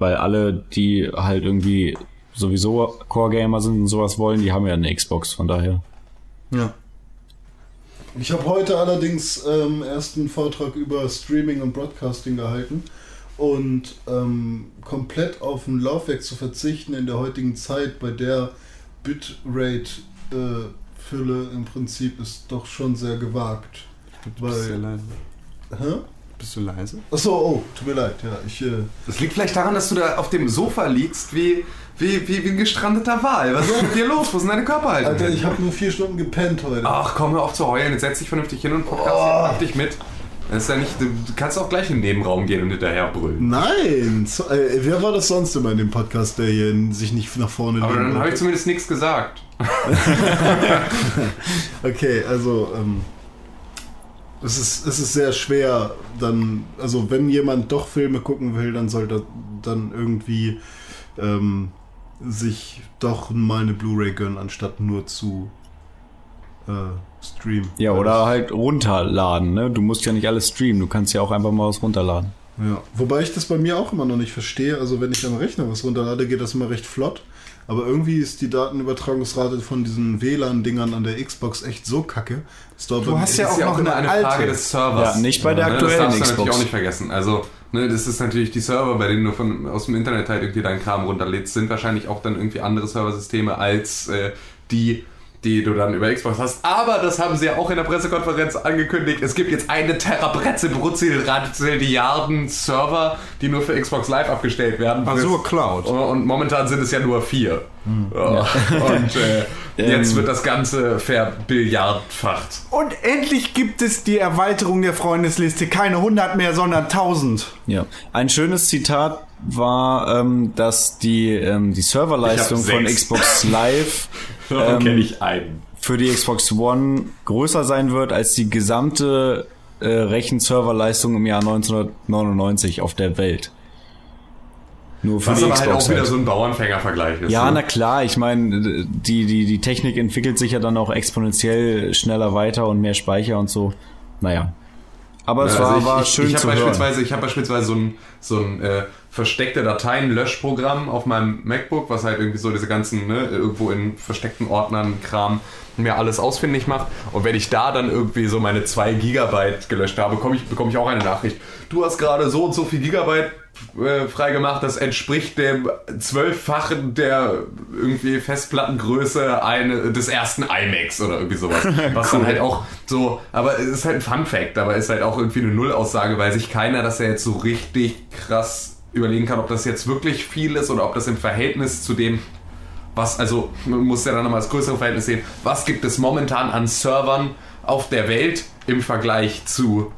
[SPEAKER 1] Weil alle, die halt irgendwie sowieso Core-Gamer sind und sowas wollen, die haben ja eine Xbox, von daher.
[SPEAKER 3] Ja.
[SPEAKER 2] Ich habe heute allerdings ähm, erst einen Vortrag über Streaming und Broadcasting gehalten und ähm, komplett auf ein Laufwerk zu verzichten in der heutigen Zeit, bei der Bitrate-Fülle im Prinzip ist doch schon sehr gewagt.
[SPEAKER 3] Bist du sehr
[SPEAKER 2] Weil,
[SPEAKER 3] leise?
[SPEAKER 2] hä?
[SPEAKER 3] Bist du leise?
[SPEAKER 2] Achso, oh, tut mir leid, ja, ich, äh,
[SPEAKER 4] Das liegt vielleicht daran, dass du da auf dem Sofa liegst wie, wie, wie, wie ein gestrandeter Wal. Was ist mit dir los? Wo sind deine Körperhaltung?
[SPEAKER 2] Alter, ich habe nur vier Stunden gepennt heute.
[SPEAKER 4] Ach, komm hör auf zu heulen. Jetzt setz dich vernünftig hin und podcast
[SPEAKER 2] Oh.
[SPEAKER 4] mach dich mit. Das ist ja nicht, du du kannst auch gleich in den Nebenraum gehen und hinterher brüllen.
[SPEAKER 2] Nein, so, äh, wer war das sonst immer in dem Podcast, der hier sich nicht nach vorne
[SPEAKER 4] Aber dann habe ich zumindest nichts gesagt. [LAUGHS]
[SPEAKER 2] Okay, also ähm, es, ist, es ist sehr schwer, dann, also wenn jemand doch Filme gucken will, dann sollte er dann irgendwie ähm, sich doch mal eine Blu-ray gönnen, anstatt nur zu äh, streamen.
[SPEAKER 1] Ja, oder halt runterladen, ne? Du musst ja nicht alles streamen, du kannst ja auch einfach mal was runterladen.
[SPEAKER 2] Ja, wobei ich das bei mir auch immer noch nicht verstehe. Also wenn ich am Rechner was runterlade, geht das immer recht flott. Aber irgendwie ist die Datenübertragungsrate von diesen WLAN-Dingern an der Xbox echt so kacke.
[SPEAKER 3] Du hast ja auch
[SPEAKER 4] ist ja
[SPEAKER 3] noch eine
[SPEAKER 4] eine Frage
[SPEAKER 3] alte.
[SPEAKER 4] des Servers.
[SPEAKER 1] Ja, nicht bei der
[SPEAKER 4] Ne,
[SPEAKER 1] aktuellen
[SPEAKER 4] Das darfst du
[SPEAKER 1] Xbox.
[SPEAKER 4] natürlich auch nicht vergessen. Also, ne, das ist natürlich die Server, bei denen du von, aus dem Internet halt irgendwie deinen Kram runterlädst, sind wahrscheinlich auch dann irgendwie andere Serversysteme als äh, die, die du dann über Xbox hast. Aber das haben sie ja auch in der Pressekonferenz angekündigt. Es gibt jetzt eine Terabretze Brutzel Ratzelliarden Server, die nur für Xbox Live abgestellt werden.
[SPEAKER 3] Azure Cloud.
[SPEAKER 4] Und momentan sind es ja nur vier. Ja. [LAUGHS] Und äh, jetzt wird das Ganze verbilliardfacht.
[SPEAKER 3] Und endlich gibt es die Erweiterung der Freundesliste. Keine 100 mehr, sondern 1000.
[SPEAKER 1] Ja. Ein schönes Zitat war, ähm, dass die, ähm, die Serverleistung von. Xbox Live [LAUGHS] [LAUGHS]
[SPEAKER 4] Davon
[SPEAKER 1] Ähm,
[SPEAKER 4] kenne ich einen.
[SPEAKER 1] für die Xbox One größer sein wird als die gesamte äh, Rechenserverleistung im Jahr 1999 auf der Welt. Nur für
[SPEAKER 4] Was
[SPEAKER 1] die
[SPEAKER 4] aber halt
[SPEAKER 1] Xbox.
[SPEAKER 4] auch wieder
[SPEAKER 1] halt.
[SPEAKER 4] so ein Bauernfängervergleich ist.
[SPEAKER 1] ja,
[SPEAKER 4] ne?
[SPEAKER 1] na klar, ich meine, die, die, die Technik entwickelt sich ja dann auch exponentiell schneller weiter und mehr Speicher und so. Naja. Aber es
[SPEAKER 4] Ja,
[SPEAKER 1] war,
[SPEAKER 4] also ich,
[SPEAKER 1] war
[SPEAKER 4] ich,
[SPEAKER 1] schön
[SPEAKER 4] ich hab
[SPEAKER 1] zu hören.
[SPEAKER 4] beispielsweise, Ich habe beispielsweise so ein, so ein äh, versteckte Dateien-Löschprogramm auf meinem MacBook, was halt irgendwie so diese ganzen, ne, irgendwo in versteckten Ordnern Kram mir alles ausfindig macht. Und wenn ich da dann irgendwie so meine 2 Gigabyte gelöscht habe, bekomme ich, bekomme ich auch eine Nachricht. Du hast gerade so und so viel Gigabyte äh, freigemacht, das entspricht dem zwölffachen der irgendwie Festplattengröße eine, des ersten iMacs oder irgendwie sowas. [LAUGHS] Was dann halt auch so, aber es ist halt ein Fun Fact, aber ist halt auch irgendwie eine Nullaussage, weil sich keiner das ja jetzt so richtig krass überlegen kann, ob das jetzt wirklich viel ist oder ob das im Verhältnis zu dem, was, also man muss ja dann nochmal das größere Verhältnis sehen, was gibt es momentan an Servern auf der Welt im Vergleich zu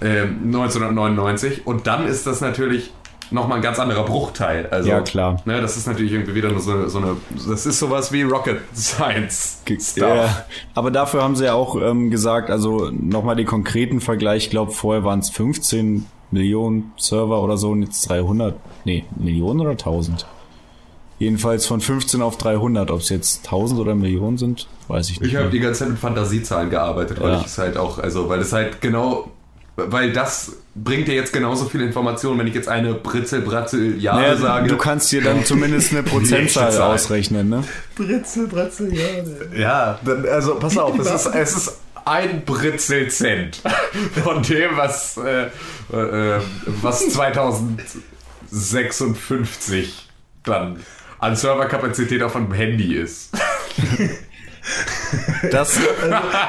[SPEAKER 4] ähm, 1999 und dann ist das natürlich nochmal ein ganz anderer Bruchteil. Also,
[SPEAKER 1] Ja, klar.
[SPEAKER 4] Ne, das ist natürlich irgendwie wieder nur so, so eine, das ist sowas wie Rocket [LAUGHS] Science Stuff.
[SPEAKER 1] Ja, aber dafür haben sie ja auch ähm, gesagt, also nochmal den konkreten Vergleich, ich glaube vorher waren es 15 Millionen Server oder so und jetzt 300, nee, Millionen oder 1000? Jedenfalls von 15 auf 300, ob es jetzt 1000 oder Millionen sind, weiß ich nicht.
[SPEAKER 4] Ich habe die ganze Zeit mit Fantasiezahlen gearbeitet, weil
[SPEAKER 1] Ja.
[SPEAKER 4] ich es halt auch, also weil es halt genau, weil das bringt dir jetzt genauso viel Informationen, wenn ich jetzt eine Britzel, Bratzel, Jahre
[SPEAKER 1] Naja,
[SPEAKER 4] sage.
[SPEAKER 1] du kannst dir dann zumindest eine [LAUGHS] Prozentzahl
[SPEAKER 4] Zahl.
[SPEAKER 1] ausrechnen, ne?
[SPEAKER 2] Britzel, Bratzel, ja. ne.
[SPEAKER 4] Ja, dann, also pass auf, es ist, es ist ein Britzelcent von dem, was, äh, äh, was [LAUGHS] 2056 dann an Serverkapazität auf einem Handy ist. [LAUGHS] [LAUGHS]
[SPEAKER 1] Das,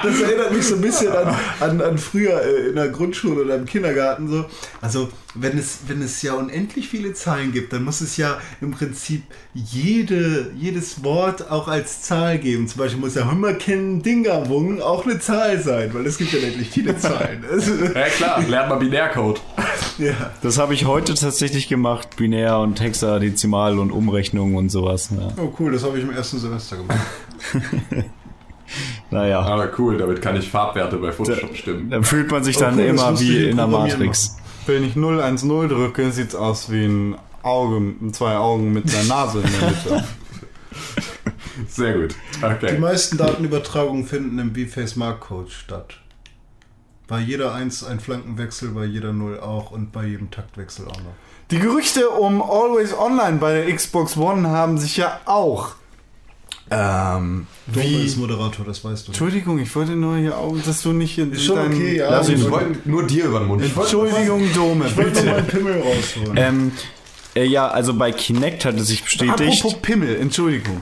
[SPEAKER 2] Das erinnert mich so ein bisschen an, an, an früher äh, in der Grundschule oder im Kindergarten so. Also wenn es, wenn es ja unendlich viele Zahlen gibt, dann muss es ja im Prinzip jede, jedes Wort auch als Zahl geben. Zum Beispiel muss ja Hummerken Dingerwung auch eine Zahl sein, weil es gibt ja unendlich viele Zahlen. Also, [LAUGHS]
[SPEAKER 4] Ja klar, lernt mal Binärcode. [LAUGHS]
[SPEAKER 2] ja.
[SPEAKER 1] das habe ich heute tatsächlich gemacht, Binär und Hexadezimal und Umrechnung und sowas. Ja.
[SPEAKER 2] Oh cool, das habe ich im ersten Semester gemacht. [LAUGHS]
[SPEAKER 1] Naja,
[SPEAKER 4] Aber cool, damit kann ich Farbwerte bei Photoshop bestimmen.
[SPEAKER 1] dann fühlt man sich dann
[SPEAKER 2] das
[SPEAKER 1] immer wie in der Matrix.
[SPEAKER 3] Wenn ich 010 drücke, sieht's aus wie ein Auge, zwei Augen mit einer Nase in der Mitte. [LAUGHS]
[SPEAKER 4] Sehr gut.
[SPEAKER 2] Die
[SPEAKER 4] Okay.
[SPEAKER 2] meisten Datenübertragungen finden im vFace Mark Code statt. Bei jeder 1 ein Flankenwechsel, bei jeder 0 auch und bei jedem Taktwechsel auch noch.
[SPEAKER 3] Die Gerüchte um Always Online bei der Xbox One haben sich ja auch. Ähm,
[SPEAKER 2] Dome
[SPEAKER 3] wie.
[SPEAKER 2] ist Moderator, das weißt du.
[SPEAKER 3] Entschuldigung, ich wollte nur hier auch, dass du nicht in
[SPEAKER 2] Ist schon
[SPEAKER 3] dein-
[SPEAKER 2] okay, ja.
[SPEAKER 1] Lass ihn
[SPEAKER 2] Ich
[SPEAKER 4] Wir
[SPEAKER 2] wollte-
[SPEAKER 4] wollten nur dir über den Mund
[SPEAKER 2] Ich wollte-
[SPEAKER 3] Entschuldigung, Dome,
[SPEAKER 2] Ich wollte
[SPEAKER 3] bitte.
[SPEAKER 2] meinen Pimmel rausholen.
[SPEAKER 1] Ähm, äh, ja, also bei Kinect hat es sich bestätigt.
[SPEAKER 3] Apropos Pimmel, Entschuldigung.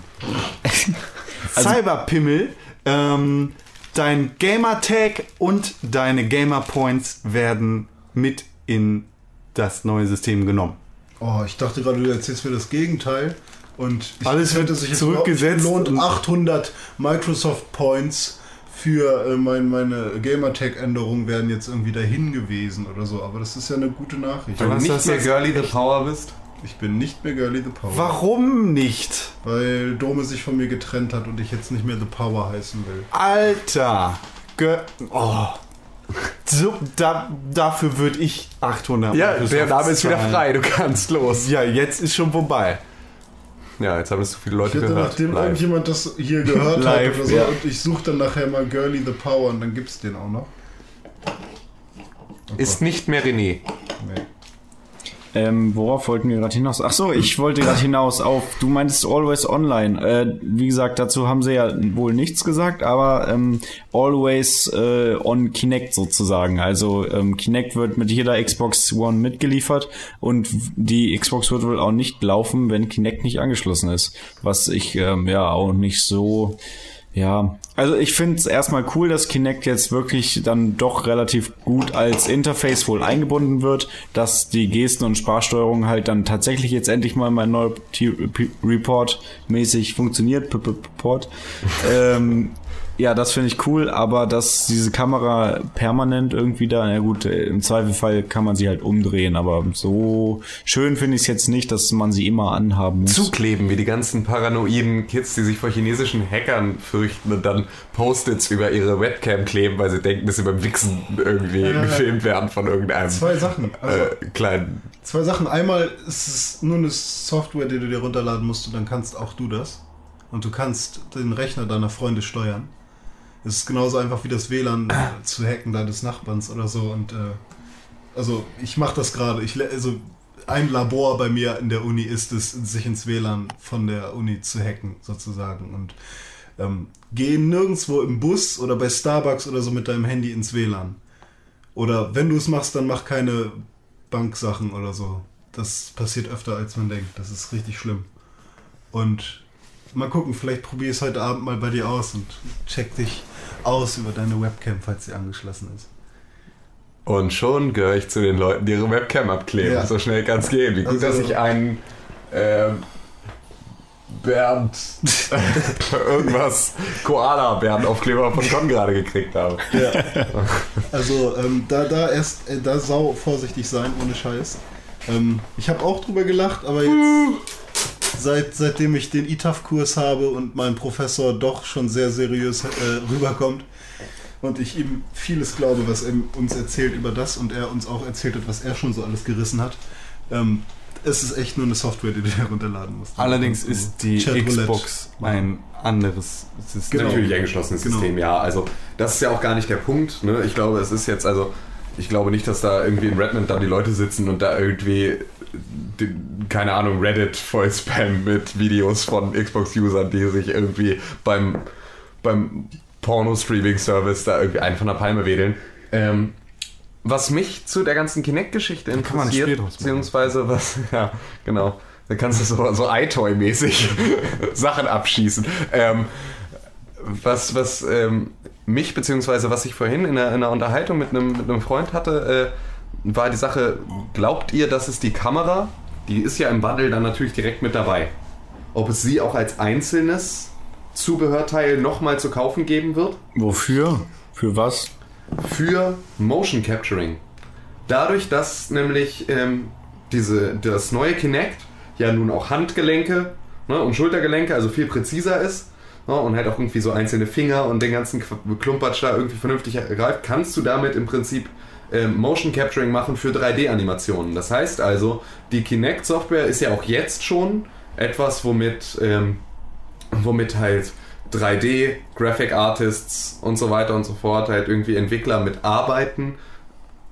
[SPEAKER 3] [LAUGHS] Cyberpimmel, ähm, dein Gamertag und deine Gamer Points werden mit in das neue System genommen.
[SPEAKER 2] Oh, ich dachte gerade, du erzählst mir das Gegenteil. Und ich
[SPEAKER 3] Alles wird
[SPEAKER 2] hätte sich jetzt
[SPEAKER 3] zurückgesetzt
[SPEAKER 2] gelohnt, 800 Microsoft Points für äh, mein, meine Gamertag-Änderungen wären jetzt irgendwie dahin gewesen oder so. Aber das ist ja eine gute Nachricht.
[SPEAKER 4] Wenn du nicht mehr Girly the Power bist.
[SPEAKER 2] Ich bin nicht mehr Girly the Power.
[SPEAKER 3] Warum nicht?
[SPEAKER 2] Weil Dome sich von mir getrennt hat und ich jetzt nicht mehr The Power heißen will.
[SPEAKER 3] Alter. Ge oh. So, da, dafür würde ich 800 Microsoft zahlen.
[SPEAKER 4] du kannst los.
[SPEAKER 3] Ja, jetzt ist schon vorbei.
[SPEAKER 4] Ja, jetzt haben es so viele
[SPEAKER 2] Ich
[SPEAKER 4] Leute
[SPEAKER 2] hätte,
[SPEAKER 4] gehört.
[SPEAKER 2] nachdem
[SPEAKER 4] Live.
[SPEAKER 2] irgendjemand das hier gehört hat
[SPEAKER 1] Live,
[SPEAKER 2] oder so,
[SPEAKER 1] ja.
[SPEAKER 2] und ich suche dann nachher mal Girly the Power und dann gibt's den auch noch.
[SPEAKER 4] Ist nicht mehr René.
[SPEAKER 2] Nee.
[SPEAKER 1] Ähm, worauf wollten wir gerade hinaus? Ach so, ich wollte gerade hinaus auf, du meintest Always Online. Äh, wie gesagt, dazu haben sie ja wohl nichts gesagt, aber ähm, Always äh, on Kinect sozusagen. Also ähm, Kinect wird mit jeder Xbox One mitgeliefert und die Xbox wird wohl auch nicht laufen, wenn Kinect nicht angeschlossen ist. Was ich ähm, ja auch nicht so ja, also ich finde es erstmal cool, dass Kinect jetzt wirklich dann doch relativ gut als Interface wohl eingebunden wird, dass die Gesten- und Sprachsteuerung halt dann tatsächlich jetzt endlich mal mein neuer Report mäßig funktioniert. P- P- Port. ähm, ja, das finde ich cool, aber dass diese Kamera permanent irgendwie da, na gut, äh, im Zweifelfall kann man sie halt umdrehen, aber so schön finde ich es jetzt nicht, dass man sie immer anhaben muss.
[SPEAKER 4] Zukleben, wie die ganzen paranoiden Kids, die sich vor chinesischen Hackern fürchten und dann Post-its über ihre Webcam kleben, weil sie denken, dass sie beim Wichsen irgendwie
[SPEAKER 2] Ja.
[SPEAKER 4] gefilmt werden von irgendeinem
[SPEAKER 2] Zwei Sachen. Also,
[SPEAKER 4] äh, kleinen.
[SPEAKER 2] Zwei Sachen. Einmal ist es nur eine Software, die du dir runterladen musst und dann kannst auch du das. Und du kannst den Rechner deiner Freunde steuern. Es ist genauso einfach wie das WLAN äh, zu hacken deines Nachbarns oder so. Und äh, also ich mache das gerade. Ich also ein Labor bei mir in der Uni ist es, sich ins WLAN von der Uni zu hacken, sozusagen. Und ähm, geh nirgendwo im Bus oder bei Starbucks oder so mit deinem Handy ins WLAN. Oder wenn du es machst, dann mach keine Banksachen oder so. Das passiert öfter, als man denkt. Das ist richtig schlimm. Und mal gucken, vielleicht probier es heute Abend mal bei dir aus und check dich aus über deine Webcam, falls sie angeschlossen ist.
[SPEAKER 4] Und schon gehöre ich zu den Leuten, die ihre Webcam abkleben.
[SPEAKER 2] Ja.
[SPEAKER 4] So schnell kann es gehen. Wie gut,
[SPEAKER 2] Also-
[SPEAKER 4] dass ich einen ähm, Bernd [LAUGHS] irgendwas Koala-Bernd-Aufkleber von Con gerade gekriegt habe.
[SPEAKER 2] Ja. Also ähm, da, da erst, äh, da sau vorsichtig sein, ohne Scheiß. Ähm, ich habe auch drüber gelacht, aber jetzt, seit, seitdem ich den ITAF-Kurs habe und mein Professor doch schon sehr seriös äh, rüberkommt und ich ihm vieles glaube, was er uns erzählt über das und er uns auch erzählt hat, was er schon so alles gerissen hat, ähm, es ist echt nur eine Software, die du herunterladen musst.
[SPEAKER 3] Allerdings ist die. Xbox ein anderes System.
[SPEAKER 2] Genau.
[SPEAKER 4] Natürlich eingeschlossenes
[SPEAKER 2] Genau.
[SPEAKER 4] System, ja. Also das ist ja auch gar nicht der Punkt. Ne? Ich glaube, es ist jetzt also, ich glaube nicht, dass da irgendwie in Redmond dann die Leute sitzen und da irgendwie, die, keine Ahnung, Reddit voll Spam mit Videos von Xbox-Usern, die sich irgendwie beim, beim Porno-Streaming-Service da irgendwie einen von der Palme wedeln. Ähm, was mich zu der ganzen Kinect-Geschichte interessiert, beziehungsweise was, [LAUGHS] ja, genau. Da kannst du so, so iToy-mäßig [LAUGHS] Sachen abschießen. Ähm, was, was ähm, mich, beziehungsweise was ich vorhin in einer, in einer Unterhaltung mit einem, mit einem Freund hatte, äh, war die Sache, glaubt ihr, dass es die Kamera, die ist ja im Bundle dann natürlich direkt mit dabei, ob es sie auch als einzelnes Zubehörteil nochmal zu kaufen geben wird?
[SPEAKER 1] Wofür? Für was?
[SPEAKER 4] für Motion Capturing. Dadurch, dass nämlich ähm, diese, das neue Kinect ja nun auch Handgelenke ne, und Schultergelenke, also viel präziser ist ne, und halt auch irgendwie so einzelne Finger und den ganzen Klumpatsch da irgendwie vernünftig ergreift, kannst du damit im Prinzip ähm, Motion Capturing machen für 3D-Animationen. Das heißt also, die Kinect-Software ist ja auch jetzt schon etwas, womit, ähm, womit halt 3D, Graphic Artists und so weiter und so fort, halt irgendwie Entwickler mitarbeiten,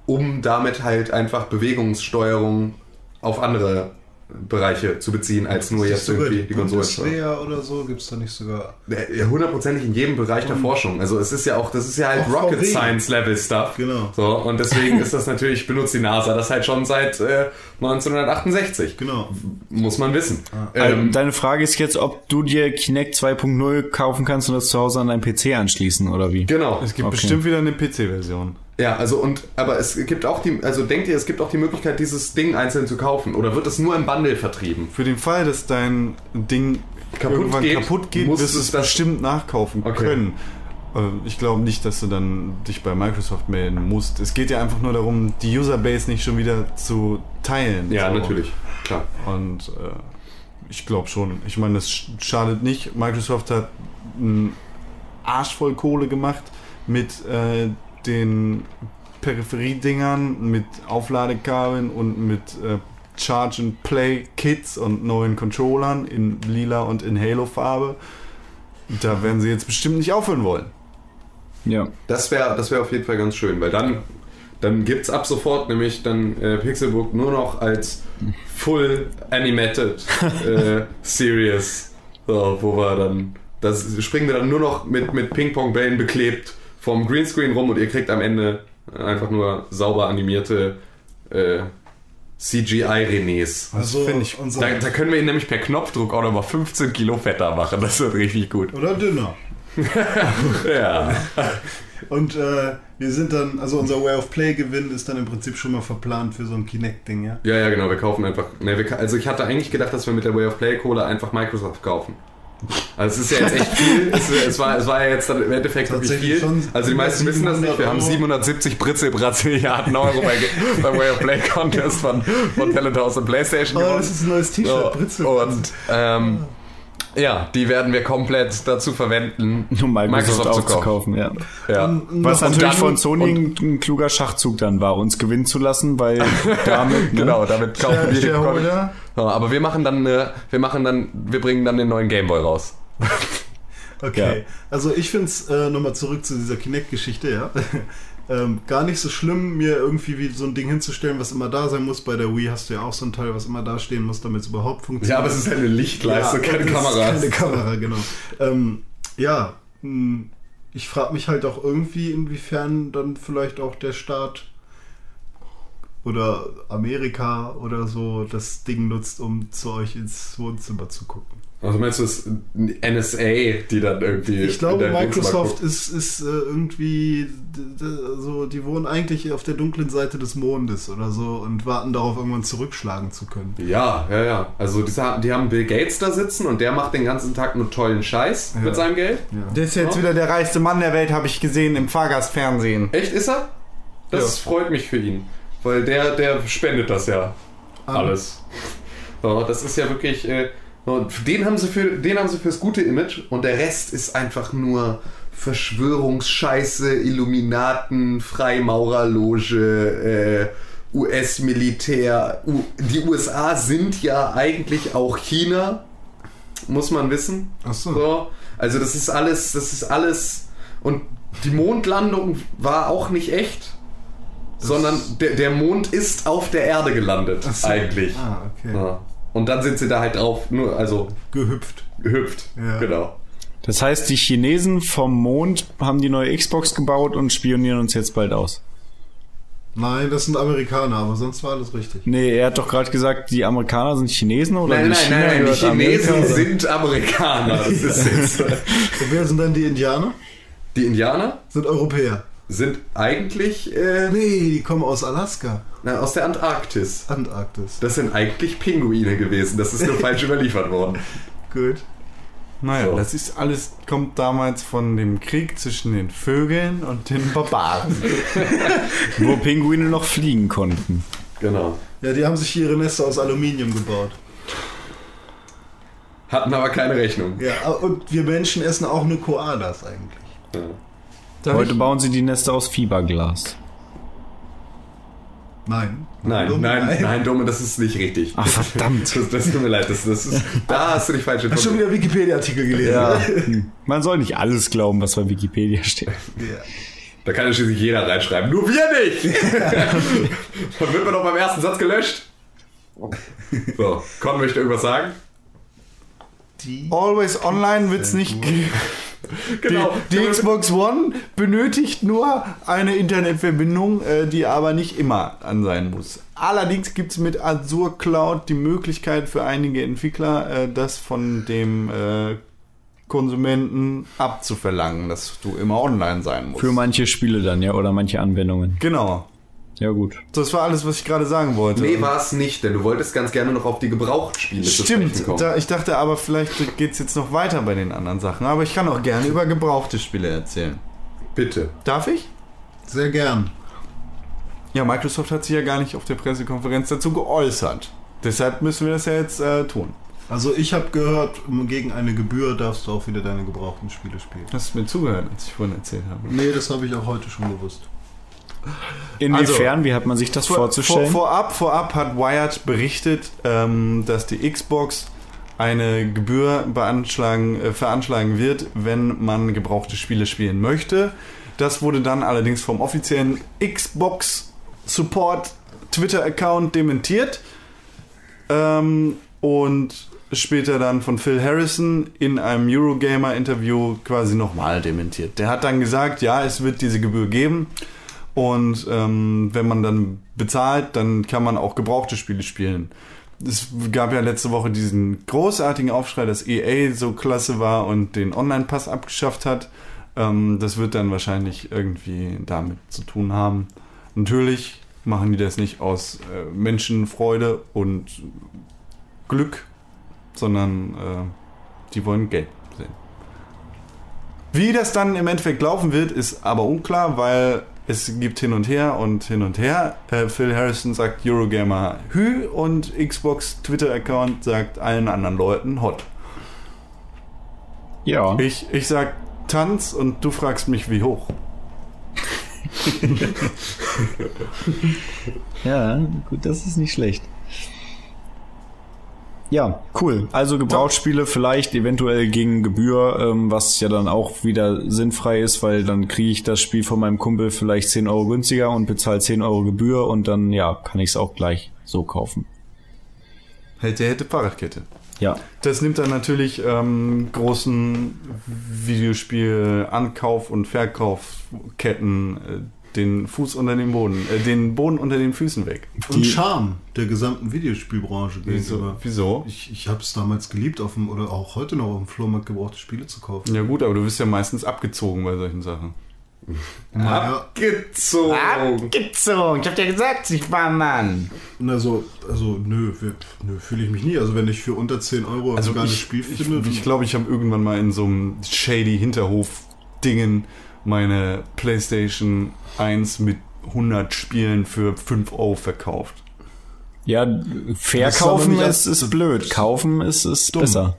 [SPEAKER 4] um damit halt einfach Bewegungssteuerung auf andere Bereiche zu beziehen, als nur jetzt
[SPEAKER 2] sogar
[SPEAKER 4] irgendwie die Konsole.
[SPEAKER 2] Bundeswehr oder so gibt es da nicht sogar.
[SPEAKER 4] Ja, Hundertprozentig in jedem Bereich der Forschung. Also es ist ja auch, das ist ja halt
[SPEAKER 2] Auch
[SPEAKER 4] Rocket
[SPEAKER 2] VW.
[SPEAKER 4] Science Level Stuff.
[SPEAKER 2] Genau.
[SPEAKER 4] So, und deswegen [LAUGHS] ist das natürlich, benutzt die NASA das halt schon seit äh, 1968.
[SPEAKER 2] Genau.
[SPEAKER 4] Muss man wissen.
[SPEAKER 1] Also,
[SPEAKER 4] Ähm,
[SPEAKER 1] Deine Frage ist jetzt, ob du dir Kinect 2.0 kaufen kannst und das zu Hause an deinen PC anschließen oder wie?
[SPEAKER 4] genau.
[SPEAKER 3] Es gibt
[SPEAKER 1] Okay.
[SPEAKER 3] bestimmt wieder eine PC-Version.
[SPEAKER 4] Ja, also und aber es gibt auch die, also denkt ihr, es gibt auch die Möglichkeit, dieses Ding einzeln zu kaufen? Oder wird es nur im Bundle vertrieben?
[SPEAKER 3] Für den Fall, dass dein Ding
[SPEAKER 4] Kaputt
[SPEAKER 3] irgendwann
[SPEAKER 4] geht,
[SPEAKER 3] kaputt geht, wirst du
[SPEAKER 4] es
[SPEAKER 3] bestimmt nachkaufen
[SPEAKER 4] Okay.
[SPEAKER 3] können. Äh, Ich glaube nicht, dass du dann dich bei Microsoft melden musst. Es geht ja einfach nur darum, die Userbase nicht schon wieder zu teilen.
[SPEAKER 4] Ja,
[SPEAKER 3] So.
[SPEAKER 4] natürlich. Klar.
[SPEAKER 3] Und äh, ich glaube schon. Ich meine, das sch- schadet nicht. Microsoft hat einen Arsch voll Kohle gemacht mit äh, den Peripheriedingern, mit Aufladekabeln und mit äh, Charge and Play Kits und neuen Controllern in lila und in Halo Farbe. Da werden sie jetzt bestimmt nicht aufhören wollen.
[SPEAKER 1] Ja.
[SPEAKER 4] Das wäre das wär auf jeden Fall ganz schön, weil dann, dann gibt es ab sofort nämlich dann äh, Pixelbook nur noch als Full Animated äh, [LAUGHS] Series, so, wo wir dann, das springen wir dann nur noch mit, mit Ping-Pong-Bällen beklebt vom Greenscreen rum und ihr kriegt am Ende einfach nur sauber animierte äh, CGI-Renés.
[SPEAKER 2] Also
[SPEAKER 3] finde ich-
[SPEAKER 4] Da, da können wir ihn nämlich per Knopfdruck auch nochmal 15 Kilo fetter machen. Das wird richtig gut.
[SPEAKER 2] oder dünner. [LAUGHS]
[SPEAKER 4] Ja.
[SPEAKER 2] Und äh, wir sind dann, also unser Way of Play Gewinn ist dann im Prinzip schon mal verplant für so ein Kinect-Ding, ja?
[SPEAKER 4] Ja, ja, genau, wir kaufen einfach. Ne, wir, also ich hatte eigentlich gedacht, dass wir mit der Way of Play Kohle einfach Microsoft kaufen. Also es ist ja jetzt echt viel. [LAUGHS] Es, es, war, es war ja jetzt dann im Endeffekt wirklich viel. Also die meisten wissen das nicht. Wir haben
[SPEAKER 2] 700
[SPEAKER 4] 770 Britzel Brasilianen Euro bei, beim Way of Play Contest von, von Talent House und Playstation
[SPEAKER 2] Oh,
[SPEAKER 4] gewonnen.
[SPEAKER 2] das ist ein neues T-Shirt, Britzel.
[SPEAKER 4] und ähm, ja, die werden wir komplett dazu verwenden,
[SPEAKER 1] Um Microsoft,
[SPEAKER 4] zu kaufen.
[SPEAKER 1] aufzukaufen, ja.
[SPEAKER 4] Ja.
[SPEAKER 1] Was natürlich
[SPEAKER 4] dann-
[SPEAKER 1] von Sony
[SPEAKER 4] und-
[SPEAKER 1] ein, kluger Schachzug dann war, uns gewinnen zu lassen, weil [LAUGHS] damit, ne?
[SPEAKER 4] Genau, damit kaufen wir
[SPEAKER 2] Shareholder.
[SPEAKER 4] Ja, aber wir machen dann, äh, wir machen dann, wir bringen dann den neuen Gameboy raus.
[SPEAKER 2] Okay, also ich finde es, äh, nochmal zurück zu dieser Kinect-Geschichte, ja. Ähm, gar nicht so schlimm, mir irgendwie wie so ein Ding hinzustellen, was immer da sein muss. Bei der Wii hast du ja auch so ein Teil, was immer da stehen muss, damit es überhaupt funktioniert.
[SPEAKER 4] Ja, aber es ist halt eine Lichtleiste, keine
[SPEAKER 2] das ist
[SPEAKER 4] Kamera.
[SPEAKER 2] Keine Kamera, genau. Ähm, ja, mh, ich frage mich halt auch irgendwie, inwiefern dann vielleicht auch der Staat oder Amerika oder so das Ding nutzt, um zu euch ins Wohnzimmer zu gucken.
[SPEAKER 4] Also meinst du, es ist NSA, die dann irgendwie.
[SPEAKER 2] Ich glaube, Microsoft ist, ist äh, irgendwie so, die wohnen eigentlich auf der dunklen Seite des Mondes oder so und warten darauf, irgendwann zurückschlagen zu können.
[SPEAKER 4] Ja, ja, ja. Also die, die haben Bill Gates da sitzen und der macht den ganzen Tag nur tollen Scheiß
[SPEAKER 2] Ja.
[SPEAKER 4] mit seinem Geld.
[SPEAKER 3] Der ist jetzt wieder der reichste Mann der Welt, habe ich gesehen im Fahrgastfernsehen.
[SPEAKER 4] Echt, ist er? Das freut mich für ihn. Weil der, der spendet das ja alles. So, das ist ja wirklich. Äh, so, den haben sie für den haben sie fürs gute Image und der Rest ist einfach nur Verschwörungsscheiße, Illuminaten, Freimaurerloge, äh, US-Militär. U die USA sind ja eigentlich auch China, muss man wissen.
[SPEAKER 2] Ach so.
[SPEAKER 4] So, also das ist alles, das ist alles. Und die Mondlandung war auch nicht echt, sondern der, der Mond ist auf der Erde gelandet,
[SPEAKER 2] so.
[SPEAKER 4] eigentlich.
[SPEAKER 2] Ah, okay.
[SPEAKER 4] Ja. Und dann sind sie da halt drauf, nur, also
[SPEAKER 2] Gehüpft.
[SPEAKER 4] gehüpft.
[SPEAKER 2] Ja.
[SPEAKER 4] Genau.
[SPEAKER 1] Das heißt, die Chinesen vom Mond haben die neue Xbox gebaut und spionieren uns jetzt bald aus.
[SPEAKER 2] Nein, das sind Amerikaner, aber sonst war alles richtig.
[SPEAKER 1] Nee, er hat doch gerade gesagt, die Amerikaner sind Chinesen oder
[SPEAKER 4] Nein,
[SPEAKER 1] die
[SPEAKER 4] nein,
[SPEAKER 1] China
[SPEAKER 4] nein, nein, die Chinesen
[SPEAKER 1] Amerika,
[SPEAKER 4] sind Amerikaner. Das ist jetzt. [LAUGHS]
[SPEAKER 2] Und wer sind dann die Indianer?
[SPEAKER 4] Die Indianer
[SPEAKER 2] Sind Europäer.
[SPEAKER 4] Sind eigentlich äh,
[SPEAKER 2] Nee, die kommen aus Alaska.
[SPEAKER 4] na, aus der Antarktis.
[SPEAKER 2] Antarktis.
[SPEAKER 4] Das sind eigentlich Pinguine gewesen. Das ist nur falsch [LAUGHS] überliefert worden.
[SPEAKER 2] Gut.
[SPEAKER 3] Naja,
[SPEAKER 4] So.
[SPEAKER 3] das ist alles, kommt damals von dem Krieg zwischen den Vögeln und den Barbaren. [LAUGHS]
[SPEAKER 1] Wo Pinguine noch fliegen konnten.
[SPEAKER 4] Genau.
[SPEAKER 2] Ja, die haben sich ihre Nester aus Aluminium gebaut.
[SPEAKER 4] Hatten aber keine Rechnung.
[SPEAKER 2] Ja, und wir Menschen essen auch nur Koalas eigentlich.
[SPEAKER 4] Ja.
[SPEAKER 3] Darf
[SPEAKER 1] Heute
[SPEAKER 3] ich-
[SPEAKER 1] bauen sie die Nester aus Fiberglas.
[SPEAKER 2] Nein.
[SPEAKER 4] Nein,
[SPEAKER 2] Dumm?
[SPEAKER 4] nein, nein, Dumme, das ist nicht richtig.
[SPEAKER 1] Ach, verdammt. [LAUGHS]
[SPEAKER 4] Das, das tut mir leid, das, das ist, [LAUGHS] da hast du dich falsch
[SPEAKER 2] Hast schon
[SPEAKER 4] informiert.
[SPEAKER 2] wieder Wikipedia-Artikel gelesen?
[SPEAKER 1] Ja. [LAUGHS] Man soll nicht alles glauben, was bei Wikipedia steht.
[SPEAKER 2] Ja.
[SPEAKER 4] Da kann ja schließlich jeder reinschreiben, nur wir nicht! Dann wird man doch beim ersten Satz gelöscht. So, Con möchte irgendwas sagen?
[SPEAKER 2] Die
[SPEAKER 3] Always Online wird's nicht. [LAUGHS]
[SPEAKER 4] Genau.
[SPEAKER 3] Die, die Xbox One benötigt nur eine Internetverbindung, äh, die aber nicht immer an sein muss. Allerdings gibt es mit Azure Cloud die Möglichkeit für einige Entwickler, äh, das von dem äh, Konsumenten abzuverlangen, dass du immer online sein musst.
[SPEAKER 1] Für manche Spiele dann, ja, oder manche Anwendungen.
[SPEAKER 3] genau.
[SPEAKER 1] Ja, gut.
[SPEAKER 3] Das war alles, was ich gerade sagen wollte.
[SPEAKER 4] Nee, war es nicht, denn du wolltest ganz gerne noch auf die Gebrauchtspiele zu
[SPEAKER 3] Stimmt,
[SPEAKER 4] sprechen kommen.
[SPEAKER 3] da, ich dachte aber, vielleicht geht es jetzt noch weiter bei den anderen Sachen. Aber ich kann auch gerne über gebrauchte Spiele erzählen.
[SPEAKER 4] Bitte.
[SPEAKER 3] Darf ich?
[SPEAKER 2] Sehr gern.
[SPEAKER 3] Ja, Microsoft hat sich ja gar nicht auf der Pressekonferenz dazu geäußert. Deshalb müssen wir das ja jetzt äh, tun.
[SPEAKER 2] Also ich habe gehört, gegen eine Gebühr darfst du auch wieder deine gebrauchten Spiele spielen.
[SPEAKER 3] Hast du mir zugehört, als ich vorhin erzählt habe?
[SPEAKER 2] Nee, das habe ich auch heute schon gewusst.
[SPEAKER 1] Inwiefern, wie hat man sich das vorzustellen?
[SPEAKER 3] Vor, vorab, vorab hat Wired berichtet, ähm, dass die Xbox eine Gebühr beanschlagen, äh, veranschlagen wird, wenn man gebrauchte Spiele spielen möchte. Das wurde dann allerdings vom offiziellen Xbox Support Twitter-Account dementiert. Ähm, und später dann von Phil Harrison in einem Eurogamer-Interview quasi nochmal dementiert. Der hat dann gesagt, ja, es wird diese Gebühr geben. Und ähm, wenn man dann bezahlt, dann kann man auch gebrauchte Spiele spielen. Es gab ja letzte Woche diesen großartigen Aufschrei, dass EA so klasse war und den Online-Pass abgeschafft hat. Ähm, das wird dann wahrscheinlich irgendwie damit zu tun haben. Natürlich machen die das nicht aus äh, Menschenfreude und Glück, sondern äh, die wollen Geld sehen. Wie das dann im Endeffekt laufen wird, ist aber unklar, weil es gibt hin und her und hin und her. Äh, Phil Harrison sagt Eurogamer Hü und Xbox Twitter-Account sagt allen anderen Leuten Hot.
[SPEAKER 1] ja.
[SPEAKER 3] Ich, ich sag Tanz und du fragst mich wie hoch. [LAUGHS]
[SPEAKER 1] Ja, gut, das ist nicht schlecht. Ja, cool. Also Gebrauchsspiele vielleicht eventuell gegen Gebühr, ähm, was ja dann auch wieder sinnfrei ist, weil dann kriege ich das Spiel von meinem Kumpel vielleicht 10 Euro günstiger und bezahle 10 Euro Gebühr und dann ja, kann ich es auch gleich so kaufen.
[SPEAKER 3] Hätte, hätte Fahrradkette.
[SPEAKER 1] Ja.
[SPEAKER 3] Das nimmt dann natürlich ähm, großen Videospiel-Ankauf- und Verkaufketten äh, den Fuß unter den Boden, äh, den Boden unter den Füßen weg.
[SPEAKER 2] Und Charme der gesamten Videospielbranche
[SPEAKER 3] Wieso?
[SPEAKER 2] gegenüber.
[SPEAKER 3] Wieso?
[SPEAKER 2] Ich, ich habe es damals geliebt, auf dem, oder auch heute noch auf dem Flohmarkt gebrauchte Spiele zu kaufen.
[SPEAKER 3] Ja gut, aber du wirst ja meistens abgezogen bei solchen Sachen. [LAUGHS]
[SPEAKER 4] Abgezogen.
[SPEAKER 1] Abgezogen. Ich hab dir gesagt, ich war Mann.
[SPEAKER 2] also, also nö, nö fühle ich mich nie. Also wenn ich für unter 10 Euro
[SPEAKER 3] Also
[SPEAKER 2] ein geiles
[SPEAKER 3] ich,
[SPEAKER 2] Spiel
[SPEAKER 3] ich,
[SPEAKER 2] finde,
[SPEAKER 3] ich, glaube, ich habe irgendwann mal in so einem shady Hinterhof-Dingen meine PlayStation 1 mit 100 Spielen für 5 Euro verkauft.
[SPEAKER 1] Ja, verkaufen ist, ist blöd. Kaufen ist, ist
[SPEAKER 2] Dumm.
[SPEAKER 1] besser.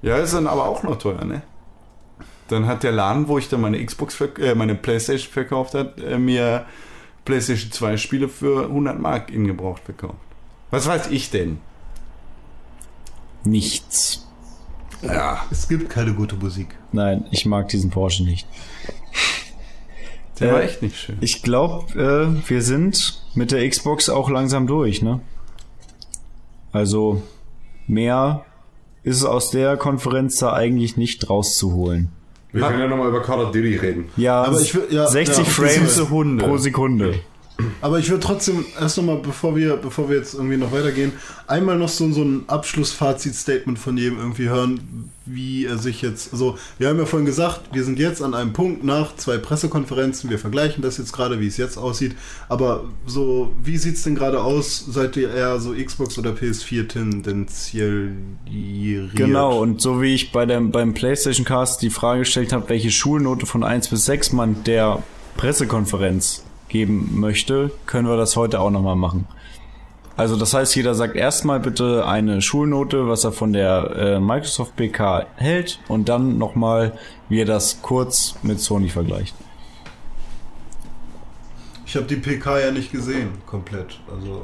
[SPEAKER 3] Ja, ist dann aber auch noch teuer, ne? Dann hat der Laden, wo ich dann meine Xbox, äh, meine Playstation verkauft hat, äh, mir Playstation 2 Spiele für 100 Mark in gebraucht verkauft. Was weiß ich denn?
[SPEAKER 1] Nichts.
[SPEAKER 3] Ja.
[SPEAKER 2] es gibt keine gute Musik.
[SPEAKER 1] Nein, ich mag diesen Porsche nicht.
[SPEAKER 3] Der
[SPEAKER 1] Äh,
[SPEAKER 3] war echt nicht schön.
[SPEAKER 1] Ich glaube, äh, wir sind mit der Xbox auch langsam durch, ne? Also mehr ist aus der Konferenz da eigentlich nicht rauszuholen.
[SPEAKER 4] Wir können ja nochmal über Call of Duty reden.
[SPEAKER 1] Ja,
[SPEAKER 2] Aber ich will- ja,
[SPEAKER 1] 60
[SPEAKER 2] ja,
[SPEAKER 1] Frames pro Sekunde.
[SPEAKER 2] Aber ich würde trotzdem erst nochmal, bevor wir, bevor wir jetzt irgendwie noch weitergehen, einmal noch so, so ein Abschlussfazit-Statement von jedem irgendwie hören, wie er sich jetzt. Also, wir haben ja vorhin gesagt, wir sind jetzt an einem Punkt nach zwei Pressekonferenzen, wir vergleichen das jetzt gerade, wie es jetzt aussieht. Aber so, wie sieht es denn gerade aus? Seid ihr eher so Xbox oder PS4 tendenziell
[SPEAKER 1] Genau, und so wie ich bei dem, beim PlayStation Cast die Frage gestellt habe, welche Schulnote von 1 bis 6 man der Pressekonferenz geben möchte, können wir das heute auch nochmal machen. Also das heißt, jeder sagt erstmal bitte eine Schulnote, was er von der äh, Microsoft PK hält und dann nochmal, wie er das kurz mit Sony vergleicht.
[SPEAKER 2] Ich habe die PK ja nicht gesehen, komplett. Also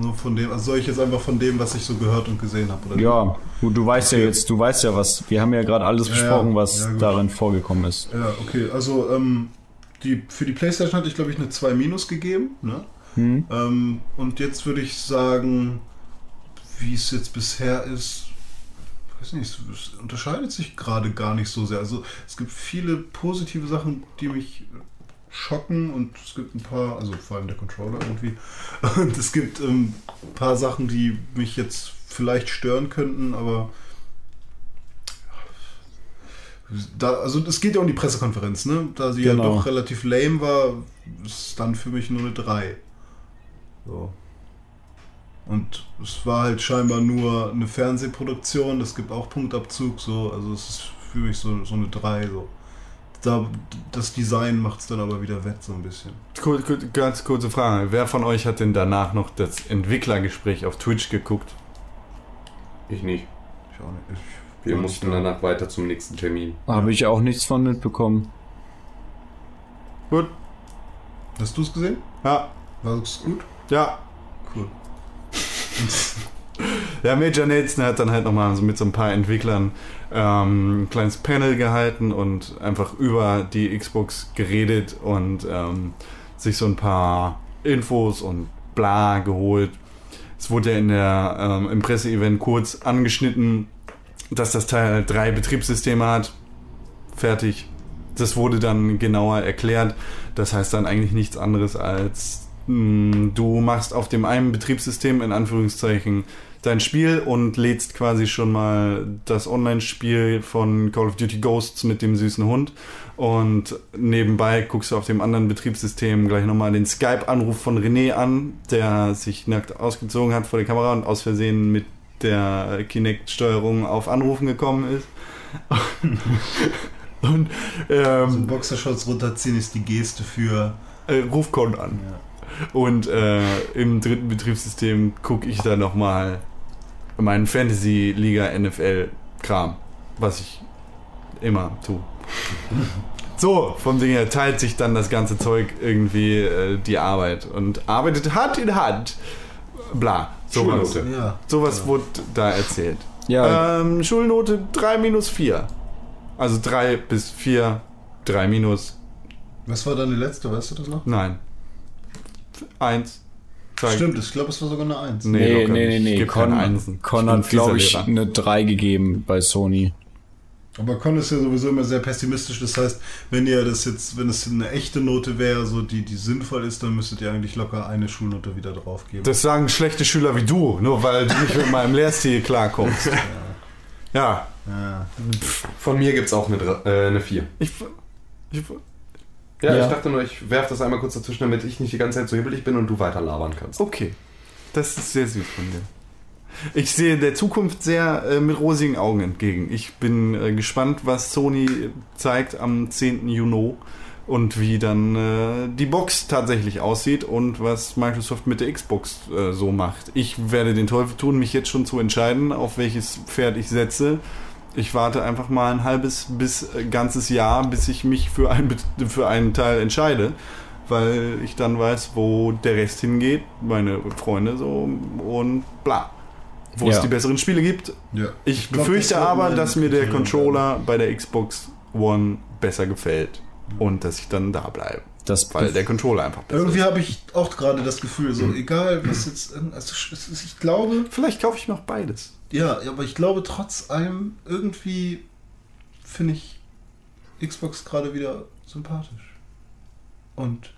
[SPEAKER 2] nur von dem, also soll ich jetzt einfach von dem, was ich so gehört und gesehen habe?
[SPEAKER 1] Ja, du, du weißt ja
[SPEAKER 2] Okay.
[SPEAKER 1] jetzt, du weißt ja was, wir haben ja gerade alles
[SPEAKER 2] Ja,
[SPEAKER 1] besprochen,
[SPEAKER 2] ja.
[SPEAKER 1] was
[SPEAKER 2] Ja,
[SPEAKER 1] darin vorgekommen ist.
[SPEAKER 2] Ja, okay. Also ähm, die, für die PlayStation hatte ich, glaube ich, eine 2 Minus gegeben. Ne?
[SPEAKER 1] Hm?
[SPEAKER 2] Ähm, und jetzt würde ich sagen, wie es jetzt bisher ist, weiß nicht, es, es unterscheidet sich gerade gar nicht so sehr. Also es gibt viele positive Sachen, die mich schocken und es gibt ein paar, also vor allem der Controller irgendwie. [LAUGHS] Und es gibt ähm, ein paar Sachen, die mich jetzt vielleicht stören könnten, aber da, also es geht ja um die Pressekonferenz, ne? Da sie
[SPEAKER 1] Genau.
[SPEAKER 2] ja doch relativ lame war, ist dann für mich nur eine 3. So. Und es war halt scheinbar nur eine Fernsehproduktion, es gibt auch Punktabzug, so, also es ist für mich so, so eine 3. So. Da, das Design macht es dann aber wieder wett, so ein bisschen.
[SPEAKER 3] Kur- kur- Ganz kurze Frage. Wer von euch hat denn danach noch das Entwicklergespräch auf Twitch geguckt?
[SPEAKER 4] Ich nicht.
[SPEAKER 2] Ich auch nicht. Ich,
[SPEAKER 4] Wir
[SPEAKER 2] war
[SPEAKER 4] mussten danach weiter zum nächsten Termin.
[SPEAKER 1] Habe ich auch nichts von mitbekommen.
[SPEAKER 3] Gut.
[SPEAKER 2] Hast du es gesehen?
[SPEAKER 3] Ja.
[SPEAKER 2] War es gut?
[SPEAKER 3] Ja.
[SPEAKER 2] Cool. [LAUGHS]
[SPEAKER 3] Ja, Major Nelson hat dann halt nochmal so mit so ein paar Entwicklern ähm, ein kleines Panel gehalten und einfach über die Xbox geredet und ähm, sich so ein paar Infos und bla geholt. Es wurde ja in der, ähm, im Presseevent kurz angeschnitten, dass das Teil drei Betriebssysteme hat. Fertig. Das wurde dann genauer erklärt. Das heißt dann eigentlich nichts anderes als mh, du machst auf dem einen Betriebssystem in Anführungszeichen dein Spiel und lädst quasi schon mal das Online-Spiel von Call of Duty Ghosts mit dem süßen Hund und nebenbei guckst du auf dem anderen Betriebssystem gleich nochmal den Skype-Anruf von René an, der sich nackt ausgezogen hat vor der Kamera und aus Versehen mit der Kinect-Steuerung auf Anrufen gekommen ist. [LAUGHS] und
[SPEAKER 2] So
[SPEAKER 3] ähm,
[SPEAKER 2] Boxershorts runterziehen ist die Geste für.
[SPEAKER 3] äh, Rufcode an. Und äh, im dritten Betriebssystem gucke ich dann nochmal meinen Fantasy Liga NFL Kram, was ich immer tue. [LAUGHS] So, vom Ding her teilt sich dann das ganze Zeug irgendwie äh, die Arbeit und arbeitet Hand in Hand. Bla. Sowas,
[SPEAKER 4] Schulnote.
[SPEAKER 2] Ja.
[SPEAKER 3] sowas wurde da erzählt.
[SPEAKER 1] Ja,
[SPEAKER 3] Ähm, Schulnote 3 minus 4. Also 3 bis 4, 3 minus,
[SPEAKER 2] Was war deine letzte, weißt du das noch?
[SPEAKER 3] nein. 1.
[SPEAKER 2] Stimmt, ich glaube, es war sogar eine Eins.
[SPEAKER 3] Nee,
[SPEAKER 1] nee,
[SPEAKER 3] locker
[SPEAKER 1] nee, nee, nee.
[SPEAKER 3] Gibt keine
[SPEAKER 1] Con,
[SPEAKER 3] Einsen.
[SPEAKER 1] Con
[SPEAKER 3] bin
[SPEAKER 1] hat, glaube ich, eine 3 gegeben bei Sony.
[SPEAKER 2] Aber Con ist ja sowieso immer sehr pessimistisch. Das heißt, wenn ihr das jetzt, wenn es eine echte Note wäre, so die, die sinnvoll ist, dann müsstet ihr eigentlich locker eine Schulnote wieder draufgeben.
[SPEAKER 3] Das sagen schlechte Schüler wie du, nur weil du nicht mit [LAUGHS] meinem Lehrstil klarkommst. Ja,
[SPEAKER 2] ja.
[SPEAKER 4] Von mir gibt es auch eine, äh, eine 4.
[SPEAKER 3] ich, ich,
[SPEAKER 4] Ja,
[SPEAKER 1] Ja.
[SPEAKER 4] ich dachte nur, ich werfe das einmal kurz dazwischen, damit ich nicht die ganze Zeit so hibbelig bin und du weiter labern kannst.
[SPEAKER 3] okay. Das ist sehr süß von dir. Ich sehe der Zukunft sehr äh, mit rosigen Augen entgegen. Ich bin äh, gespannt, was Sony zeigt am 10. Juni und wie dann äh, die Box tatsächlich aussieht und was Microsoft mit der Xbox äh, so macht. Ich werde den Teufel tun, mich jetzt schon zu entscheiden, auf welches Pferd ich setze. Ich warte einfach mal ein halbes bis äh, ganzes Jahr, bis ich mich für, ein, für einen Teil entscheide, weil ich dann weiß, wo der Rest hingeht, meine Freunde so und bla. Wo
[SPEAKER 1] Ja.
[SPEAKER 3] es die besseren Spiele gibt.
[SPEAKER 2] ja.
[SPEAKER 3] Ich,
[SPEAKER 2] glaub,
[SPEAKER 3] befürchte
[SPEAKER 2] das
[SPEAKER 3] aber, dass mir der Controller bei der Xbox One besser gefällt und dass ich dann da bleibe.
[SPEAKER 1] Das
[SPEAKER 3] Weil der Controller einfach besser
[SPEAKER 2] Irgendwie habe ich auch gerade das Gefühl, so egal was jetzt, also ich glaube,
[SPEAKER 3] Vielleicht kaufe ich noch beides.
[SPEAKER 2] ja, aber ich glaube trotz allem irgendwie finde ich Xbox gerade wieder sympathisch. Und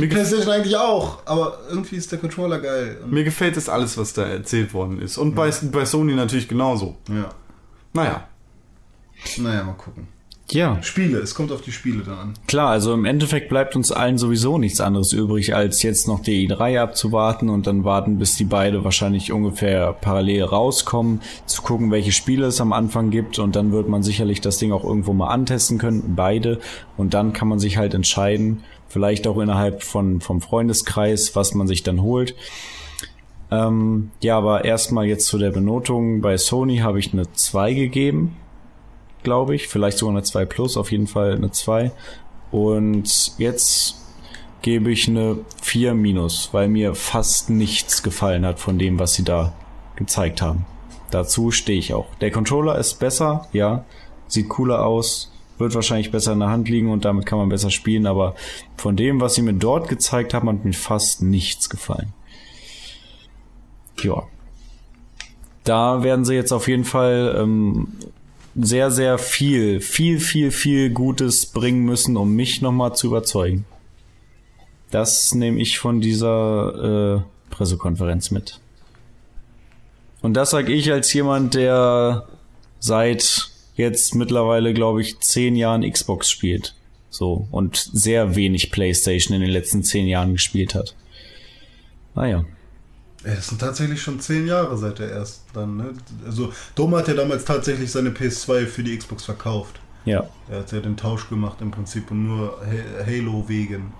[SPEAKER 3] Mir,
[SPEAKER 2] PlayStation eigentlich auch, aber irgendwie ist der Controller geil. Und,
[SPEAKER 3] mir gefällt das alles, was da erzählt worden ist. Und bei, bei Sony natürlich genauso.
[SPEAKER 2] ja,
[SPEAKER 3] Naja.
[SPEAKER 2] naja, mal gucken.
[SPEAKER 1] Ja,
[SPEAKER 2] Spiele, es kommt auf die Spiele dann an.
[SPEAKER 1] klar, also im Endeffekt bleibt uns allen sowieso nichts anderes übrig, als jetzt noch die i3 abzuwarten und dann warten, bis die beide wahrscheinlich ungefähr parallel rauskommen, zu gucken, welche Spiele es am Anfang gibt und dann wird man sicherlich das Ding auch irgendwo mal antesten können, beide, und dann kann man sich halt entscheiden, vielleicht auch innerhalb von, vom Freundeskreis, was man sich dann holt. Ähm, ja, aber erstmal jetzt zu der Benotung. Bei Sony habe ich eine 2 gegeben, glaube ich. Vielleicht sogar eine 2 Plus, auf jeden Fall eine 2. Und jetzt gebe ich eine 4 Minus, weil mir fast nichts gefallen hat von dem, was sie da gezeigt haben. Dazu stehe ich auch. Der Controller ist besser, ja, sieht cooler aus, wird wahrscheinlich besser in der Hand liegen und damit kann man besser spielen, aber von dem, was sie mir dort gezeigt haben, hat mir fast nichts gefallen. Ja. Da werden sie jetzt auf jeden Fall ähm, sehr, sehr viel, viel, viel, viel Gutes bringen müssen, um mich nochmal zu überzeugen. Das nehme ich von dieser äh, Pressekonferenz mit. Und das sage ich als jemand, der seit jetzt mittlerweile, glaube ich, zehn Jahren Xbox spielt. So. Und sehr wenig PlayStation in den letzten zehn Jahren gespielt hat. Naja.
[SPEAKER 2] Ey, das sind tatsächlich schon zehn Jahre seit der ersten dann, ne? Also, Doma hat ja damals tatsächlich seine PS2 für die Xbox verkauft.
[SPEAKER 1] Ja.
[SPEAKER 2] Er hat ja den Tausch gemacht im Prinzip und nur Ha- Halo wegen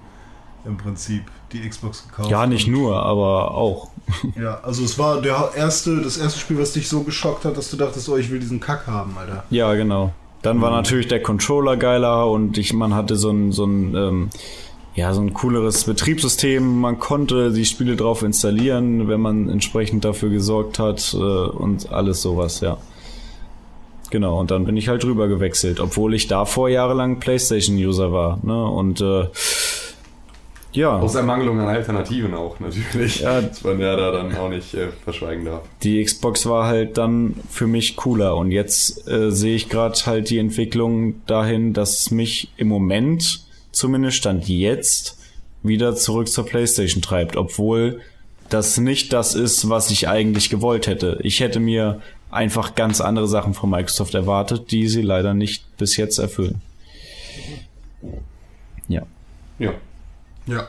[SPEAKER 2] im Prinzip die Xbox gekauft.
[SPEAKER 1] Ja, nicht nur, aber auch. [LAUGHS]
[SPEAKER 2] Ja, also es war der erste, das erste Spiel, was dich so geschockt hat, dass du dachtest, oh, ich will diesen Kack haben, Alter.
[SPEAKER 1] Ja, genau. Dann war natürlich der Controller geiler und ich, man hatte so ein, so ein, ähm, ja, so ein cooleres Betriebssystem. Man konnte die Spiele drauf installieren, wenn man entsprechend dafür gesorgt hat äh, und alles sowas, ja. Genau, und dann bin ich halt drüber gewechselt, obwohl ich davor jahrelang PlayStation-User war, ne? Und äh, ja.
[SPEAKER 4] Aus Ermangelung an Alternativen auch natürlich.
[SPEAKER 1] Ja.
[SPEAKER 4] Das man ja da dann auch nicht äh, verschweigen darf.
[SPEAKER 1] die Xbox war halt dann für mich cooler und jetzt äh, sehe ich gerade halt die Entwicklung dahin, dass es mich im Moment, zumindest stand jetzt, wieder zurück zur PlayStation treibt, obwohl das nicht das ist, was ich eigentlich gewollt hätte. Ich hätte mir einfach ganz andere Sachen von Microsoft erwartet, die sie leider nicht bis jetzt erfüllen. Ja.
[SPEAKER 4] Ja.
[SPEAKER 2] Ja.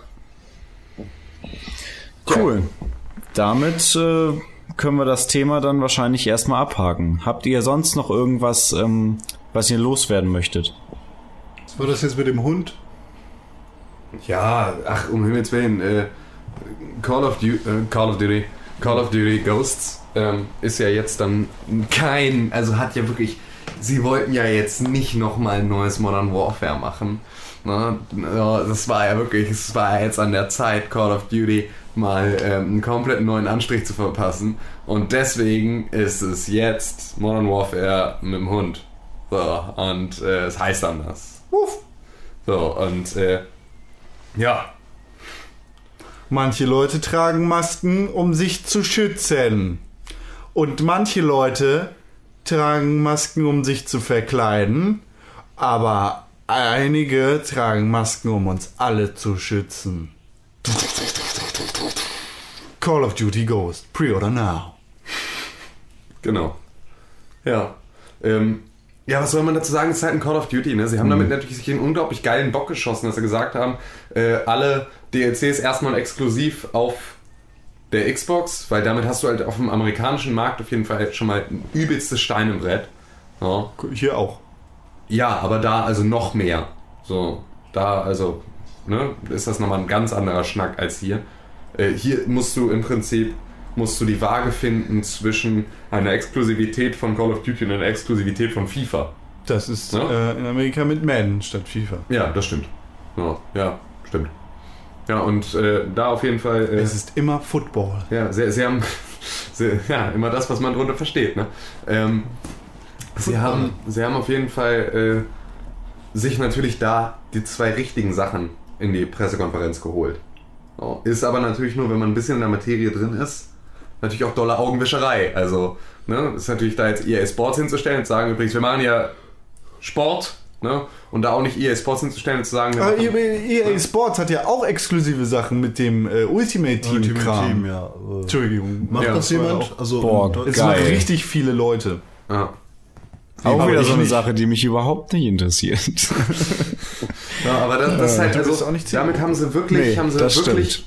[SPEAKER 1] Cool. Damit äh, können wir das Thema dann wahrscheinlich erstmal abhaken. Habt ihr sonst noch irgendwas, ähm, was ihr loswerden möchtet?
[SPEAKER 2] Was war das jetzt mit dem Hund?
[SPEAKER 4] Ja, ach, um Himmels Willen. Äh, Call, of Duty, äh, Call of Duty, Call of Duty Ghosts ähm, ist ja jetzt dann kein, also hat ja wirklich, sie wollten ja jetzt nicht nochmal ein neues Modern Warfare machen. Ne? Das war ja wirklich, es war ja jetzt an der Zeit, Call of Duty mal ähm, einen komplett neuen Anstrich zu verpassen. Und deswegen ist es jetzt Modern Warfare mit dem Hund. So, und äh, es heißt anders. Wuff. So, und äh, ja,
[SPEAKER 3] Manche Leute tragen Masken, um sich zu schützen. Und manche Leute tragen Masken, um sich zu verkleiden. Aber einige tragen Masken, um uns alle zu schützen. Call of Duty Ghost. Pre-order now.
[SPEAKER 4] Genau. Ja. Ähm, ja, was soll man dazu sagen? Es ist halt ein Call of Duty, ne? Sie haben damit natürlich sich einen unglaublich geilen Bock geschossen, dass sie gesagt haben, äh, alle DLCs erstmal exklusiv auf der Xbox, weil damit hast du halt auf dem amerikanischen Markt auf jeden Fall halt schon mal ein übelstes Stein im Brett. Ja.
[SPEAKER 3] Hier auch.
[SPEAKER 4] Ja, aber da also noch mehr. So, da also, ne, ist das nochmal ein ganz anderer Schnack als hier. Äh, hier musst du im Prinzip, musst du die Waage finden zwischen einer Exklusivität von Call of Duty und einer Exklusivität von FIFA.
[SPEAKER 3] Das ist
[SPEAKER 4] Ja.
[SPEAKER 3] äh, in Amerika mit Madden statt FIFA.
[SPEAKER 4] Ja, das stimmt. Ja, ja stimmt. Ja, und äh, da auf jeden Fall. Äh,
[SPEAKER 3] Es ist immer Football.
[SPEAKER 4] Ja, sie, sie haben sie, ja, immer das, was man drunter versteht. Ne? Ähm, sie, haben, sie haben auf jeden Fall äh, sich natürlich da die zwei richtigen Sachen in die Pressekonferenz geholt. So, ist aber natürlich nur, wenn man ein bisschen in der Materie drin ist, natürlich auch dolle Augenwischerei. Also, ne, ist natürlich da jetzt EA Sports hinzustellen und zu sagen, übrigens, wir machen ja Sport, ne? Und da auch nicht EA Sports hinzustellen und zu sagen, wir
[SPEAKER 3] Aber
[SPEAKER 4] machen,
[SPEAKER 3] EA Sports hat ja auch exklusive Sachen mit dem äh, Ultimate Team
[SPEAKER 2] Ultimate
[SPEAKER 3] Kram.
[SPEAKER 2] Team, ja. Äh,
[SPEAKER 3] Entschuldigung.
[SPEAKER 2] Macht
[SPEAKER 4] Ja,
[SPEAKER 2] das
[SPEAKER 4] das
[SPEAKER 2] jemand? Also
[SPEAKER 1] Boah,
[SPEAKER 3] Es
[SPEAKER 1] geil.
[SPEAKER 3] machen richtig viele Leute.
[SPEAKER 4] ja.
[SPEAKER 1] Auch
[SPEAKER 3] Aber
[SPEAKER 1] wieder so eine
[SPEAKER 3] nicht.
[SPEAKER 1] Sache, die mich überhaupt nicht interessiert. [LAUGHS]
[SPEAKER 4] Ja, aber das, das ist halt, also, damit haben sie wirklich,
[SPEAKER 1] Nee,
[SPEAKER 4] haben sie wirklich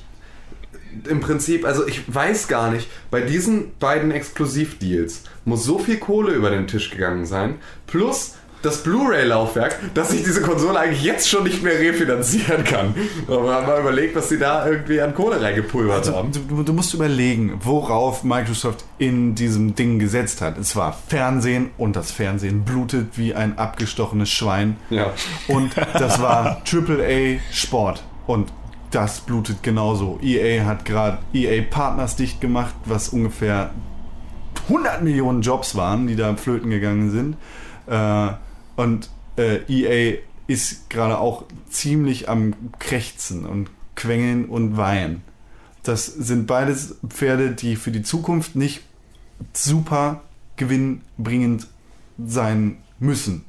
[SPEAKER 4] im Prinzip, also ich weiß gar nicht, bei diesen beiden Exklusivdeals muss so viel Kohle über den Tisch gegangen sein, plus das Blu-ray-Laufwerk, dass ich diese Konsole eigentlich jetzt schon nicht mehr refinanzieren kann. Aber mal überlegt, was sie da irgendwie an Kohle reingepulvert
[SPEAKER 3] Also,
[SPEAKER 4] haben.
[SPEAKER 3] du, du musst überlegen, worauf Microsoft in diesem Ding gesetzt hat. Es war Fernsehen und das Fernsehen blutet wie ein abgestochenes Schwein.
[SPEAKER 4] Ja.
[SPEAKER 3] Und das war [LAUGHS] AAA Sport. Und das blutet genauso. EA hat gerade EA Partners dicht gemacht, was ungefähr 100 Millionen Jobs waren, die da flöten gegangen sind. Äh, und äh, EA ist gerade auch ziemlich am Krächzen und Quengeln und Weinen. Das sind beides Pferde, die für die Zukunft nicht super gewinnbringend sein müssen.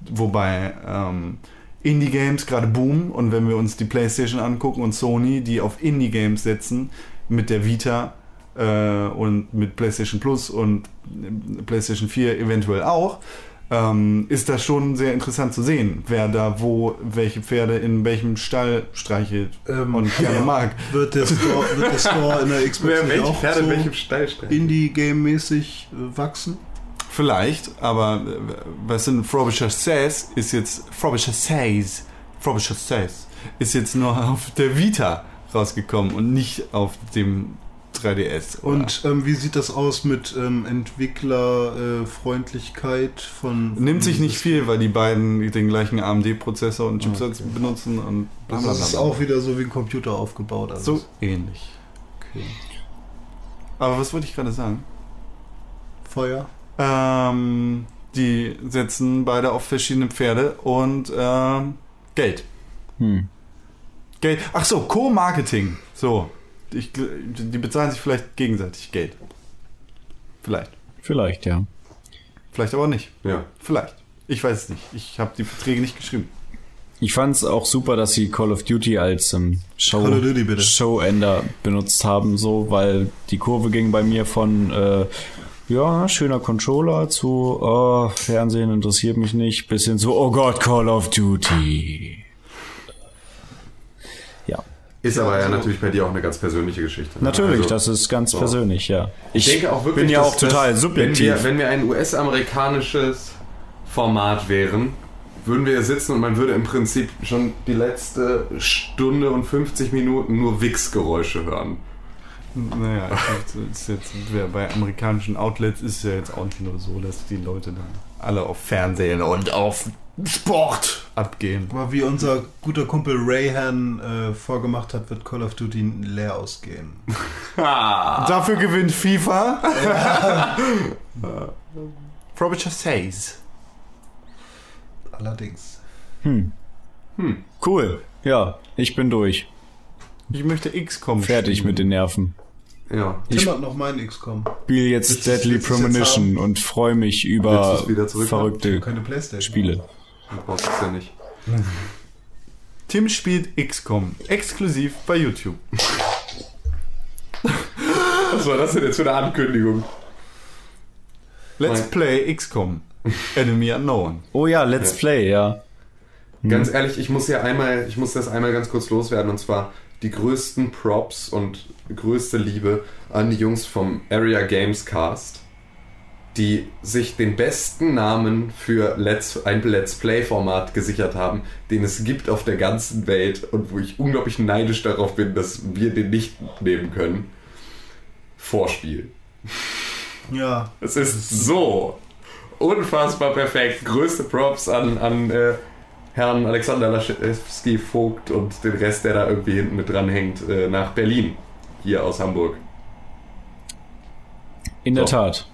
[SPEAKER 3] Wobei ähm, Indie-Games gerade boomen und wenn wir uns die PlayStation angucken und Sony, die auf Indie-Games setzen, mit der Vita äh, und mit PlayStation Plus und äh, PlayStation 4 eventuell auch, ähm, ist das schon sehr interessant zu sehen, wer da wo welche Pferde in welchem Stall streichelt
[SPEAKER 2] Ähm,
[SPEAKER 3] und gerne mag.
[SPEAKER 2] Wird der Store, wird der Store in der Xbox
[SPEAKER 4] Wer, welche
[SPEAKER 2] auch
[SPEAKER 4] Pferde in
[SPEAKER 2] so
[SPEAKER 4] welchem Stall stehen?
[SPEAKER 2] Indie-Game-mäßig äh, wachsen?
[SPEAKER 3] Vielleicht, aber äh, was in Frobisher Says ist jetzt Frobisher Says, Frobisher Says ist jetzt nur [LAUGHS] auf der Vita rausgekommen und nicht auf dem 3DS. oder?
[SPEAKER 2] Und ähm, wie sieht das aus mit ähm, Entwicklerfreundlichkeit von, von.
[SPEAKER 3] nimmt sich nicht viel, weil die beiden den gleichen AMD-Prozessor und Chipsatz benutzen und bla bla
[SPEAKER 2] Das ist auch wieder so wie ein Computer aufgebaut. Also.
[SPEAKER 3] so ähnlich.
[SPEAKER 2] Okay.
[SPEAKER 3] Aber was wollte ich gerade sagen?
[SPEAKER 2] Feuer.
[SPEAKER 3] Ähm, die setzen beide auf verschiedene Pferde und ähm, Geld.
[SPEAKER 1] Hm.
[SPEAKER 3] Geld. Ach so, Co-Marketing. So. Ich, die bezahlen sich vielleicht gegenseitig Geld. Vielleicht.
[SPEAKER 1] Vielleicht, ja.
[SPEAKER 3] Vielleicht aber auch nicht.
[SPEAKER 4] Ja.
[SPEAKER 3] Vielleicht. Ich weiß es nicht. Ich habe die Verträge nicht geschrieben.
[SPEAKER 1] Ich fand es auch super, dass sie Call of Duty als ähm, Show,
[SPEAKER 2] Call of Duty, bitte.
[SPEAKER 1] Showender benutzt haben, so, weil die Kurve ging bei mir von äh, ja, schöner Controller zu oh, Fernsehen interessiert mich nicht, bis hin zu oh Gott, Call of Duty. Ja,
[SPEAKER 4] Ist aber ja natürlich bei dir auch eine ganz persönliche Geschichte. ne?
[SPEAKER 1] natürlich,
[SPEAKER 4] Also-
[SPEAKER 1] das ist ganz
[SPEAKER 4] so.
[SPEAKER 1] persönlich, ja.
[SPEAKER 4] Ich denke auch wirklich,
[SPEAKER 1] bin ja auch total
[SPEAKER 4] dass,
[SPEAKER 1] subjektiv.
[SPEAKER 4] Wenn wir, wenn wir ein US-amerikanisches Format wären, würden wir hier sitzen und man würde im Prinzip schon die letzte Stunde und 50 Minuten nur Wix-Geräusche hören.
[SPEAKER 3] Naja, ich, ist jetzt, bei amerikanischen Outlets ist es ja jetzt auch nicht nur so, dass die Leute dann alle auf Fernsehen und auf Sport abgehen.
[SPEAKER 2] Aber wie unser guter Kumpel Rayhan äh, vorgemacht hat, wird Call of Duty leer ausgehen. [LAUGHS]
[SPEAKER 3] Dafür gewinnt FIFA. [LAUGHS] Frobisher says.
[SPEAKER 2] Allerdings.
[SPEAKER 1] Cool. Ja, ich bin durch.
[SPEAKER 3] Ich möchte XCOM
[SPEAKER 1] Fertig
[SPEAKER 3] spielen.
[SPEAKER 1] mit den Nerven.
[SPEAKER 4] Ja.
[SPEAKER 2] Tim hat noch meinen XCOM.
[SPEAKER 1] Spiel jetzt
[SPEAKER 2] Willst
[SPEAKER 1] Deadly
[SPEAKER 2] willst es jetzt
[SPEAKER 1] Premonition und freue mich über verrückte
[SPEAKER 2] Keine Playstation.
[SPEAKER 1] Spiele.
[SPEAKER 4] Du brauchst es ja nicht. [LAUGHS]
[SPEAKER 3] Tim spielt XCOM. Exklusiv bei YouTube. [LAUGHS]
[SPEAKER 4] Was war das denn jetzt für eine Ankündigung?
[SPEAKER 3] Let's
[SPEAKER 4] Nein.
[SPEAKER 3] play XCOM. Enemy Unknown.
[SPEAKER 1] Oh ja, Let's
[SPEAKER 4] Ja.
[SPEAKER 1] Play, ja.
[SPEAKER 4] Ganz ehrlich, ich muss ja einmal, ich muss das einmal ganz kurz loswerden und zwar die größten Props und größte Liebe an die Jungs vom Area Games Cast, die sich den besten Namen für Let's, ein Let's Play Format gesichert haben, den es gibt auf der ganzen Welt und wo ich unglaublich neidisch darauf bin, dass wir den nicht nehmen können. Vorspiel.
[SPEAKER 2] Ja.
[SPEAKER 4] Es ist so unfassbar perfekt. Größte Props an, an äh, Herrn Alexander Laschewski Vogt und den Rest, der da irgendwie hinten mit dran hängt, äh, nach Berlin. Hier aus Hamburg.
[SPEAKER 1] In der
[SPEAKER 4] So.
[SPEAKER 1] Tat.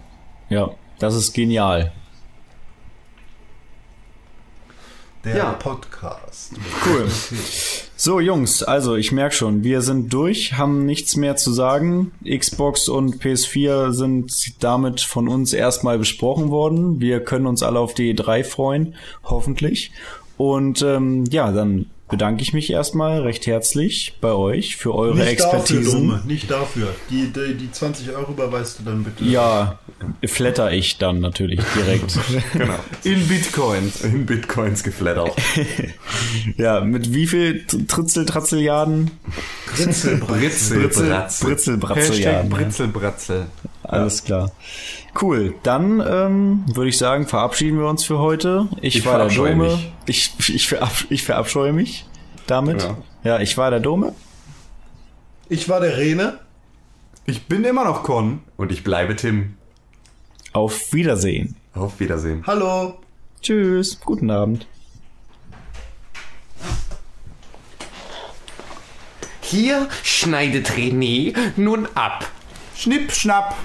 [SPEAKER 1] Ja, das ist genial.
[SPEAKER 2] Der
[SPEAKER 4] Ja.
[SPEAKER 2] Podcast.
[SPEAKER 1] Cool. So, Jungs, also ich merke schon, wir sind durch, haben nichts mehr zu sagen. Xbox und PS4 sind damit von uns erstmal besprochen worden. Wir können uns alle auf die E3 freuen, hoffentlich. Und ähm, ja, dann bedanke ich mich erstmal recht herzlich bei euch für eure
[SPEAKER 2] Nicht dafür,
[SPEAKER 1] Expertisen.
[SPEAKER 2] Dumme. Nicht dafür. Die, die, die 20 Euro überweist du dann bitte.
[SPEAKER 1] ja, flatter ich dann natürlich direkt. [LAUGHS]
[SPEAKER 4] Genau.
[SPEAKER 3] In Bitcoins.
[SPEAKER 4] In Bitcoins geflattert. [LAUGHS]
[SPEAKER 1] ja, mit wie viel Tritzel, Tratzeljaden?
[SPEAKER 2] Britzelbrezel.
[SPEAKER 4] Bratze.
[SPEAKER 1] Britzel, [LAUGHS]
[SPEAKER 3] Hashtag
[SPEAKER 1] Bratzeljaden.
[SPEAKER 3] Britzelbratzel.
[SPEAKER 1] Alles klar. Cool, dann ähm, würde ich sagen, verabschieden wir uns für heute. Ich,
[SPEAKER 4] Ich
[SPEAKER 1] war der Dome.
[SPEAKER 4] mich.
[SPEAKER 1] Ich, ich, verab, ich verabscheue mich damit.
[SPEAKER 4] Ja.
[SPEAKER 1] Ja. ich war der Dome.
[SPEAKER 2] Ich war der Rene.
[SPEAKER 3] Ich bin immer noch Con.
[SPEAKER 4] Und ich bleibe Tim.
[SPEAKER 1] Auf Wiedersehen.
[SPEAKER 4] Auf Wiedersehen.
[SPEAKER 2] Hallo.
[SPEAKER 1] Tschüss, guten Abend.
[SPEAKER 5] Hier schneidet René nun ab.
[SPEAKER 3] Schnipp, schnapp.